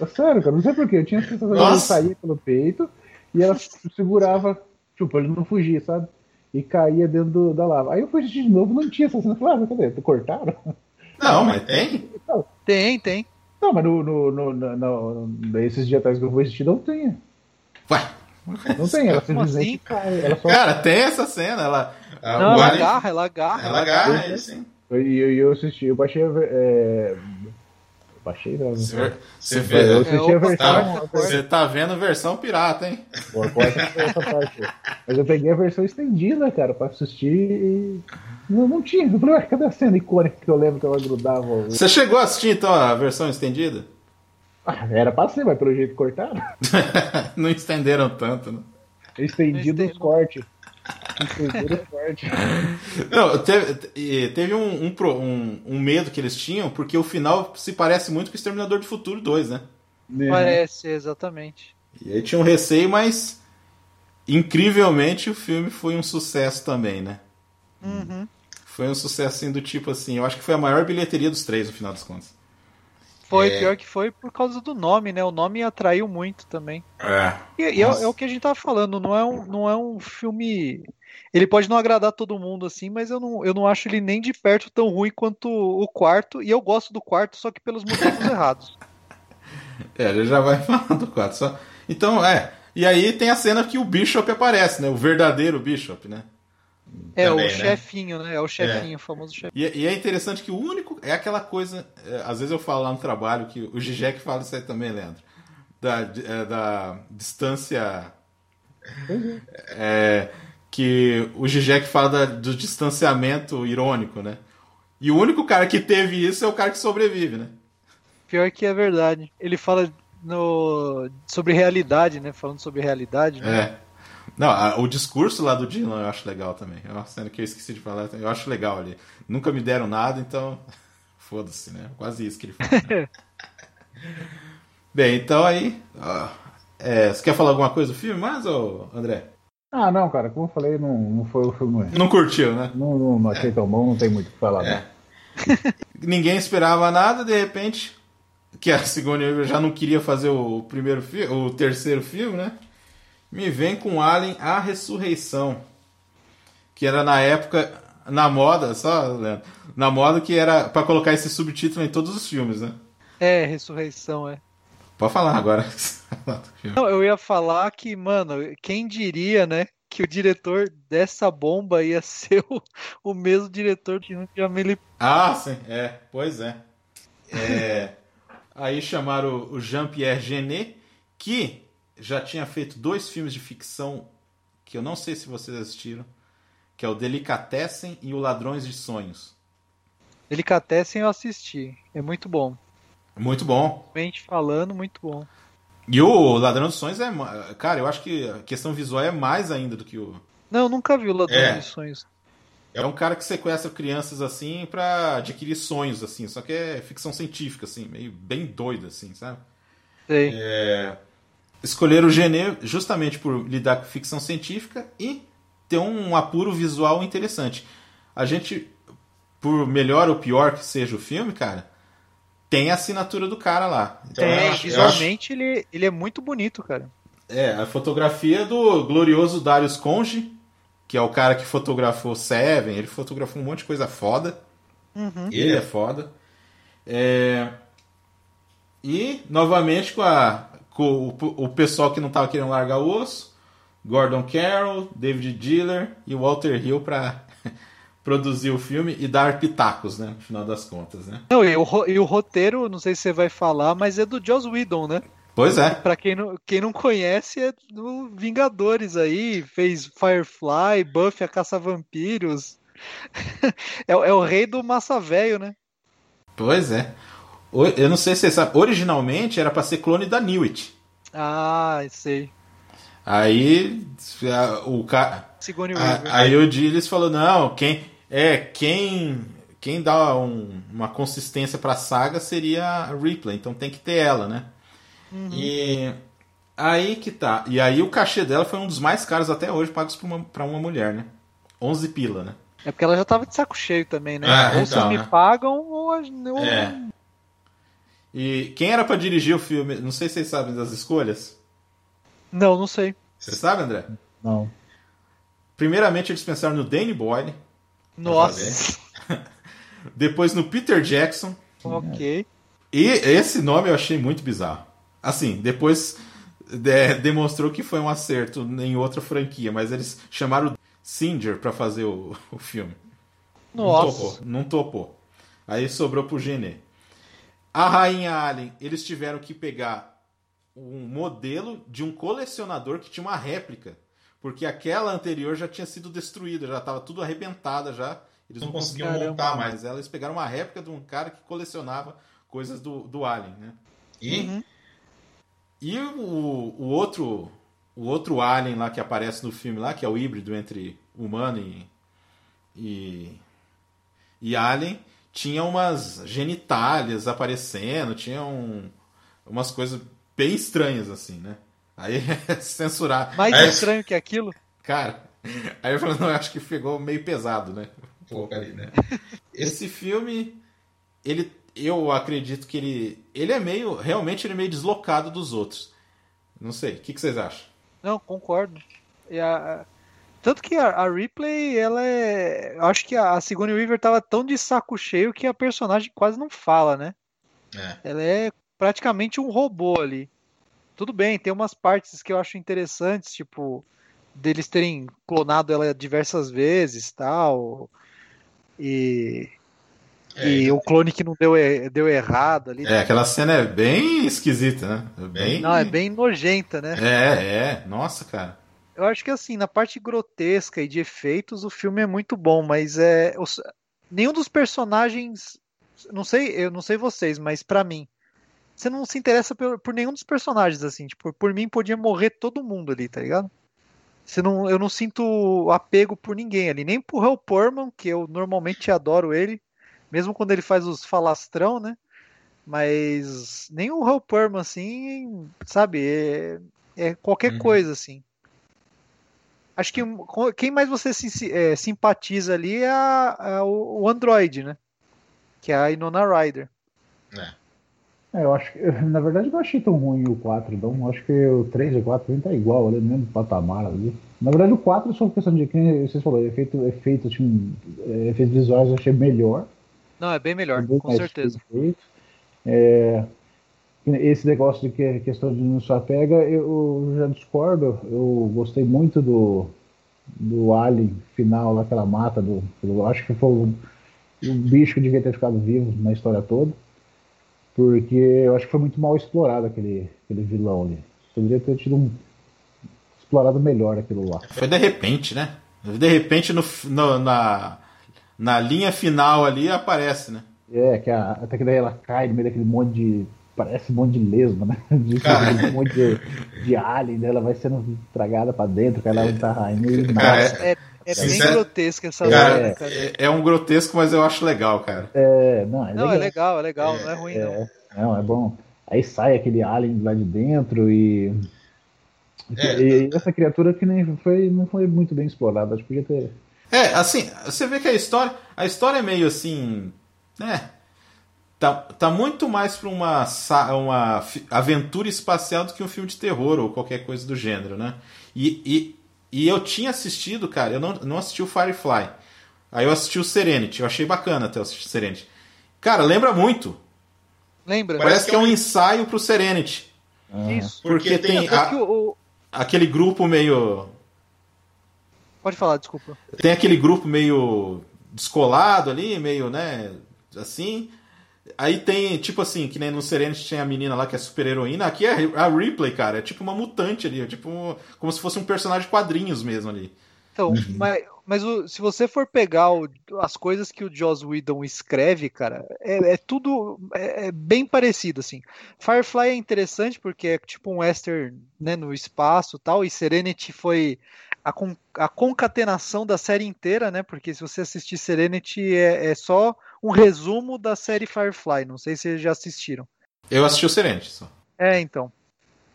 É sério, cara, não sei porquê. Eu tinha certeza que ele saía pelo peito e ela segurava, tipo, ele não fugia, sabe? E caía dentro do, da lava. Aí eu fui assistir de novo, não tinha essa cena. Eu falei, ah, cadê? Cortaram? Não, mas tem? Tem, tem. Não, mas no, no, no, no, no esses dias atrás que eu fui assistir, não tem. Ué? Não tem, ela simplesmente assim? cai. Ela só... Cara, tem essa cena, ela ah, não, ela agarra, ela agarra. Ela agarra, é sim. E eu, eu, assisti, eu baixei. É... Baixei não. Você, você vê, eu assisti a versão. Tá, você tá vendo a versão pirata, hein? Pô, essa parte. Mas eu peguei a versão estendida, cara, pra assistir e. Não, não tinha. Eu falei, cadê a cena icônica que eu lembro que ela grudava? Você chegou a assistir então a versão estendida? Ah, era pra ser, mas pelo jeito cortaram. não estenderam tanto, né? Estendido os cortes. Não, teve, teve um, um, um, um, medo que eles tinham, porque o final se parece muito com o Exterminador do Futuro 2, né? É. Parece, exatamente. E aí tinha um receio, mas incrivelmente o filme foi um sucesso também, né? Uhum. Foi um sucesso assim, do tipo assim, eu acho que foi a maior bilheteria dos três no final das contas. Foi, é... pior que foi por causa do nome, né? O nome atraiu muito também. É. E, e é, é, o que a gente tava falando, não é um, não é um filme. Ele pode não agradar todo mundo assim, mas eu não, eu não acho ele nem de perto tão ruim quanto o quarto. E eu gosto do quarto, só que pelos motivos errados. É, ele já vai falar do quarto. Só... Então, é. E aí tem a cena que o Bishop aparece, né? O verdadeiro Bishop, né? É Também, o né? chefinho, né? É o chefinho, é. o famoso chefinho. E, e, é interessante que o único. É aquela coisa. É, às vezes eu falo lá no trabalho que o Gigek fala isso aí também, Leandro. Da, é, da distância. Uhum. É, que o Gigek fala da, do distanciamento irônico, né? E o único cara que teve isso é o cara que sobrevive, né? Pior que é verdade. Ele fala no, sobre realidade, né? Falando sobre realidade. Né? É. Não, a, o discurso lá do Dylan eu acho legal também. É uma cena que eu esqueci de falar, eu acho legal ali. Nunca me deram nada, então. Foda-se, né? Quase isso que ele fala. Né? Bem, então aí. Ó, é, você quer falar alguma coisa do filme mais, ou André? Ah, não, cara, como eu falei, não, não foi o filme. Não curtiu, né? Não, não, não achei tão bom, não tem muito o que falar. É. Ninguém esperava nada, de repente, que a Sigourney já não queria fazer o primeiro filme, o terceiro filme, né? me vem com Alien A Ressurreição. Que era na época, na moda, só, Leandro, na moda que era para colocar esse subtítulo em todos os filmes, né? É, Ressurreição, é. Pode falar agora. Não, eu ia falar que, mano, quem diria, né, que o diretor dessa bomba ia ser o, o mesmo diretor de Amelie. Ah, sim, é, pois é. é aí chamaram o Jean-Pierre Genet, que já tinha feito dois filmes de ficção que eu não sei se vocês assistiram, que é o Delicatessen e o Ladrões de Sonhos. Delicatessen eu assisti, é muito bom. Muito bom. Mente falando, muito bom. E o Ladrão de Sonhos é. Cara, eu acho que a questão visual é mais ainda do que o. Não, eu nunca vi o Ladrão é. de Sonhos. É um cara que sequestra crianças assim para adquirir sonhos, assim, só que é ficção científica, assim, meio bem doido, assim, sabe? Sei. É escolher o Genet justamente por lidar com ficção científica e ter um apuro visual interessante. A gente, por melhor ou pior que seja o filme, cara, tem a assinatura do cara lá. Então, tem, visualmente acho... ele, ele é muito bonito, cara. É, a fotografia do glorioso Darius Conge, que é o cara que fotografou Seven, ele fotografou um monte de coisa foda. Uhum. Ele é foda. É... E, novamente, com, a, com o, o pessoal que não tava querendo largar o osso, Gordon Carroll, David Diller e Walter Hill para produzir o filme e dar pitacos, né? No final das contas, né? Não, e o, e o roteiro, não sei se você vai falar, mas é do Joss Whedon, né? Pois é. Pra quem não, quem não conhece, é do Vingadores aí. Fez Firefly, Buffy a Caça-Vampiros. é, é, o rei do massa velho, né? Pois é. Eu não sei se você sabe. Originalmente era pra ser clone da Newt. Ah, sei. Aí o cara. Aí o Dillis falou: não, quem. É, quem. Quem dá um, uma consistência pra saga seria a Ripley, então tem que ter ela, né? Uhum. E aí que tá. E aí o cachê dela foi um dos mais caros até hoje pagos pra uma, pra uma mulher, né? 11 pila, né? É porque ela já tava de saco cheio também, né? É, ou então, vocês me né? pagam ou. ou... É. E quem era para dirigir o filme? Não sei se vocês sabem das escolhas. Não, não sei. Você sabe, André? Não. Primeiramente eles pensaram no Danny Boyle. Nossa. Depois no Peter Jackson. Ok. E esse nome eu achei muito bizarro. Assim, depois de, demonstrou que foi um acerto em outra franquia, mas eles chamaram Singer para fazer o, o filme. Nossa. Não topou, não topou. Aí sobrou pro Genê. A Rainha Alien, eles tiveram que pegar um modelo de um colecionador que tinha uma réplica. Porque aquela anterior já tinha sido destruída, já estava tudo arrebentada já. Eles não, não conseguiam montar mais. Eles pegaram uma réplica de um cara que colecionava coisas do, do Alien, né? E, uhum. e o, o, outro o outro Alien lá que aparece no filme lá, que é o híbrido entre humano e, e, e Alien, tinha umas genitálias aparecendo, tinha um, umas coisas bem estranhas, assim, né? Aí censurar. Mais aí, estranho que aquilo? Cara, aí eu falei, não, eu acho que ficou meio pesado, né? pouco ali, né? Esse filme, ele, eu acredito que ele, ele é meio, realmente ele é meio deslocado dos outros. Não sei, o que, que vocês acham? Não, concordo. E a, tanto que a, a Ripley, ela é. Eu acho que a, a Sigourney Weaver tava tão de saco cheio que a personagem quase não fala, né? É. Ela é praticamente um robô ali. Tudo bem, tem umas partes que eu acho interessantes, tipo, deles terem clonado ela diversas vezes tal. E. É, e o clone que não deu, deu errado ali. É, aquela cena é bem esquisita, né? É bem... Não, é bem nojenta, né? É, é. Nossa, cara. Eu acho que assim, na parte grotesca e de efeitos, o filme é muito bom, mas é. Nenhum dos personagens. Não sei, eu não sei vocês, mas para mim, você não se interessa por, por, nenhum dos personagens, assim. Tipo, por mim podia morrer todo mundo ali, tá ligado? Você não, eu não sinto apego por ninguém ali. Nem por Hal Porman, que eu normalmente adoro ele. Mesmo quando ele faz os falastrão, né? Mas nem o Hal Porman, assim, sabe? É, é qualquer uhum. coisa, assim. Acho que quem mais você se, é, simpatiza ali é, a, é o, o Android, né? Que é a Inona Rider. É. É, eu acho que, na verdade, eu não achei tão ruim o 4, não. Acho que o 3 e o 4 tá igual ali, no mesmo patamar ali. Na verdade, o 4 é só questão de quem vocês falaram, efeito, efeito, assim, efeitos visuais eu achei melhor. Não, é bem melhor, é bem com certeza. É, esse negócio de que questão de não se apega, eu já discordo. Eu gostei muito do, do Alien final, lá que ela mata. Do, eu acho que foi o, o bicho que devia ter ficado vivo na história toda porque eu acho que foi muito mal explorado aquele, aquele vilão ali. Poderia ter tido um explorado melhor aquilo lá. Foi de repente, né? De repente no, no, na, na linha final ali aparece, né? É, que a, até que daí ela cai no meio daquele monte de. Parece um monte de lesma, né? De, um monte de, de alien, né? ela vai sendo tragada pra dentro, ela não tá raindo e É, é bem grotesco essa cara, cara. É, é, um grotesco, mas eu acho legal, cara. É, não, é não, legal. é legal, é legal, não é ruim, é, não. Não, é bom. Aí sai aquele alien lá de dentro e. É, e essa criatura que nem foi, não foi muito bem explorada, acho que podia ter. É, assim, você vê que a história. A história é meio assim. né? tá, tá muito mais pra uma, uma aventura espacial do que um filme de terror ou qualquer coisa do gênero, né? E, e, e eu tinha assistido, cara, eu não, não assisti o Firefly. Aí eu assisti o Serenity, eu achei bacana até assistir o Serenity. Cara, lembra muito. Lembra? Parece, Parece que é um ensaio pro Serenity. Isso. Porque, Porque tem, tem a, o... aquele grupo meio. Pode falar, desculpa. Tem aquele grupo meio descolado ali, meio, né? Assim. Aí tem, tipo assim, que nem no Serenity tem a menina lá que é super heroína. Aqui é a Ripley, cara. É tipo uma mutante ali. É tipo como se fosse um personagem de quadrinhos mesmo ali. Então, uhum. mas, mas o, se você for pegar o, as coisas que o Joss Whedon escreve, cara, é, é tudo é, é, bem parecido, assim. Firefly é interessante porque é tipo um western né, no espaço tal, e Serenity foi a, con, a concatenação da série inteira, né? Porque se você assistir Serenity é, é só um resumo da série Firefly. Não sei se vocês já assistiram. Eu assisti o Serenity só. É, então.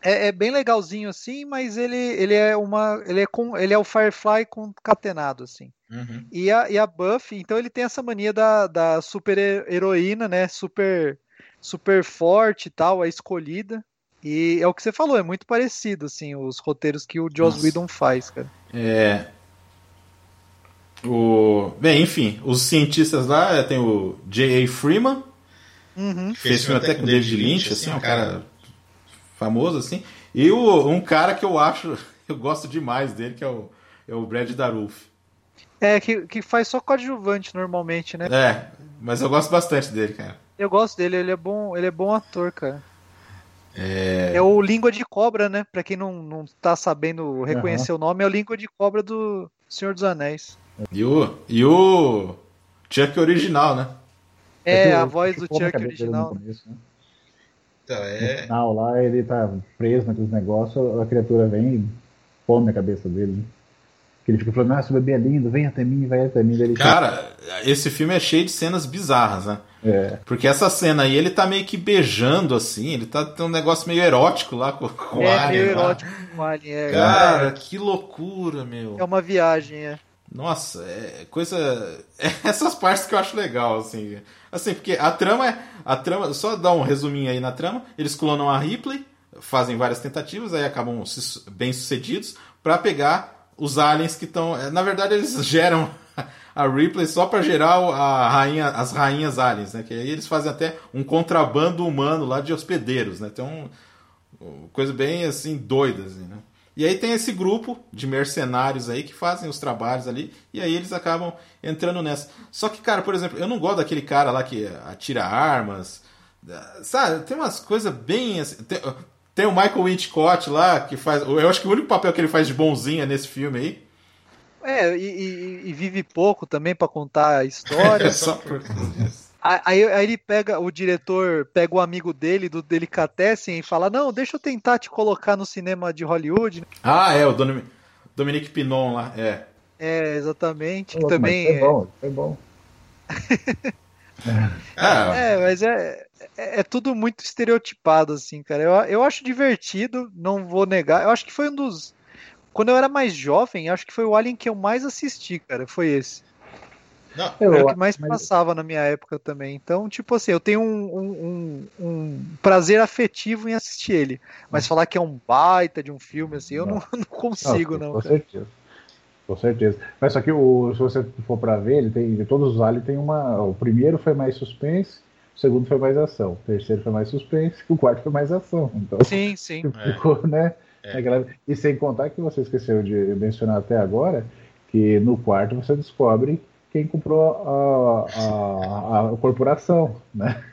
É, é, bem legalzinho assim, mas ele, ele é uma. Ele é, com, ele é o Firefly concatenado, assim. Uhum. E, a, e a Buffy, então ele tem essa mania da, da super heroína, né? Super, super forte e tal, a escolhida. E é o que você falou, é muito parecido, assim, os roteiros que o Joss Whedon faz, cara. É. O... Bem, enfim, os cientistas lá tem o J.A. Freeman, uhum. que fez filme até com David Lynch, assim, assim, um cara famoso, assim. E o, um cara que eu acho, eu gosto demais dele, que é o, é o Brad Darulf. É, que, que faz só coadjuvante normalmente, né? É, mas eu gosto bastante dele, cara. Eu gosto dele, ele é bom, ele é bom ator, cara. É... é o Língua de Cobra, né? Pra quem não, não tá sabendo reconhecer uhum. o nome, é o Língua de Cobra do Senhor dos Anéis. E o, e o Chuck original, né? É, é a voz do Chuck original. Começo, né? Então, é... No final lá, ele tá preso naqueles negócios, a criatura vem e põe na cabeça dele. Né? Que ele fica falando, ah, seu bebê é lindo, vem até mim, vai até mim. Ele Cara, esse filme é cheio de cenas bizarras, né? É. Porque essa cena aí, ele tá meio que beijando, assim, ele tá tem um negócio meio erótico lá com, com é, o Alien. É, meio erótico com o Alien, é. Cara, que loucura, meu. É uma viagem, é. Nossa, é coisa. É essas partes que eu acho legal, assim. Assim, porque a trama é. A trama. Só dar um resuminho aí na trama. Eles clonam a Ripley, fazem várias tentativas, aí acabam bem sucedidos, para pegar os aliens que estão. É, na verdade, eles geram a Ripley só para gerar a rainha, as rainhas aliens, né? Que aí eles fazem até um contrabando humano lá de hospedeiros, né? Tem um. Coisa bem assim, doida, assim, né? E aí tem esse grupo de mercenários aí que fazem os trabalhos ali, e aí eles acabam entrando nessa. Só que, cara, por exemplo, eu não gosto daquele cara lá que atira armas. Sabe, tem umas coisas bem assim. Tem, tem, o Michael Winchcott lá, que faz. Eu acho que o único papel que ele faz de bonzinho é nesse filme aí. É, e, e, e vive pouco também para contar a história. Só por Aí, aí, ele pega, o diretor pega o amigo dele, do Delicatessen, e fala: Não, deixa eu tentar te colocar no cinema de Hollywood. Ah, é, o Dominique Pinon lá, é. É, exatamente. que também. Foi bom, foi bom. é. é, mas é, é, é, tudo muito estereotipado, assim, cara. Eu, eu acho divertido, não vou negar. Eu acho que foi um dos. Quando eu era mais jovem, acho que foi o Alien que eu mais assisti, cara. Foi esse. Não, Era o que mais mas... passava na minha época também. Então, tipo assim, eu tenho um, um, um, prazer afetivo em assistir ele. Mas hum. falar que é um baita de um filme, assim, eu não, não consigo, não. Com cara. certeza. Com certeza. Mas só que o, se você for para ver, ele tem. Todos os aliens tem uma. O primeiro foi mais suspense, o segundo foi mais ação, o terceiro foi mais suspense, o quarto foi mais ação. Então, sim, sim. Ficou, é. né? É. Aquela... E sem contar que você esqueceu de mencionar até agora, que no quarto você descobre quem comprou a, a, a corporação, né?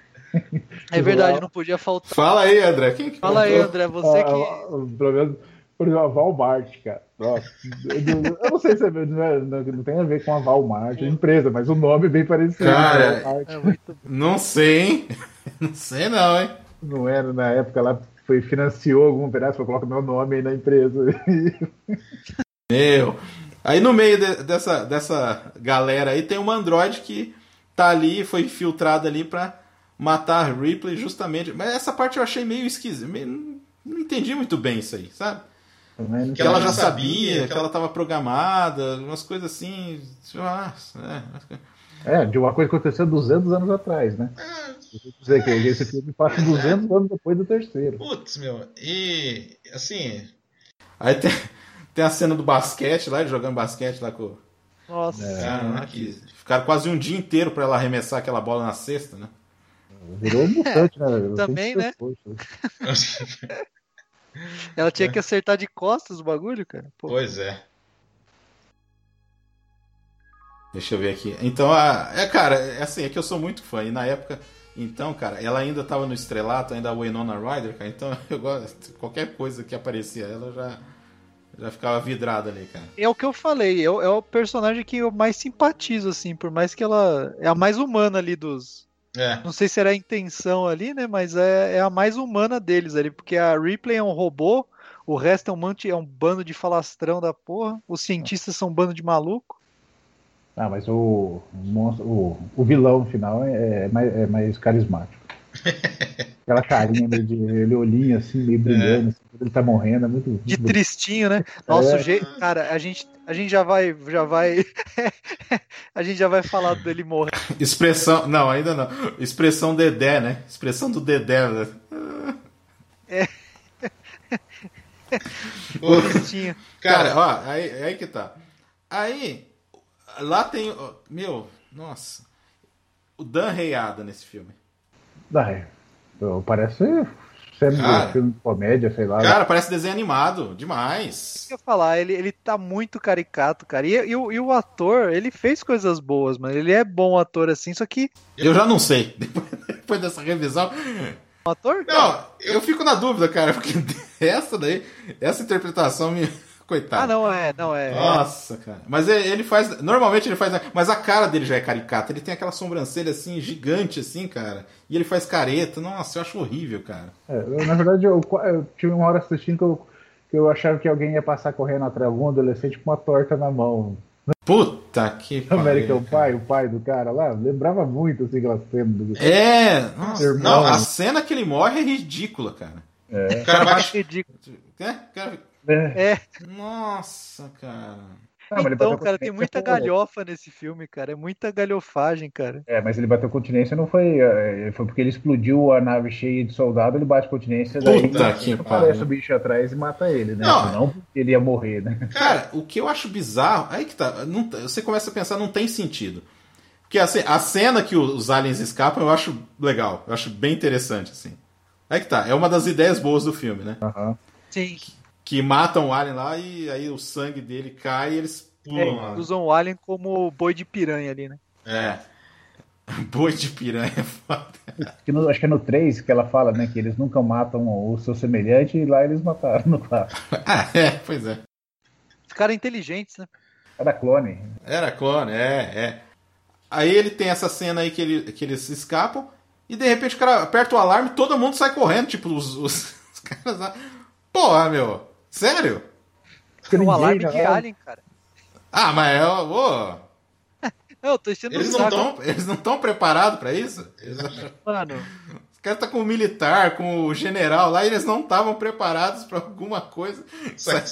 É verdade, não podia faltar. Fala aí, André. Quem que Fala aí, André, você ah, que. Pelo menos, por exemplo, a Walmart, cara. Nossa, eu não sei se é, não, não, tem a ver com a Walmart, a empresa, mas o nome é bem parecido. Cara, é muito... não sei, hein? Não sei não, hein? Não era na época lá, foi, financiou algum pedaço, falou, coloca meu nome aí na empresa. Meu, Aí no meio de, dessa, dessa galera aí tem uma androide que tá ali, foi infiltrada ali pra matar a Ripley justamente. Mas essa parte eu achei meio esquisita. Meio, não entendi muito bem isso aí, sabe? Que ela já sabia, que ela estava programada, umas coisas assim. Ah, é. É, de uma coisa que aconteceu 200 anos atrás, né? É. Dizer que esse filme passa 200 anos depois do terceiro. Putz, meu. E, assim. Aí tem, tem a cena do basquete lá, jogando basquete lá com. Nossa. É, cara, que ficaram quase um dia inteiro para ela arremessar aquela bola na cesta, né? Virou mutante, né? Também, né? ela tinha que acertar de costas o bagulho, cara. Pô. Pois é. Deixa eu ver aqui. Então, a, é, cara, é assim, é que eu sou muito fã. E na época, então, cara, ela ainda tava no estrelato, ainda a Winona Ryder, cara. Então, eu gosto. Qualquer coisa que aparecia ela já. Já ficava vidrada ali, cara. É o que eu falei, é o, é o personagem que eu mais simpatizo, assim, por mais que ela é a mais humana ali dos. É. Não sei se era a intenção ali, né? Mas é, é a mais humana deles ali, porque a Ripley é um robô, o resto é um, monte, é um bando de falastrão da porra, os cientistas são um bando de maluco. Ah, mas o, o, o vilão no final é, é, mais, é mais carismático. Aquela carinha meio de ele olhinho assim, meio brilhando, é. assim, ele tá morrendo, é muito. De muito... tristinho, né? Nossa, é. jeito, cara, a gente, a gente já vai. Já vai. a gente já vai falar dele morrer. Expressão. Não, ainda não. Expressão Dedé, né? Expressão do Dedé. Né? É. Tristinho. Cara, ó, aí, aí que tá. Aí, Lá tem. Meu, nossa. O Dan Reiada nesse filme. Ai, parece sendo cara, filme de comédia, sei lá. Cara, parece desenho animado, demais. Eu ia falar, ele, ele tá muito caricato, cara. E, e, o, e o ator, ele fez coisas boas, mano. Ele é bom ator assim, só que. Eu já não sei. Depois, depois dessa revisão. O ator? Não, eu fico na dúvida, cara, porque essa daí, essa interpretação me Coitado. Ah, não é, não é. Nossa, cara. Mas ele faz. Normalmente ele faz. Mas a cara dele já é caricata. Ele tem aquela sobrancelha assim, gigante, assim, cara. E ele faz careta. Nossa, eu acho horrível, cara. É, eu, na verdade, eu, eu, tive uma hora assistindo que eu, que eu achava que alguém ia passar correndo atrás de algum adolescente com uma torta na mão. Puta que pariu. American Pie, o pai do cara lá, lembrava muito assim aquela cena do. É, nossa, não, a cena que ele morre é ridícula, cara. É. O cara vai. Ridículo. É, cara é. é. Nossa, cara. Não, então, cara, tem muita galhofa nesse filme, cara. É muita galhofagem, cara. É, mas ele bateu continência não foi. É, foi porque ele explodiu a nave cheia de soldado, ele bate continência, daí Puta que aparece o bicho atrás e mata ele, né? Não, ele ia morrer, né? Cara, o que eu acho bizarro. Aí que tá. Não, você começa a pensar, não tem sentido. Porque assim, a cena que os aliens escapam eu acho legal. Eu acho bem interessante, assim. Aí que tá. É uma das ideias boas do filme, né? Uhum. Sim que matam o alien lá e aí o sangue dele cai e eles pulam é, Usam o alien como boi de piranha ali, né? É. Boi de piranha, é foda. No, acho que é no 3 que ela fala, né? Que eles nunca matam o seu semelhante e lá eles mataram no 4. ah, é, pois é. Ficaram inteligentes, né? Era clone. Era clone, é, é. Aí ele tem essa cena aí que, ele, que eles escapam e de repente o cara aperta o alarme e todo mundo sai correndo, tipo, os, os, os caras lá. Porra, meu. Sério? É um alarme de alien, cara. Ah, mas é. Ô, eu tô enchendo eles, não tão, eles não estão preparados para isso? Eles... Mano. Os caras estão tá com o militar, com o general lá, e eles não estavam preparados para alguma coisa.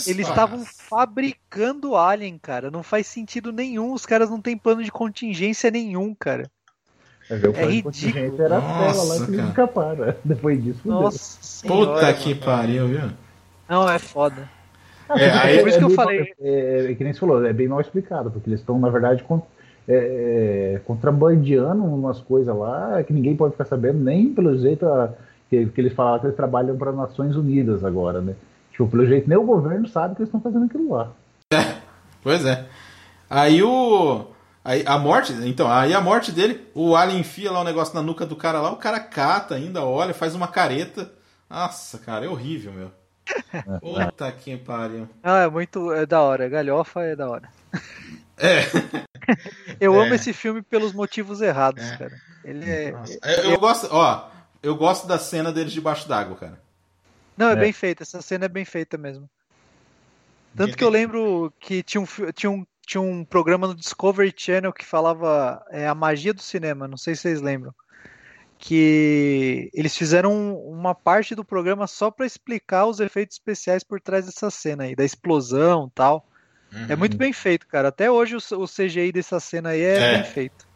Eles estavam fabricando alien, cara. Não faz sentido nenhum. Os caras não têm plano de contingência nenhum, cara. É ridículo. Era Nossa, lá que nunca para. Depois disso. Nossa. Puta que pariu, viu? Não, é foda. Ah, é, aí, por isso que eu falei. É, é, que nem você falou, é bem mal explicado, porque eles estão, na verdade, com, é, é, contrabandeando umas coisas lá que ninguém pode ficar sabendo, nem pelo jeito a, que, que eles falavam que eles trabalham para Nações Unidas agora, né? Tipo, pelo jeito, nem o governo sabe que eles estão fazendo aquilo lá. É, pois é. Aí o. Aí a morte, então, aí a morte dele, o alien enfia lá o negócio na nuca do cara lá, o cara cata ainda, olha, faz uma careta. Nossa, cara, é horrível, meu. Puta que pariu. Ah, é muito. É da hora. Galhofa é da hora. É. Eu é. amo esse filme pelos motivos errados, é. cara. Ele é. Eu, eu, gosto, ó. Eu gosto da cena deles debaixo d'água, cara. Não, é, é, bem feita. Essa cena é bem feita mesmo. Tanto que eu lembro que tinha um, tinha um, tinha um programa no Discovery Channel que falava é, a magia do cinema. Não sei se vocês lembram que eles fizeram uma parte do programa só para explicar os efeitos especiais por trás dessa cena aí, da explosão tal. Uhum. É muito uhum. bem feito, cara. Até hoje o, CGI dessa cena aí é, é. bem feito.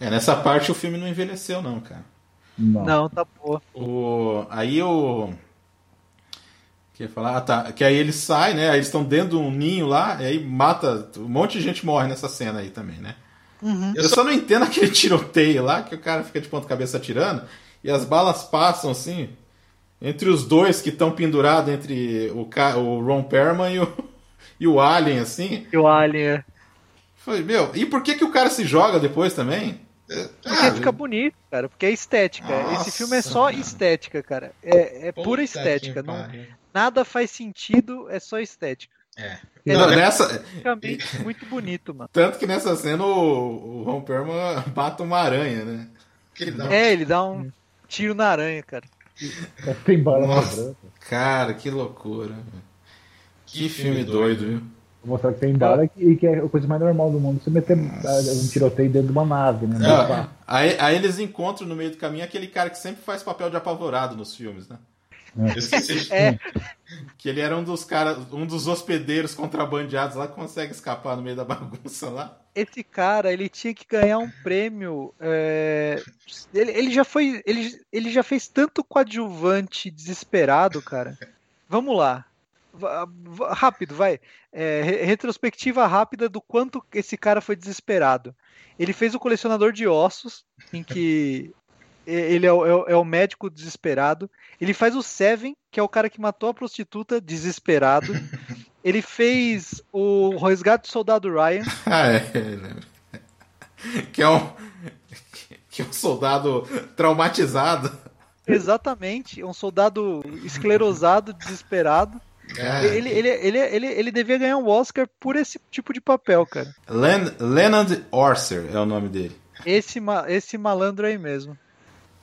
É, nessa parte o filme não envelheceu, não, cara. Não, não tá boa. O... Aí o. Que falar, ah, tá. Que aí ele sai, né? Aí eles estão dentro de um ninho lá, e aí mata. Um monte de gente morre nessa cena aí também, né? Uhum. Eu só não entendo aquele tiroteio lá, que o cara fica de ponta cabeça atirando, e as balas passam assim, entre os dois que estão pendurados entre o, o Ron Perlman e o, e o Alien, assim. E o Alien, é. Foi, meu, e por que, que o cara se joga depois também? Porque ah, fica bonito, cara, porque é estética. Nossa, Esse filme é só estética, cara. É, é pura estética. Não, nada faz sentido, é só estética. É. é não, nessa... muito bonito, mano. Tanto que nessa cena o, o Ron Perlman mata uma aranha, né? Ele um... É, ele dá um tiro na aranha, cara. Tem bala Nossa, Cara, que loucura. Que, que filme, filme doido, viu? Vou mostrar que tem bala e que é a coisa mais normal do mundo você meter Nossa. um tiroteio dentro de uma nave, né? É. Aí, aí eles encontram no meio do caminho aquele cara que sempre faz papel de apavorado nos filmes, né? É. esqueci. É. Que ele era um dos caras, um dos hospedeiros contrabandeados lá que consegue escapar no meio da bagunça lá. Esse cara, ele tinha que ganhar um prêmio. É... Ele, ele já foi. Ele, ele já fez tanto coadjuvante desesperado, cara. Vamos lá. Rápido, vai. É, retrospectiva rápida do quanto esse cara foi desesperado. Ele fez o colecionador de ossos, em que ele é o, é, é o, médico desesperado. Ele faz o Seven, que é o cara que matou a prostituta, desesperado. ele fez o Resgate do Soldado Ryan. ah, é, que é um que é um soldado traumatizado. Exatamente, um soldado esclerosado, desesperado. É. Ele, ele, ele, ele, ele devia ganhar um Oscar por esse tipo de papel, cara. Len, Leonard Orser é o nome dele. Esse, esse malandro aí mesmo.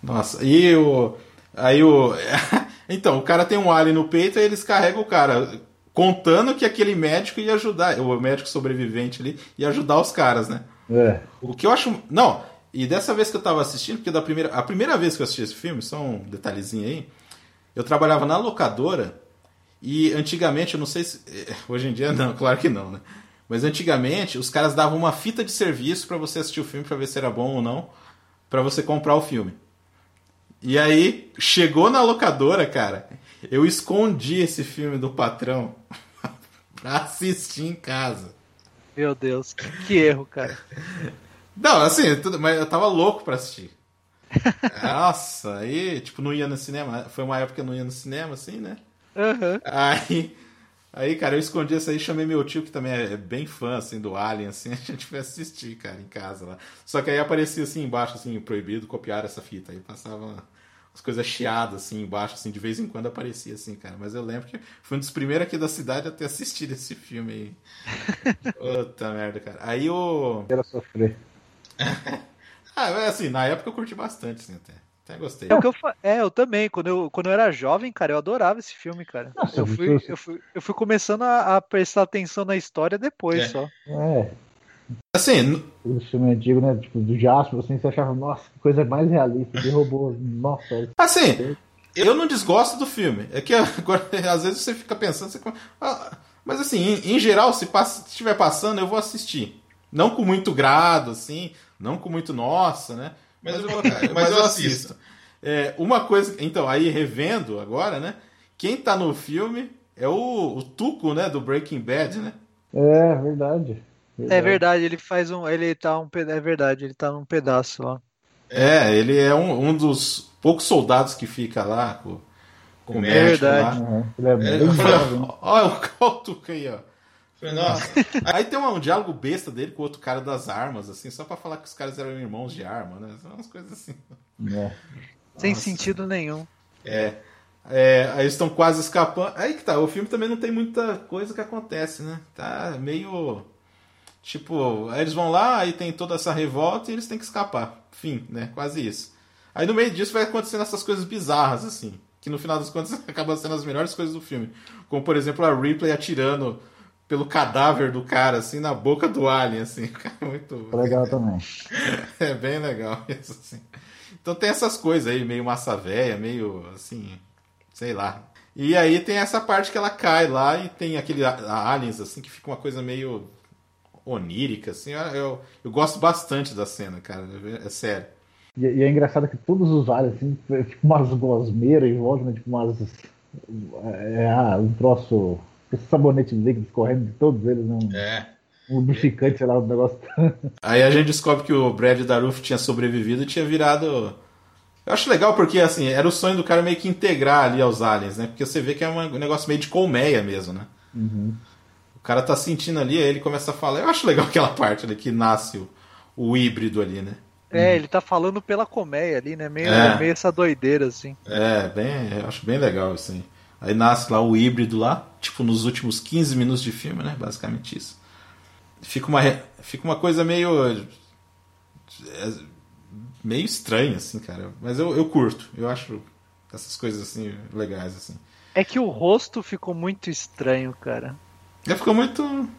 Nossa, e o. Aí o. então, o cara tem um alien no peito e eles carregam o cara. Contando que aquele médico ia ajudar, o médico sobrevivente ali, ia ajudar os caras, né? É. O que eu acho. Não, e dessa vez que eu tava assistindo, porque da primeira, a primeira vez que eu assisti esse filme, só um detalhezinho aí, eu trabalhava na locadora e antigamente, eu não sei se. Hoje em dia não, claro que não, né? Mas antigamente os caras davam uma fita de serviço para você assistir o filme para ver se era bom ou não, para você comprar o filme. E aí, chegou na locadora, cara, eu escondi esse filme do patrão pra assistir em casa. Meu Deus, que, que erro, cara. Não, assim, tudo, mas eu tava louco pra assistir. Nossa, aí, tipo, não ia no cinema. Foi uma época que eu não ia no cinema, assim, né? Uhum. Aí, aí, cara, eu escondi isso aí, chamei meu tio, que também é bem fã, assim, do Alien, assim, a gente foi assistir, cara, em casa lá. Só que aí aparecia, assim, embaixo, assim, proibido copiar essa fita. Aí passava as coisas chiadas, assim, embaixo, assim, de vez em quando aparecia, assim, cara. Mas eu lembro que fui um dos primeiros aqui da cidade a ter assistido esse filme aí. Puta merda, cara. Aí o... Era sofrer. ah, assim, na época eu curti bastante, assim, até. Até gostei. É, o que eu, é, eu também. Quando eu, quando eu era jovem, cara, eu adorava esse filme, cara. Nossa, eu, fui, eu, fui, eu fui começando a, a prestar atenção na história depois é. só. É. Assim. O filme antigo, né? Tipo, do Jasper, assim, você achava, nossa, que coisa mais realista, de robô. Nossa. Assim, eu não desgosto do filme. É que agora, às vezes você fica pensando, você... Ah, mas assim, em, em geral, se estiver passando, eu vou assistir. Não com muito grado, assim, não com muito nossa, né? Mas, eu, vou, mas eu assisto. É, uma coisa, então, aí revendo agora, né? Quem tá no filme é o, o Tuco, né? Do Breaking Bad, né? É, verdade. verdade. É verdade, ele faz um. Ele tá um É verdade, ele tá num pedaço lá. É, ele é um, um dos poucos soldados que fica lá com, com o médico é verdade. lá. Uhum. Ele é, é bem Olha o Tuco aí, ó. Nossa. Aí tem um, um, diálogo besta dele com o outro cara das armas, assim, só pra falar que os caras eram irmãos de arma, né? São umas coisas assim. É. Sem sentido nenhum. É. é aí eles estão quase escapando. Aí que tá, o filme também não tem muita coisa que acontece, né? Tá meio. Tipo, aí eles vão lá, aí tem toda essa revolta e eles têm que escapar. Fim, né? Quase isso. Aí no meio disso vai acontecendo essas coisas bizarras, assim. Que no final das contas acabam sendo as melhores coisas do filme. Como, por exemplo, a Ripley atirando pelo cadáver do cara, assim, na boca do alien, assim. Muito legal também. É bem legal isso, assim. Então tem essas coisas aí, meio massa véia, meio assim, sei lá. E aí tem essa parte que ela cai lá e tem aquele aliens, assim, que fica uma coisa meio onírica, assim. Eu, eu gosto bastante da cena, cara. É sério. E, e é engraçado que todos os vales, assim, tipo umas gosmeiras em volta, né? Tipo umas. É, ah, um troço. Esse sabonete líquido correndo de todos eles, né? É. Um lubrificante, sei lá, um negócio. Aí a gente descobre que o Brad Daruf tinha sobrevivido e tinha virado. Eu acho legal porque, assim, era o sonho do cara meio que integrar ali aos aliens, né? Porque você vê que é um negócio meio de colmeia mesmo, né? Uhum. O cara tá sentindo ali, aí ele começa a falar. Eu acho legal aquela parte ali que nasce o, o híbrido ali, né? É, ele tá falando pela colmeia ali, né? Meio, é. meio essa doideira, assim. É, bem, eu acho bem legal, assim. Aí nasce lá o híbrido lá, tipo nos últimos 15 minutos de filme, né? Basicamente isso. Fica uma, fica uma coisa meio. É, meio estranha, assim, cara. Mas eu, eu curto. Eu acho essas coisas assim legais, assim. É que o rosto ficou muito estranho, cara. Ele ficou muito.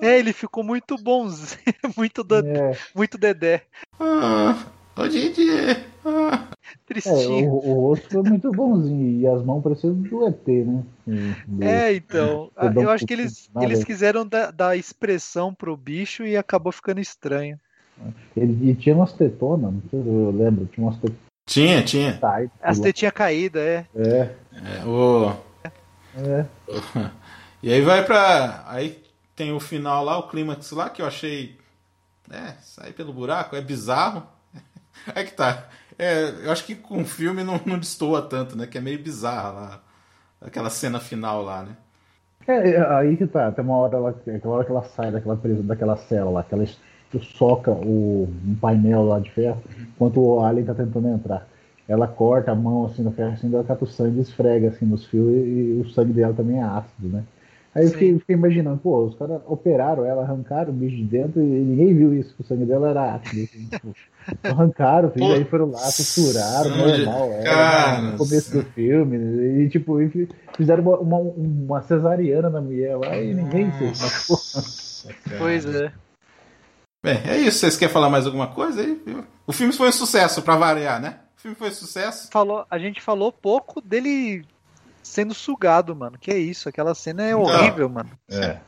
É, ele ficou muito bonzinho, muito, do... é. muito dedé. Ah, hoje em dia. Tristinho. É, o, o, rosto foi muito bonzinho e as mãos pareciam do ET, né? Do... É, então. eu acho que eles, eles quiseram dar, dar expressão pro bicho e acabou ficando estranho. Ele, e tinha umas tetonas, não sei se eu lembro, tinha umas tetonas. Tinha, tinha. As tetinhas caídas, é. É. é o... é. E aí vai pra. Aí tem o final lá, o clímax lá, que eu achei. É, sair pelo buraco, é bizarro. É que tá. É, eu acho que com o filme não, não destoa tanto, né? Que é meio bizarra lá. Aquela cena final lá, né? É, é aí que tá. Tem uma hora, lá, aquela hora que ela sai daquela presa, daquela cela lá, que ela soca o, um painel lá de ferro, enquanto o Alien tá tentando entrar. Ela corta a mão assim no ferro, assim, ela cata o sangue e esfrega assim nos fios e, e o sangue dela também é ácido, né? Aí eu fiquei, fiquei, imaginando, pô, os caras operaram ela, arrancaram o bicho de dentro e ninguém viu isso, que o sangue dela era ácido. Assim, tipo, arrancaram, filho, aí foram lá, costuraram, normal, era no começo do filme, e tipo, fizeram uma, uma, uma cesariana na mulher lá e ninguém fez. Pois é. Bem, é isso. Vocês querem falar mais alguma coisa aí? O filme foi um sucesso, para variar, né? O filme foi um sucesso. Falou, a gente falou pouco dele sendo sugado, mano. Que é isso? Aquela cena é horrível, Não. mano. É.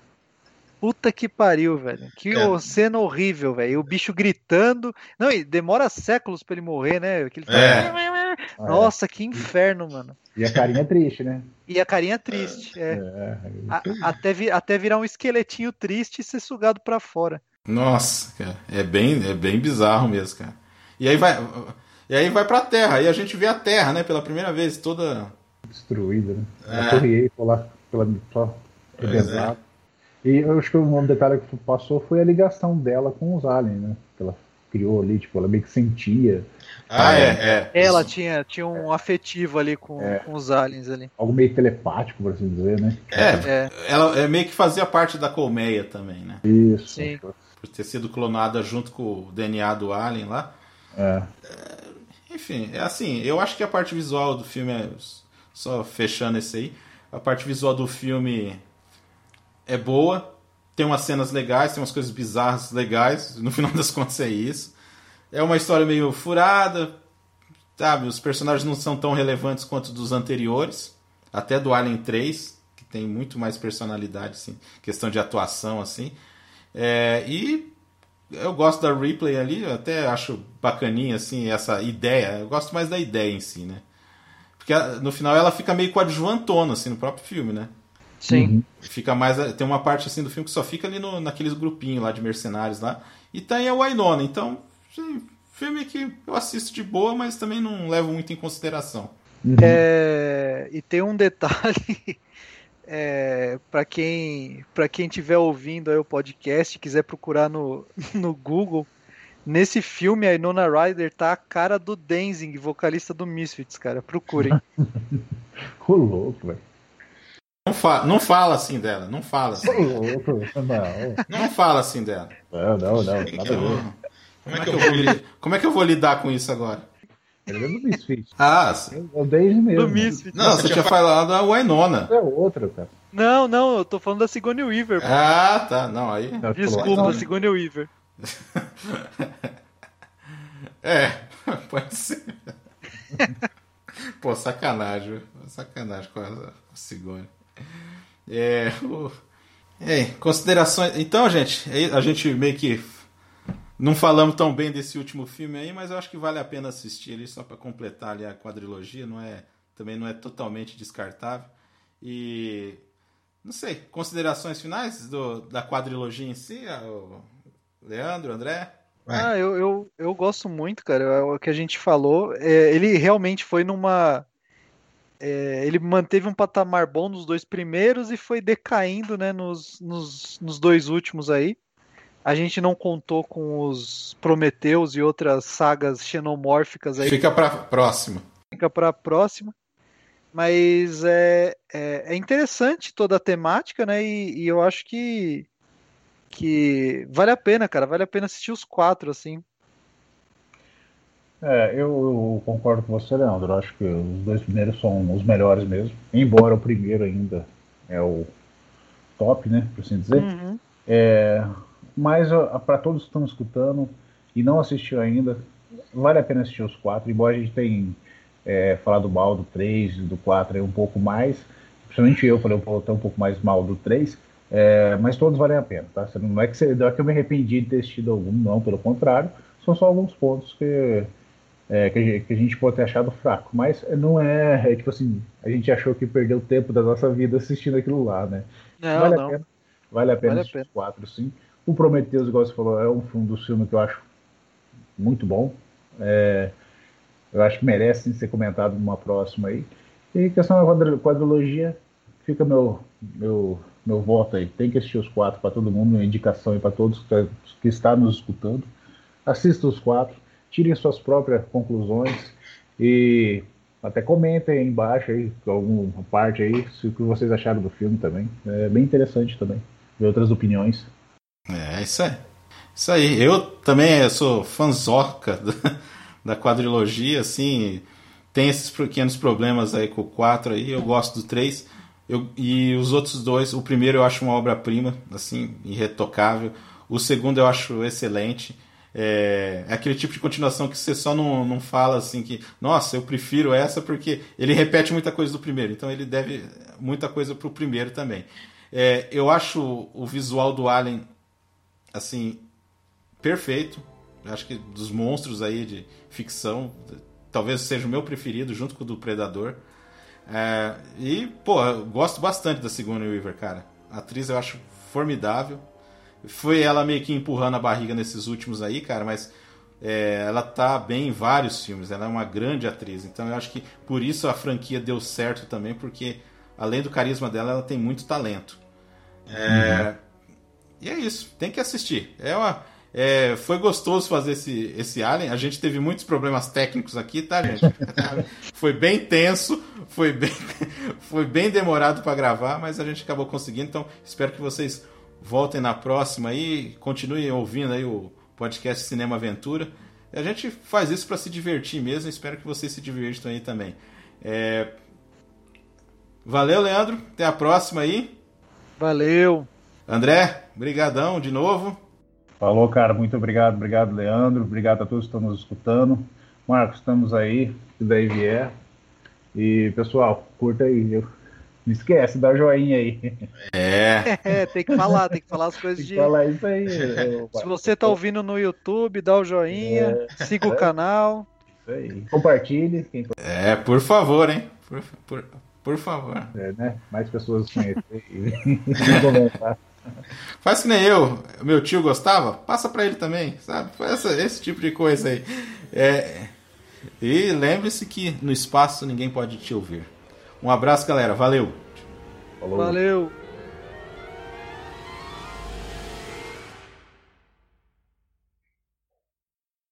Puta que pariu, velho. Que é. cena horrível, velho. O bicho gritando. Não, e demora séculos pra ele morrer, né? Aquele... É. Nossa, que inferno, mano. E a carinha triste, né? E a carinha triste, é. é. A, até, vi, até virar um esqueletinho triste e ser sugado para fora. Nossa, cara. É bem, é bem bizarro mesmo, cara. E aí vai. E aí vai pra Terra. Aí a gente vê a Terra, né? Pela primeira vez, toda destruída, né? É. A Torre Eiffel lá, pela, só é. E eu acho que um detalhe que passou foi a ligação dela com os aliens, né? Que ela criou ali, tipo, ela meio que sentia. Ah, é, é. Ela tinha, tinha um afetivo ali com, é. com os aliens ali. Algo meio telepático, por assim dizer, né? É, é. ela é meio que fazia parte da colmeia também, né? Isso. Sim. Por ter sido clonada junto com o DNA do alien lá. É. é enfim, é assim, eu acho que a parte visual do filme é só fechando esse aí. A parte visual do filme é boa. Tem umas cenas legais, tem umas coisas bizarras legais. No final das contas é isso. É uma história meio furada. Sabe, os personagens não são tão relevantes quanto dos anteriores. Até do Alien 3, que tem muito mais personalidade, assim, questão de atuação, assim. É, e eu gosto da replay ali, até acho bacaninha, assim, essa ideia. Eu gosto mais da ideia em si, né? Porque no final ela fica meio coadjuvantona, assim, no próprio filme, né? Sim. Uhum. Fica mais. Tem uma parte assim do filme que só fica ali no, naqueles grupinhos lá de mercenários lá. E tem a Wainona. Então, sim, filme que eu assisto de boa, mas também não levo muito em consideração. Uhum. É, e tem um detalhe. É, para quem para quem estiver ouvindo aí o podcast quiser procurar no, no Google Nesse filme, a Inona Ryder tá a cara do Denzing, vocalista do Misfits, cara. Procurem. Ô louco, velho. Não, fa não fala assim dela, não fala assim. louco, não. Não fala assim dela. Não, não, não. Como é, que eu vou, como é que eu vou lidar com isso agora? Ele é do Misfits. Ah, sim. É o Denzing mesmo. Do Misfits. Não, você, você tinha falado da Wainona. É outra, cara. Não, não, eu tô falando da Sigourney Weaver. Ah, tá. Não, aí. Desculpa, Sigourney Weaver. É, pode ser. Pô, sacanagem, sacanagem com a, a É, o... É, considerações. Então, gente, a gente meio que não falamos tão bem desse último filme aí, mas eu acho que vale a pena assistir ali só para completar ali a quadrilogia, não é também não é totalmente descartável. E não sei, considerações finais do, da quadrilogia em si, Leandro, André? Ah, eu, eu, eu gosto muito, cara. É o que a gente falou, é, ele realmente foi numa é, ele manteve um patamar bom nos dois primeiros e foi decaindo né, nos, nos, nos, dois últimos aí. A gente não contou com os Prometeus e outras sagas xenomórficas aí. Fica para próxima. Fica para próxima. Mas é, é, é, interessante toda a temática, né? E, e, eu acho que, que vale a pena, cara. Vale a pena assistir os quatro, assim. É, eu, eu, concordo com você, Leandro. Acho que os dois primeiros são os melhores mesmo. Embora o primeiro ainda é o top, né? Por assim dizer. Uhum. É, mas para todos que estão escutando e não assistiu ainda, vale a pena assistir os quatro. Embora a gente tenha é, falado mal do 3 e do 4 aí um pouco mais. Principalmente eu falei um, até um pouco mais mal do 3. É, mas todos valem a pena, tá? Não é, que você, não é que eu me arrependi de ter assistido algum, não, pelo contrário. São só alguns pontos que é, que, a gente, que, a gente, pode ter achado fraco. Mas não é, é, tipo assim, a gente achou que perdeu tempo da nossa vida assistindo aquilo lá, né? Não, vale não. a pena. Vale a pena vale assistir quatro, sim. O Prometheus, igual você falou, é um, um dos filmes que eu acho muito bom. É, eu acho que merece ser comentado numa próxima aí. E questão da quadrilogia, fica meu, meu, meu voto aí. Tem que assistir os quatro para todo mundo, uma indicação aí para todos que, que está nos escutando. Assista os quatro tirem suas próprias conclusões e até comentem aí embaixo aí, alguma parte aí, se o que vocês acharam do filme também. É bem interessante também, ver outras opiniões. É, isso aí. Isso aí. Eu também sou fanzoca da quadrilogia, assim, tem esses pequenos problemas aí com o 4 aí, eu gosto do 3. Eu, e os outros dois, o primeiro eu acho uma obra-prima, assim, irretocável. O segundo eu acho excelente. É, é, aquele tipo de continuação que você só não, não fala assim que, nossa, eu prefiro essa porque ele repete muita coisa do primeiro, então ele deve muita coisa pro primeiro também. É, eu acho o visual do Alien assim perfeito. Acho que dos monstros aí de ficção, talvez seja o meu preferido junto com o do Predador. É, e, pô, eu gosto bastante da Sigourney Weaver, cara. A atriz eu acho formidável. Foi ela meio que empurrando a barriga nesses últimos aí, cara, mas é, ela tá bem em vários filmes, ela é uma grande atriz. Então eu acho que por isso a franquia deu certo também, porque além do carisma dela, ela tem muito talento. É, uhum. E é isso, tem que assistir. É uma, é, foi gostoso fazer esse, esse Alien. A gente teve muitos problemas técnicos aqui, tá, gente? foi bem tenso, foi bem, foi bem demorado para gravar, mas a gente acabou conseguindo. Então, espero que vocês voltem na próxima aí, continuem ouvindo aí o podcast Cinema Aventura. A gente faz isso para se divertir mesmo, espero que vocês se divirtam aí também. É... Valeu, Leandro, até a próxima aí. Valeu. André, brigadão de novo. Falou, cara, muito obrigado, obrigado, Leandro, obrigado a todos que estão nos escutando. Marcos, estamos aí, se daí vier. E, pessoal, curta aí, eu não esquece, dá joinha aí. É. é. tem que falar, tem que falar as coisas tem de. Falar isso aí. Se você tá ouvindo no YouTube, dá o joinha, é. siga o canal. Isso aí. Compartilhe. Quem... É, por favor, hein? Por, por, por favor. É, né? Mais pessoas conhecerem Faz que nem eu, meu tio gostava, passa para ele também, sabe? Essa, esse tipo de coisa aí. É, e lembre-se que no espaço ninguém pode te ouvir. Um abraço, galera. Valeu. Falou. Valeu.